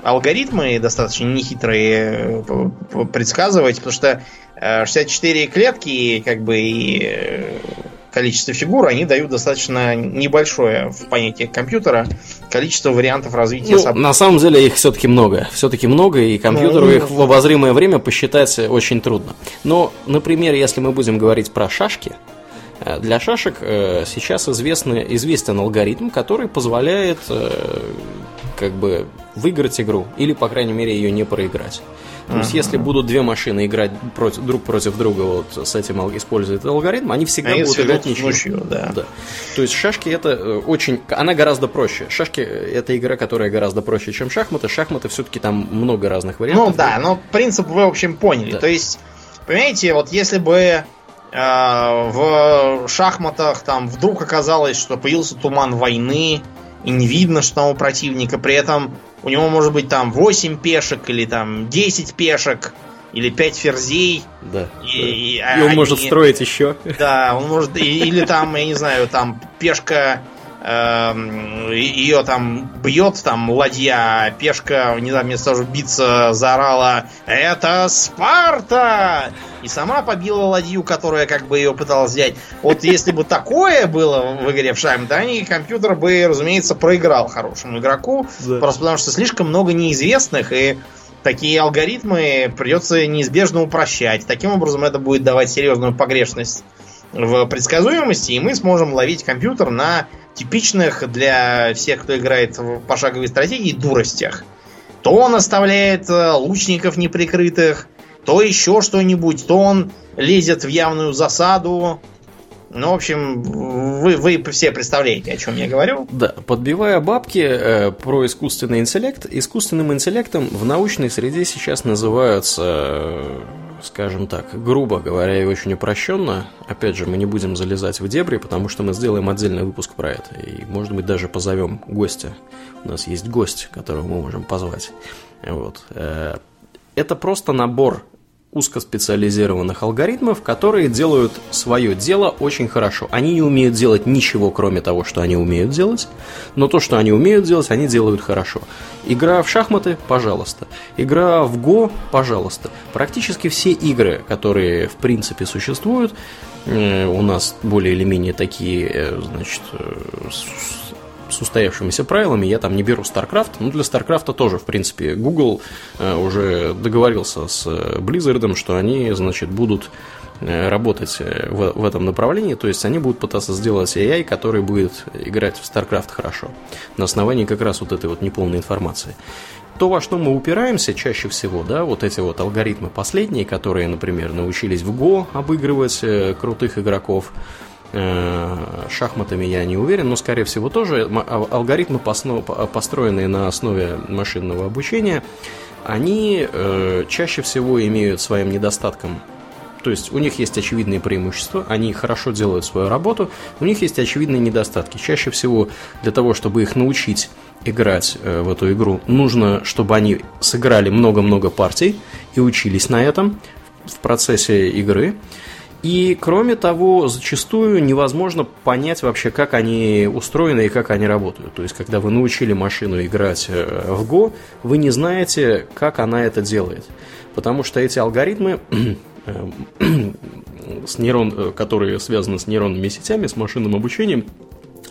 алгоритмы достаточно нехитрые, э, предсказывать, потому что 64 клетки, как бы и количество фигур, они дают достаточно небольшое в понятии компьютера количество вариантов развития ну, событий. На самом деле их все-таки много. Все-таки много, и компьютеру ну, их в обозримое время посчитать очень трудно. Но, например, если мы будем говорить про шашки, э, для шашек э, сейчас известный, известен алгоритм, который позволяет э, как бы выиграть игру, или, по крайней мере, ее не проиграть. То есть, если будут две машины играть против, друг против друга вот с этим используя этот алгоритм, они всегда они будут играть ничью. Ночью, да. да. То есть шашки это э, очень, она гораздо проще. Шашки это игра, которая гораздо проще, чем шахматы. Шахматы все-таки там много разных вариантов. Ну да, но принцип вы в общем поняли. Да. То есть, понимаете, вот если бы э, в шахматах там вдруг оказалось, что появился туман войны, и не видно, что там у противника, при этом у него может быть там 8 пешек или там 10 пешек или 5 ферзей. Да. И, и, и он они, может строить еще. Да, он может. Или там, я не знаю, там пешка Эм, ее там бьет там ладья, а пешка, не знаю, вместо того, чтобы биться, заорала «Это Спарта!» И сама побила ладью, которая как бы ее пыталась взять. Вот если бы такое было в игре в Шайм, то они компьютер бы, разумеется, проиграл хорошему игроку, да. просто потому что слишком много неизвестных, и такие алгоритмы придется неизбежно упрощать. Таким образом, это будет давать серьезную погрешность в предсказуемости, и мы сможем ловить компьютер на типичных для всех, кто играет в пошаговой стратегии, дуростях. То он оставляет э, лучников неприкрытых, то еще что-нибудь, то он лезет в явную засаду. Ну, в общем, вы, вы все представляете, о чем я говорю. Да, подбивая бабки э, про искусственный интеллект, искусственным интеллектом в научной среде сейчас называются э, скажем так, грубо говоря и очень упрощенно. Опять же, мы не будем залезать в дебри, потому что мы сделаем отдельный выпуск про это. И, может быть, даже позовем гостя. У нас есть гость, которого мы можем позвать. Вот. Э, это просто набор узкоспециализированных алгоритмов, которые делают свое дело очень хорошо. Они не умеют делать ничего, кроме того, что они умеют делать, но то, что они умеют делать, они делают хорошо. Игра в шахматы, пожалуйста. Игра в Го, пожалуйста. Практически все игры, которые в принципе существуют, э, у нас более или менее такие, э, значит, э, с устоявшимися правилами. Я там не беру StarCraft. Ну, для StarCraft тоже, в принципе, Google э, уже договорился с э, Blizzard, что они, значит, будут э, работать в, в этом направлении, то есть они будут пытаться сделать AI, который будет играть в StarCraft хорошо, на основании как раз вот этой вот неполной информации. То, во что мы упираемся чаще всего, да, вот эти вот алгоритмы последние, которые, например, научились в Go обыгрывать крутых игроков, шахматами я не уверен, но, скорее всего, тоже а, алгоритмы, построенные на основе машинного обучения, они э, чаще всего имеют своим недостатком то есть у них есть очевидные преимущества, они хорошо делают свою работу, у них есть очевидные недостатки. Чаще всего для того, чтобы их научить играть э, в эту игру, нужно, чтобы они сыграли много-много партий и учились на этом в процессе игры. И, кроме того, зачастую невозможно понять вообще, как они устроены и как они работают. То есть, когда вы научили машину играть э, в Go, вы не знаете, как она это делает. Потому что эти алгоритмы, э, с нейрон, э, которые связаны с нейронными сетями, с машинным обучением,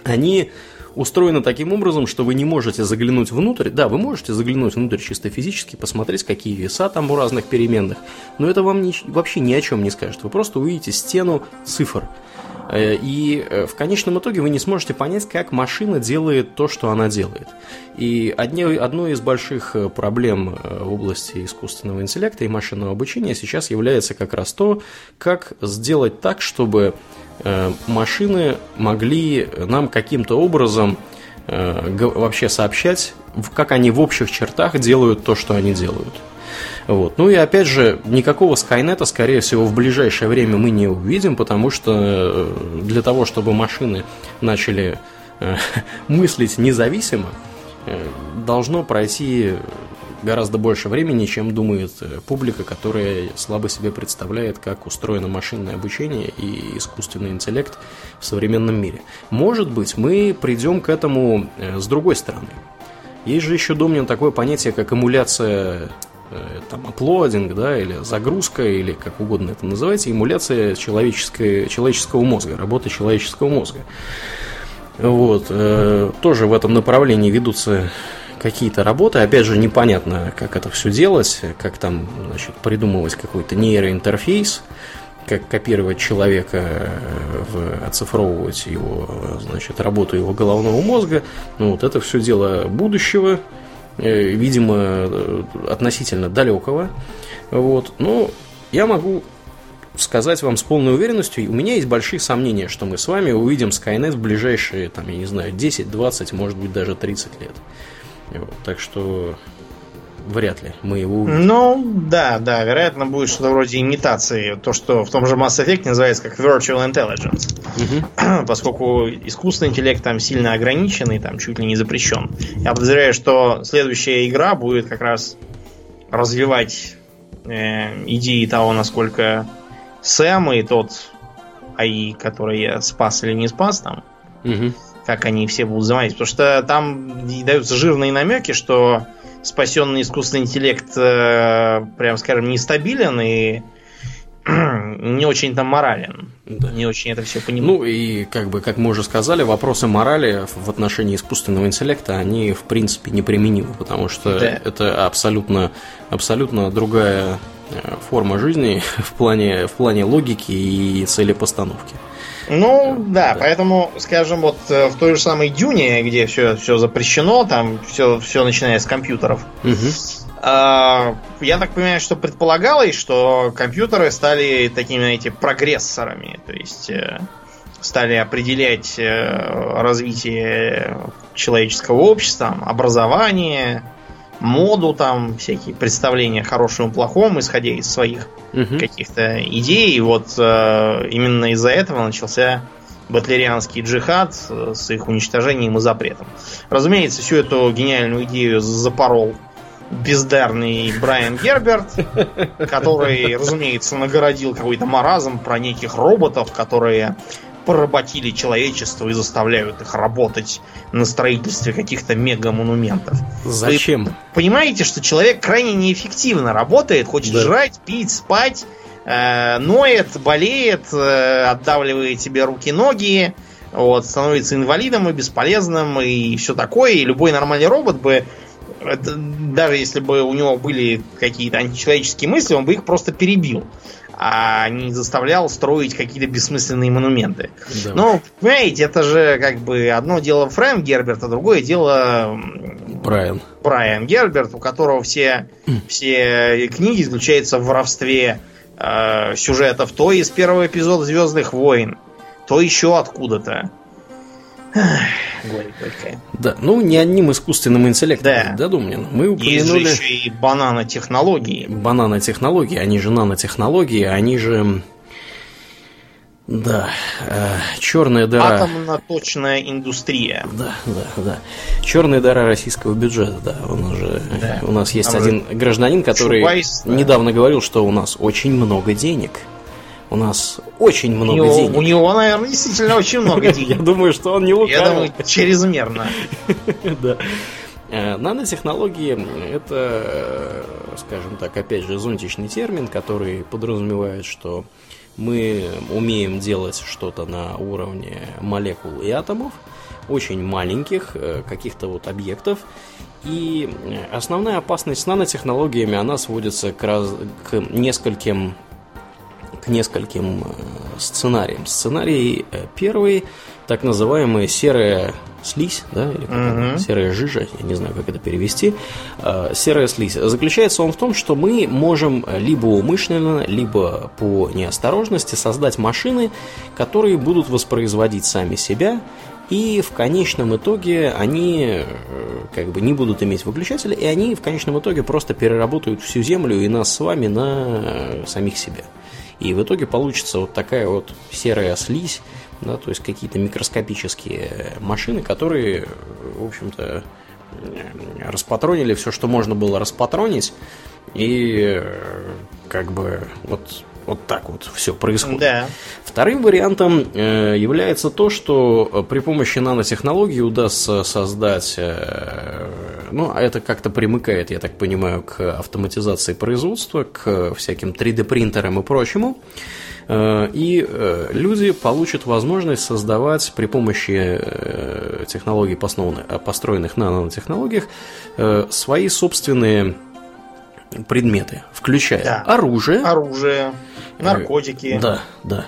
они устроена таким образом, что вы не можете заглянуть внутрь. Да, вы можете заглянуть внутрь чисто физически, посмотреть, какие веса там у разных переменных, но это вам ни, вообще ни о чем не скажет. Вы просто увидите стену цифр. Э, и э, в конечном итоге вы не сможете понять, как машина делает то, что она делает. И одни, одной из больших э, проблем в области искусственного интеллекта и машинного обучения сейчас является как раз то, как сделать так, чтобы машины могли нам каким-то образом э, вообще сообщать, как они в общих чертах делают то, что они делают. Вот. Ну и опять же, никакого Скайнета, скорее всего, в ближайшее время мы не увидим, потому что э, для того, чтобы машины начали мыслить независимо, должно пройти гораздо больше времени, чем думает э, публика, которая слабо себе представляет, как устроено машинное обучение и искусственный интеллект в современном мире. Может быть, мы придем к этому э, с другой стороны. Есть же еще, Домнин, такое понятие, как эмуляция там, аплодинг, да, или загрузка, или как угодно это называйте, эмуляция человеческой, человеческого мозга, работа человеческого мозга. Вот, э, тоже в этом направлении ведутся какие-то работы. Опять же, непонятно, как это все делать, как там, значит, придумывать какой-то нейроинтерфейс, как копировать человека, в, оцифровывать его, значит, работу его головного мозга. Ну, вот это все дело будущего, э, видимо, относительно далекого. Вот. Но я могу сказать вам с полной уверенностью, у меня есть большие сомнения, что мы с вами увидим Skynet в ближайшие, там, я не знаю, 10, 20, может быть, даже 30 лет. Вот, так что вряд ли мы его увидим. Ну, да, да, вероятно, будет что-то вроде имитации. То, что в том же Mass Effect называется как Virtual Intelligence. Угу. Поскольку искусственный интеллект там сильно ограничен и там чуть ли не запрещен. Я подозреваю, что следующая игра будет как раз развивать э, идеи того, насколько Сэм и тот АИ, который я спас или не спас там, угу. Как они все будут заниматься. Потому что там даются жирные намеки, что спасенный искусственный интеллект, э, прям скажем, нестабилен и не очень там морален. Да. Не очень это все понимаю. Ну и как бы, как мы уже сказали, вопросы морали в отношении искусственного интеллекта, они в принципе неприменимы, потому что да. это абсолютно, абсолютно другая Э, форма жизни в плане, в плане логики и целепостановки. Ну, да, да, поэтому, скажем, вот э, в той же самой Дюне, где все, все запрещено, там все, все начиная с компьютеров, угу. я так понимаю, что предполагалось, что компьютеры стали такими, знаете, прогрессорами, то есть э, стали определять э, развитие человеческого общества, образование, моду, там всякие представления хорошим и плохом, исходя из своих угу. каких-то идей. И вот э, именно из-за этого начался батлерианский джихад с их уничтожением и запретом. Разумеется, всю эту гениальную идею запорол бездарный Брайан Герберт, который, разумеется, нагородил какой-то маразм про неких роботов, которые поработили человечество и заставляют их работать на строительстве каких-то мега-монументов. Зачем? Вы понимаете, что человек крайне неэффективно работает, хочет да. жрать, пить, спать, э, ноет, болеет, э, отдавливает себе руки-ноги, вот, становится инвалидом и бесполезным и все такое. И любой нормальный робот бы это, даже если бы у него были какие-то античеловеческие мысли, он бы их просто перебил а не заставлял строить какие-то бессмысленные монументы. Да. Ну, понимаете, это же как бы одно дело Фрэнк Герберт, а другое дело Брайан. Брайан Герберт, у которого все, все книги заключаются в воровстве э, сюжетов то из первого эпизода Звездных войн, то еще откуда-то. Да, ну не одним искусственным интеллектом, да, Думнин. Мы упомянули... Есть же еще и бананотехнологии. Бананотехнологии, они же нанотехнологии, они же... Да, э, черная дыра. Атомно-точная индустрия. Да, да, да. Черная дыра российского бюджета, да. Он уже. Да. У нас есть Там один гражданин, который недавно да. говорил, что у нас очень много денег. У нас очень много у него, денег. У него, наверное, действительно очень много денег. Я думаю, что он не лукавый. Я думаю, чрезмерно. Да. Э, нанотехнологии – это, э, скажем так, опять же, зонтичный термин, который подразумевает, что мы умеем делать что-то на уровне молекул и атомов, очень маленьких э, каких-то вот объектов. И основная опасность с нанотехнологиями, она сводится к, раз... к нескольким к нескольким э, сценариям. Сценарий э, первый, так называемая серая слизь, да, или uh-huh. серая жижа, я не знаю, как это перевести. Э, серая слизь. Заключается он в том, что мы можем либо умышленно, либо по неосторожности создать машины, которые будут воспроизводить сами себя, и в конечном итоге они как бы не будут иметь выключателя, и они в конечном итоге просто переработают всю Землю и нас с вами на самих себя. И в итоге получится вот такая вот серая слизь, да, то есть какие-то микроскопические машины, которые, в общем-то, распатронили все, что можно было распатронить, и как бы вот вот так вот все происходит. Да. Вторым вариантом э, является то, что э, при помощи нанотехнологий удастся создать, э, ну, а это как-то примыкает, я так понимаю, к автоматизации производства, к всяким 3D-принтерам и прочему. Э, и э, люди получат возможность создавать при помощи технологий, построенных на нанотехнологиях, свои собственные предметы, включая да. оружие. Оружие, э, наркотики. Да, да.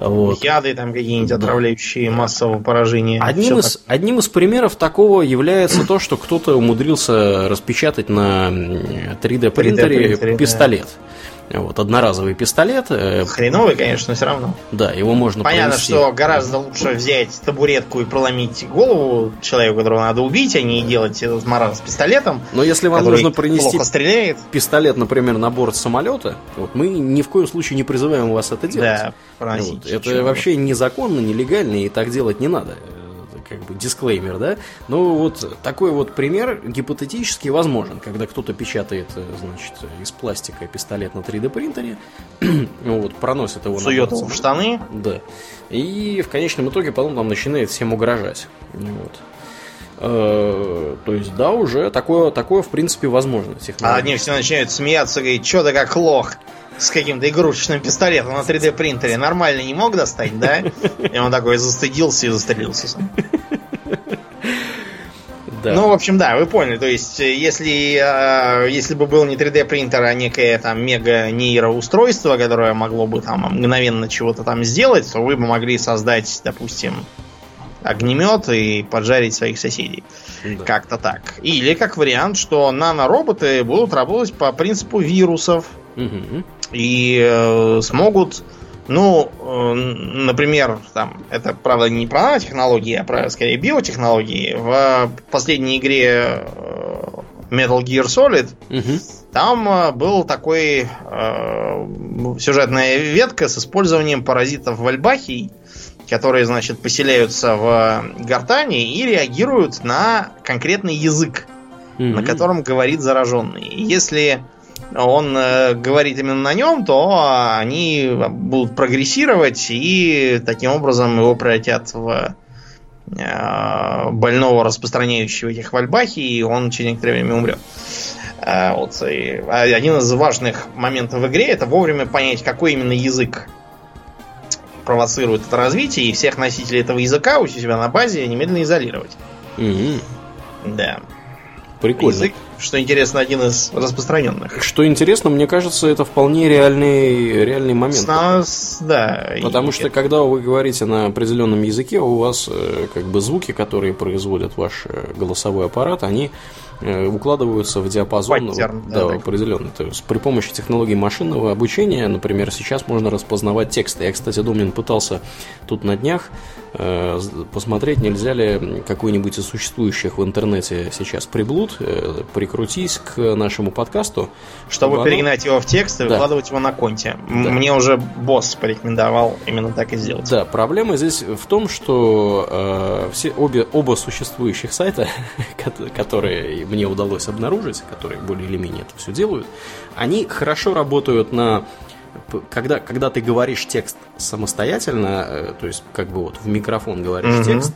Вот. Яды там какие-нибудь отравляющие да. массового поражения. Одним из, одним из примеров такого является то, что кто-то умудрился распечатать на 3D принтере 3D пистолет. Да. Вот, одноразовый пистолет. Э, Хреновый, конечно, но все равно. Да, его можно Понятно, провести. что гораздо лучше взять табуретку и проломить голову человеку, которого надо убить, а не делать этот маран с пистолетом. Но если вам нужно принести стреляет. пистолет, например, на борт самолета, вот, мы ни в коем случае не призываем вас это делать. Да, проносить. Вот, это вообще незаконно, нелегально, и так делать не надо как бы дисклеймер, да. Ну, вот такой вот пример гипотетически возможен, когда кто-то печатает, э, значит, из пластика пистолет на 3D принтере, вот, проносит его Сует его в штаны. Да. И в конечном итоге потом там начинает всем угрожать. Вот. Э, то есть, да, уже такое, такое в принципе, возможно. А они все начинают смеяться, говорить, что ты как лох с каким-то игрушечным пистолетом на 3D принтере нормально не мог достать, да? И он такой застыдился и застрелился сам. Да. Ну, в общем, да, вы поняли. То есть, если, э, если бы был не 3D принтер, а некое там мега нейроустройство, которое могло бы там мгновенно чего-то там сделать, то вы бы могли создать, допустим, огнемет и поджарить своих соседей. Да. Как-то так. Или как вариант, что нанороботы будут работать по принципу вирусов. Угу. И э, смогут ну, э, например, там, это, правда, не про нанотехнологии, а про, скорее, биотехнологии. В последней игре э, Metal Gear Solid угу. там э, был такой э, сюжетная ветка с использованием паразитов вальбахий, которые, значит, поселяются в гортани и реагируют на конкретный язык, угу. на котором говорит зараженный. Если он э, говорит именно на нем, то они будут прогрессировать и таким образом его превратят в э, больного, распространяющего этих вальбахи, и он через некоторое время умрет. Э, вот. И один из важных моментов в игре это вовремя понять, какой именно язык провоцирует это развитие, и всех носителей этого языка у себя на базе немедленно изолировать. Mm-hmm. Да. Прикольно. Язык, что интересно, один из распространенных. Что интересно, мне кажется, это вполне реальный, реальный момент. Нас, да. Потому что, когда вы говорите на определенном языке, у вас э, как бы звуки, которые производят ваш э, голосовой аппарат, они укладываются в диапазон Паттерн, да, да, определенный. То есть при помощи технологии машинного обучения, например, сейчас можно распознавать тексты. Я, кстати, Домнин пытался тут на днях э, посмотреть, нельзя ли какой-нибудь из существующих в интернете сейчас приблуд э, прикрутить к нашему подкасту. Чтобы, чтобы перегнать оно... его в текст и да. выкладывать его на конте. Да. Мне уже босс порекомендовал именно так и сделать. Да, проблема здесь в том, что э, все, обе, оба существующих сайта, которые мне удалось обнаружить, которые более или менее это все делают, они хорошо работают на когда, когда ты говоришь текст самостоятельно, э, то есть как бы вот в микрофон говоришь mm-hmm. текст,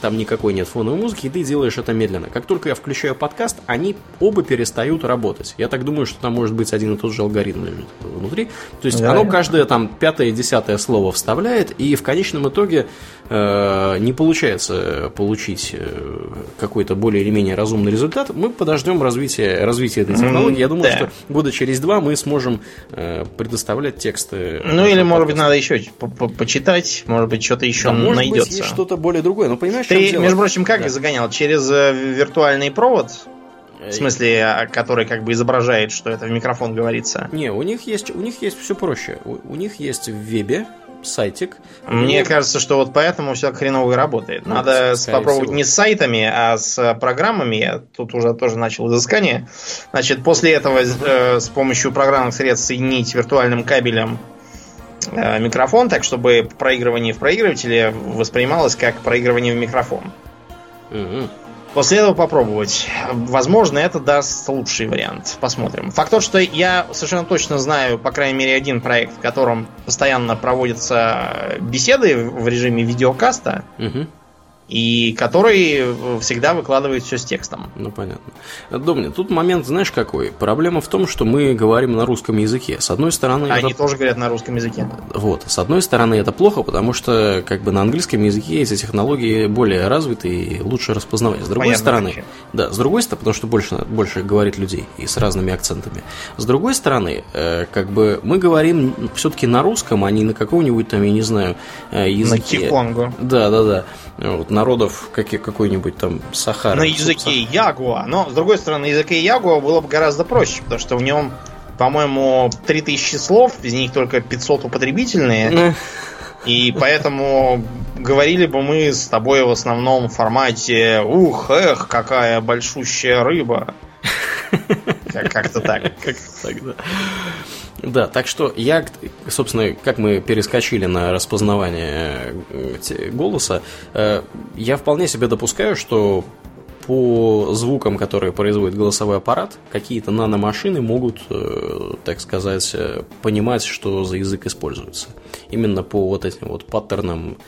там никакой нет фоновой музыки, и ты делаешь это медленно. Как только я включаю подкаст, они оба перестают работать. Я так думаю, что там может быть один и тот же алгоритм лежит внутри. То есть да, оно каждое там пятое, десятое слово вставляет, и в конечном итоге э, не получается получить э, какой-то более или менее разумный результат. Мы подождем развития, развития этой технологии. Я думаю, да. что года через два мы сможем э, предоставлять тексты. Ну или, может быть, надо еще по почитать, может быть, что-то еще да, найдется. Может быть, есть что-то более другое. Но понимаешь, ты, между прочим, как да. загонял? Через э, виртуальный провод? В смысле, а, который как бы изображает, что это в микрофон говорится. Не, у них есть, у них есть все проще. У, у них есть в вебе сайтик. Мне и... кажется, что вот поэтому все хреново и работает. Ну, Надо попробовать всего. не с сайтами, а с программами. Я тут уже тоже начал изыскание. Значит, после этого э, с помощью программных средств соединить виртуальным кабелем Э, микрофон, так чтобы проигрывание в проигрывателе воспринималось как проигрывание в микрофон. Угу. После этого попробовать. Возможно, это даст лучший вариант. Посмотрим. Факт тот, что я совершенно точно знаю, по крайней мере, один проект, в котором постоянно проводятся беседы в режиме видеокаста. Угу и который э, всегда выкладывает все с текстом. Ну, понятно. Домни, тут момент, знаешь, какой? Проблема в том, что мы говорим на русском языке. С одной стороны... Они это... тоже говорят на русском языке. Вот. С одной стороны, это плохо, потому что как бы на английском языке эти технологии более развиты и лучше распознавать. С другой Понятно, стороны... Вообще. Да, с другой стороны, потому что больше, больше говорит людей и с разными акцентами. С другой стороны, э, как бы мы говорим все-таки на русском, а не на каком-нибудь там, я не знаю, э, языке. На киконгу. Да, да, да. Вот, народов как, какой-нибудь там Сахара. На языке Ягуа. Но, с другой стороны, на языке Ягуа было бы гораздо проще, потому что в нем, по-моему, 3000 слов, из них только 500 употребительные. И поэтому говорили бы мы с тобой в основном формате «Ух, эх, какая большущая рыба». Как-то так. Как-то так, да. Да, так что я, собственно, как мы перескочили на распознавание э, голоса, э, я вполне себе допускаю, что по звукам, которые производит голосовой аппарат, какие-то наномашины могут, э, так сказать, понимать, что за язык используется. Именно по вот этим вот паттернам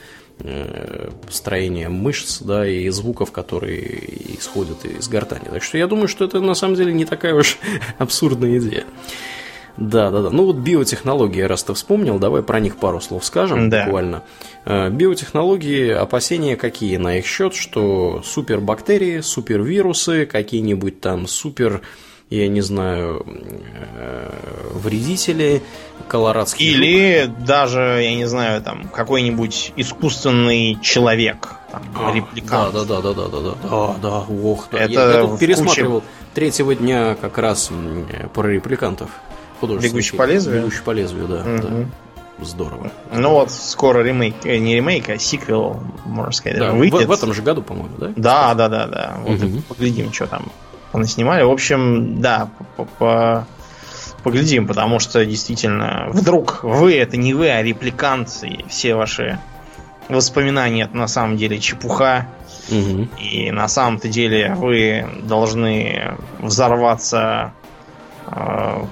строения мышц, да, и звуков, которые исходят из гортани. Так что я думаю, что это на самом деле не такая уж абсурдная идея. Да, да, да. Ну вот биотехнологии, раз ты вспомнил, давай про них пару слов скажем да. буквально. Э, биотехнологии, опасения какие на их счет, что супербактерии, супервирусы, какие-нибудь там супер я не знаю, э, вредители, колорадские. Или жук. даже, я не знаю, там какой-нибудь искусственный человек, там, а, репликант. Да, да, да, да, да, да, да, да, ох, да. Это я, я тут пересматривал куче... третьего дня как раз про репликантов художественный Бегущий фильм. по лезвию? Бегущий по лезвию, да. Угу. да. Здорово. Ну вот скоро ремейк, э, не ремейк, а сиквел, можно сказать, да, выйдет. В, в этом же году, по-моему, да? Да, да, да, да. Вот угу. поглядим, что там снимали. В общем, да, по поглядим, потому что действительно, вдруг вы это не вы, а репликант, и все ваши воспоминания это на самом деле чепуха. Угу. И на самом-то деле вы должны взорваться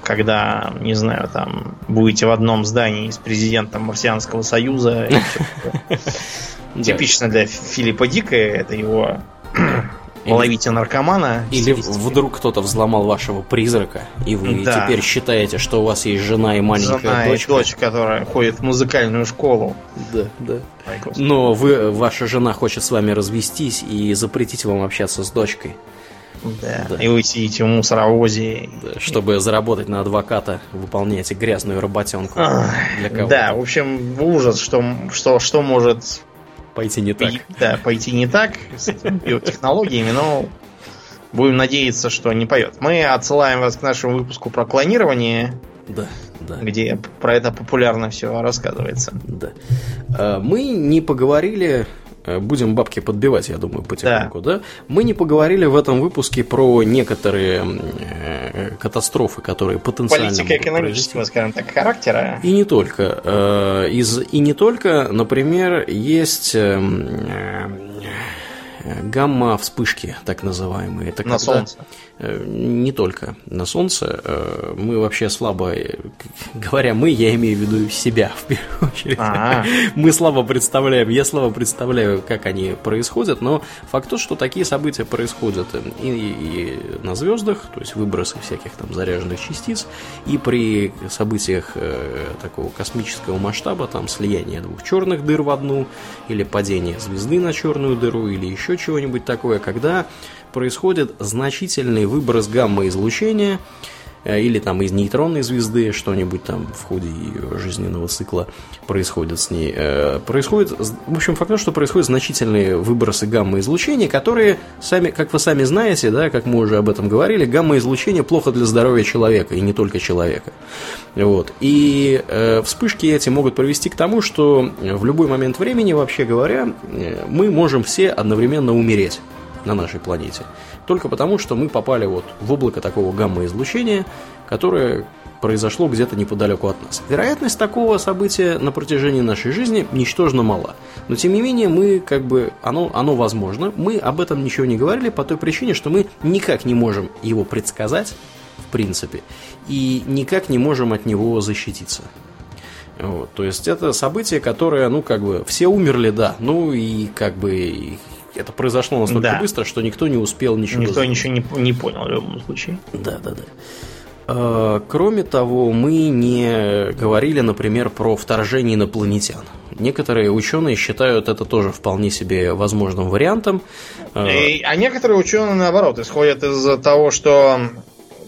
когда, не знаю, там будете в одном здании с президентом Марсианского Союза. Типично для Филиппа Дика, это его ловите наркомана. Или вдруг кто-то взломал вашего призрака, и вы да. теперь считаете, что у вас есть жена и маленькая жена дочка. И дочь, которая ходит в музыкальную школу. Да, да. Но вы, ваша жена хочет с вами развестись и запретить вам общаться с дочкой. Да. да. И вы сидите в мусоровозе. Да, чтобы заработать на адвоката, выполняете грязную работенку для кого Да, в общем, ужас, что, что, что может пойти не так. Да, пойти не так с этими биотехнологиями, но будем надеяться, что не поет. Мы отсылаем вас к нашему выпуску про клонирование. Да, да. Где про это популярно все рассказывается. Да. А, мы не поговорили будем бабки подбивать, я думаю, потихоньку, да. да? Мы не поговорили в этом выпуске про некоторые э, катастрофы, которые потенциально... Политико-экономического, скажем так, характера. И не только. Э, из, и не только, например, есть гамма-вспышки, так называемые. Это на когда... Солнце. Э, не только на Солнце. Э, мы вообще слабо, э, говоря мы, я имею в виду себя в первую очередь. А-а-а. Мы слабо представляем, я слабо представляю, как они происходят, но факт то, что такие события происходят и, и на звездах, то есть выбросы всяких там заряженных частиц, и при событиях такого космического масштаба, там слияние двух черных дыр в одну, или падение звезды на черную дыру, или еще чего-нибудь такое, когда происходит значительный выброс гамма-излучения э, или там из нейтронной звезды что-нибудь там в ходе жизненного цикла происходит с ней. Э, происходит, в общем, факт, что происходят значительные выбросы гамма-излучения, которые, сами, как вы сами знаете, да, как мы уже об этом говорили, гамма-излучение плохо для здоровья человека, и не только человека. Вот. И э, вспышки эти могут привести к тому, что в любой момент времени, вообще говоря, э, мы можем все одновременно умереть на нашей планете. Только потому, что мы попали вот в облако такого гамма-излучения, которое произошло где-то неподалеку от нас. Вероятность такого события на протяжении нашей жизни ничтожно мала. Но тем не менее, мы как бы, оно, оно возможно. Мы об этом ничего не говорили по той причине, что мы никак не можем его предсказать, в принципе, и никак не можем от него защититься. Вот, то есть это событие, которое, ну, как бы, все умерли, да, ну и как бы это произошло настолько да. быстро, что никто не успел ничего. Никто ничего не, не понял в любом случае. Да, да, да. Кроме того, мы не говорили, например, про вторжение инопланетян. Некоторые ученые считают это тоже вполне себе возможным вариантом. А, а некоторые ученые, наоборот, исходят из того, что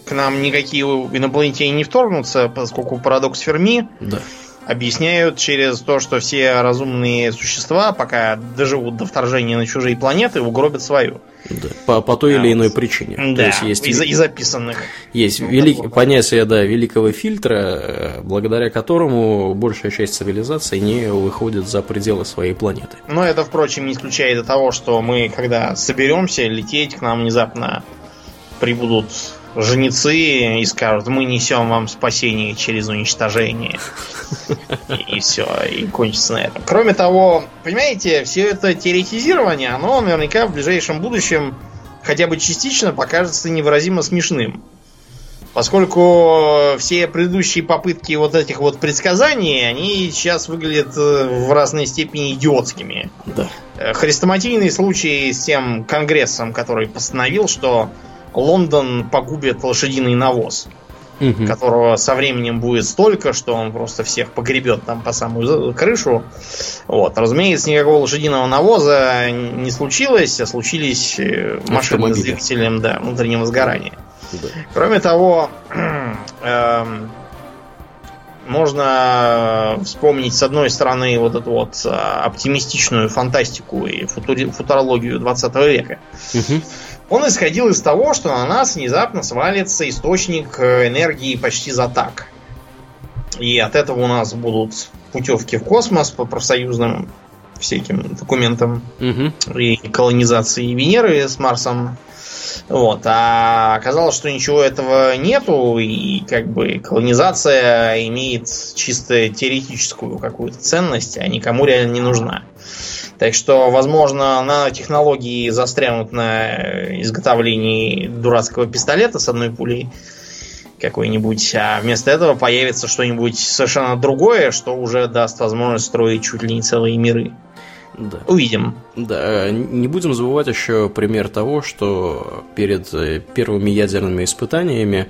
к нам никакие инопланетяне не вторгнутся, поскольку парадокс Ферми да объясняют через то, что все разумные существа, пока доживут до вторжения на чужие планеты, угробят свою. Да, по, по той а, или иной причине. Да, то есть, есть из, из записанных. Есть ну, велик, понятие да, великого фильтра, э, благодаря которому большая часть цивилизации не выходит за пределы своей планеты. Но это, впрочем, не исключает того, что мы, когда соберемся лететь, к нам внезапно прибудут жнецы и скажут, мы несем вам спасение через уничтожение. И, все, и кончится на этом. Кроме того, понимаете, все это теоретизирование, оно наверняка в ближайшем будущем хотя бы частично покажется невыразимо смешным. Поскольку все предыдущие попытки вот этих вот предсказаний, они сейчас выглядят э, в разной степени идиотскими. Да. Э, хрестоматийный случай с тем конгрессом, который постановил, что Лондон погубит лошадиный навоз, угу. которого со временем будет столько, что он просто всех погребет там по самую крышу. Вот. Разумеется, никакого лошадиного навоза не случилось, а случились э, машины с двигателем да, внутреннего сгорания. Да. Кроме того, э, можно вспомнить, с одной стороны, вот эту вот а, оптимистичную фантастику и футури- футурологию 20 века. Угу. Он исходил из того, что на нас внезапно свалится источник э, энергии почти за так. И от этого у нас будут путевки в космос по профсоюзным всяким документам угу. и колонизации Венеры с Марсом. Вот. А оказалось, что ничего этого нету, и как бы колонизация имеет чисто теоретическую какую-то ценность, а никому реально не нужна. Так что, возможно, нанотехнологии застрянут на изготовлении дурацкого пистолета с одной пулей какой-нибудь, а вместо этого появится что-нибудь совершенно другое, что уже даст возможность строить чуть ли не целые миры. Да. Увидим. Да, не будем забывать еще пример того, что перед э, первыми ядерными испытаниями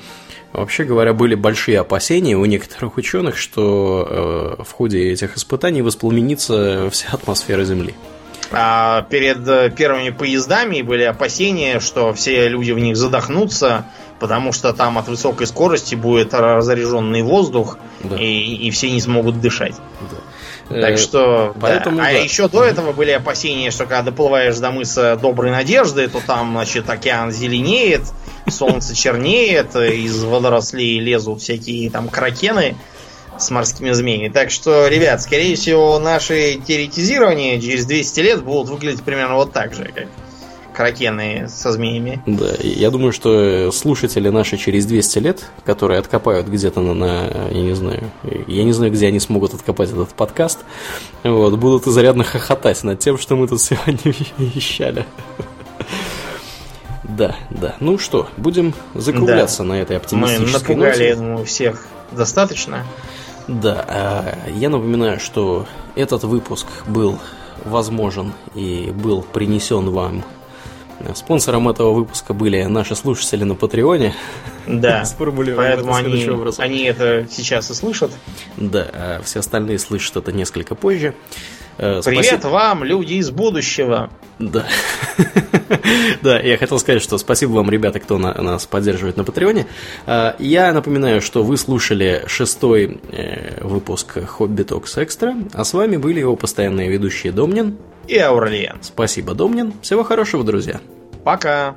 Вообще говоря, были большие опасения у некоторых ученых, что э, в ходе этих испытаний воспламенится вся атмосфера Земли. А перед э, первыми поездами были опасения, что все люди в них задохнутся, потому что там от высокой скорости будет разряженный воздух, да. и, и все не смогут дышать. Да. Так э, что, Поэтому, да. А да. еще до этого были опасения, что когда доплываешь до мыса Доброй Надежды, то там, значит, океан зеленеет, солнце чернеет, из водорослей лезут всякие там кракены с морскими змеями. Так что, ребят, скорее всего, наши теоретизирования через 200 лет будут выглядеть примерно вот так же, как кракены со змеями. Да, я думаю, что слушатели наши через 200 лет, которые откопают где-то на, на я не знаю, я не знаю, где они смогут откопать этот подкаст, вот, будут изрядно хохотать над тем, что мы тут сегодня вещали. Да, да. Ну что, будем закругляться да. на этой оптимистической Мы напугали, ноте. я думаю, всех достаточно. Да, а, я напоминаю, что этот выпуск был возможен и был принесен вам Спонсором этого выпуска были наши слушатели на Патреоне. Да, поэтому они, они это сейчас и слышат. Да, а все остальные слышат это несколько позже. Э, Привет спасибо. вам, люди из будущего. Да. да, я хотел сказать, что спасибо вам, ребята, кто на, нас поддерживает на Патреоне. Э, я напоминаю, что вы слушали шестой э, выпуск Хобби Токс Экстра, а с вами были его постоянные ведущие Домнин и Аурлиен. Спасибо, Домнин. Всего хорошего, друзья. Пока.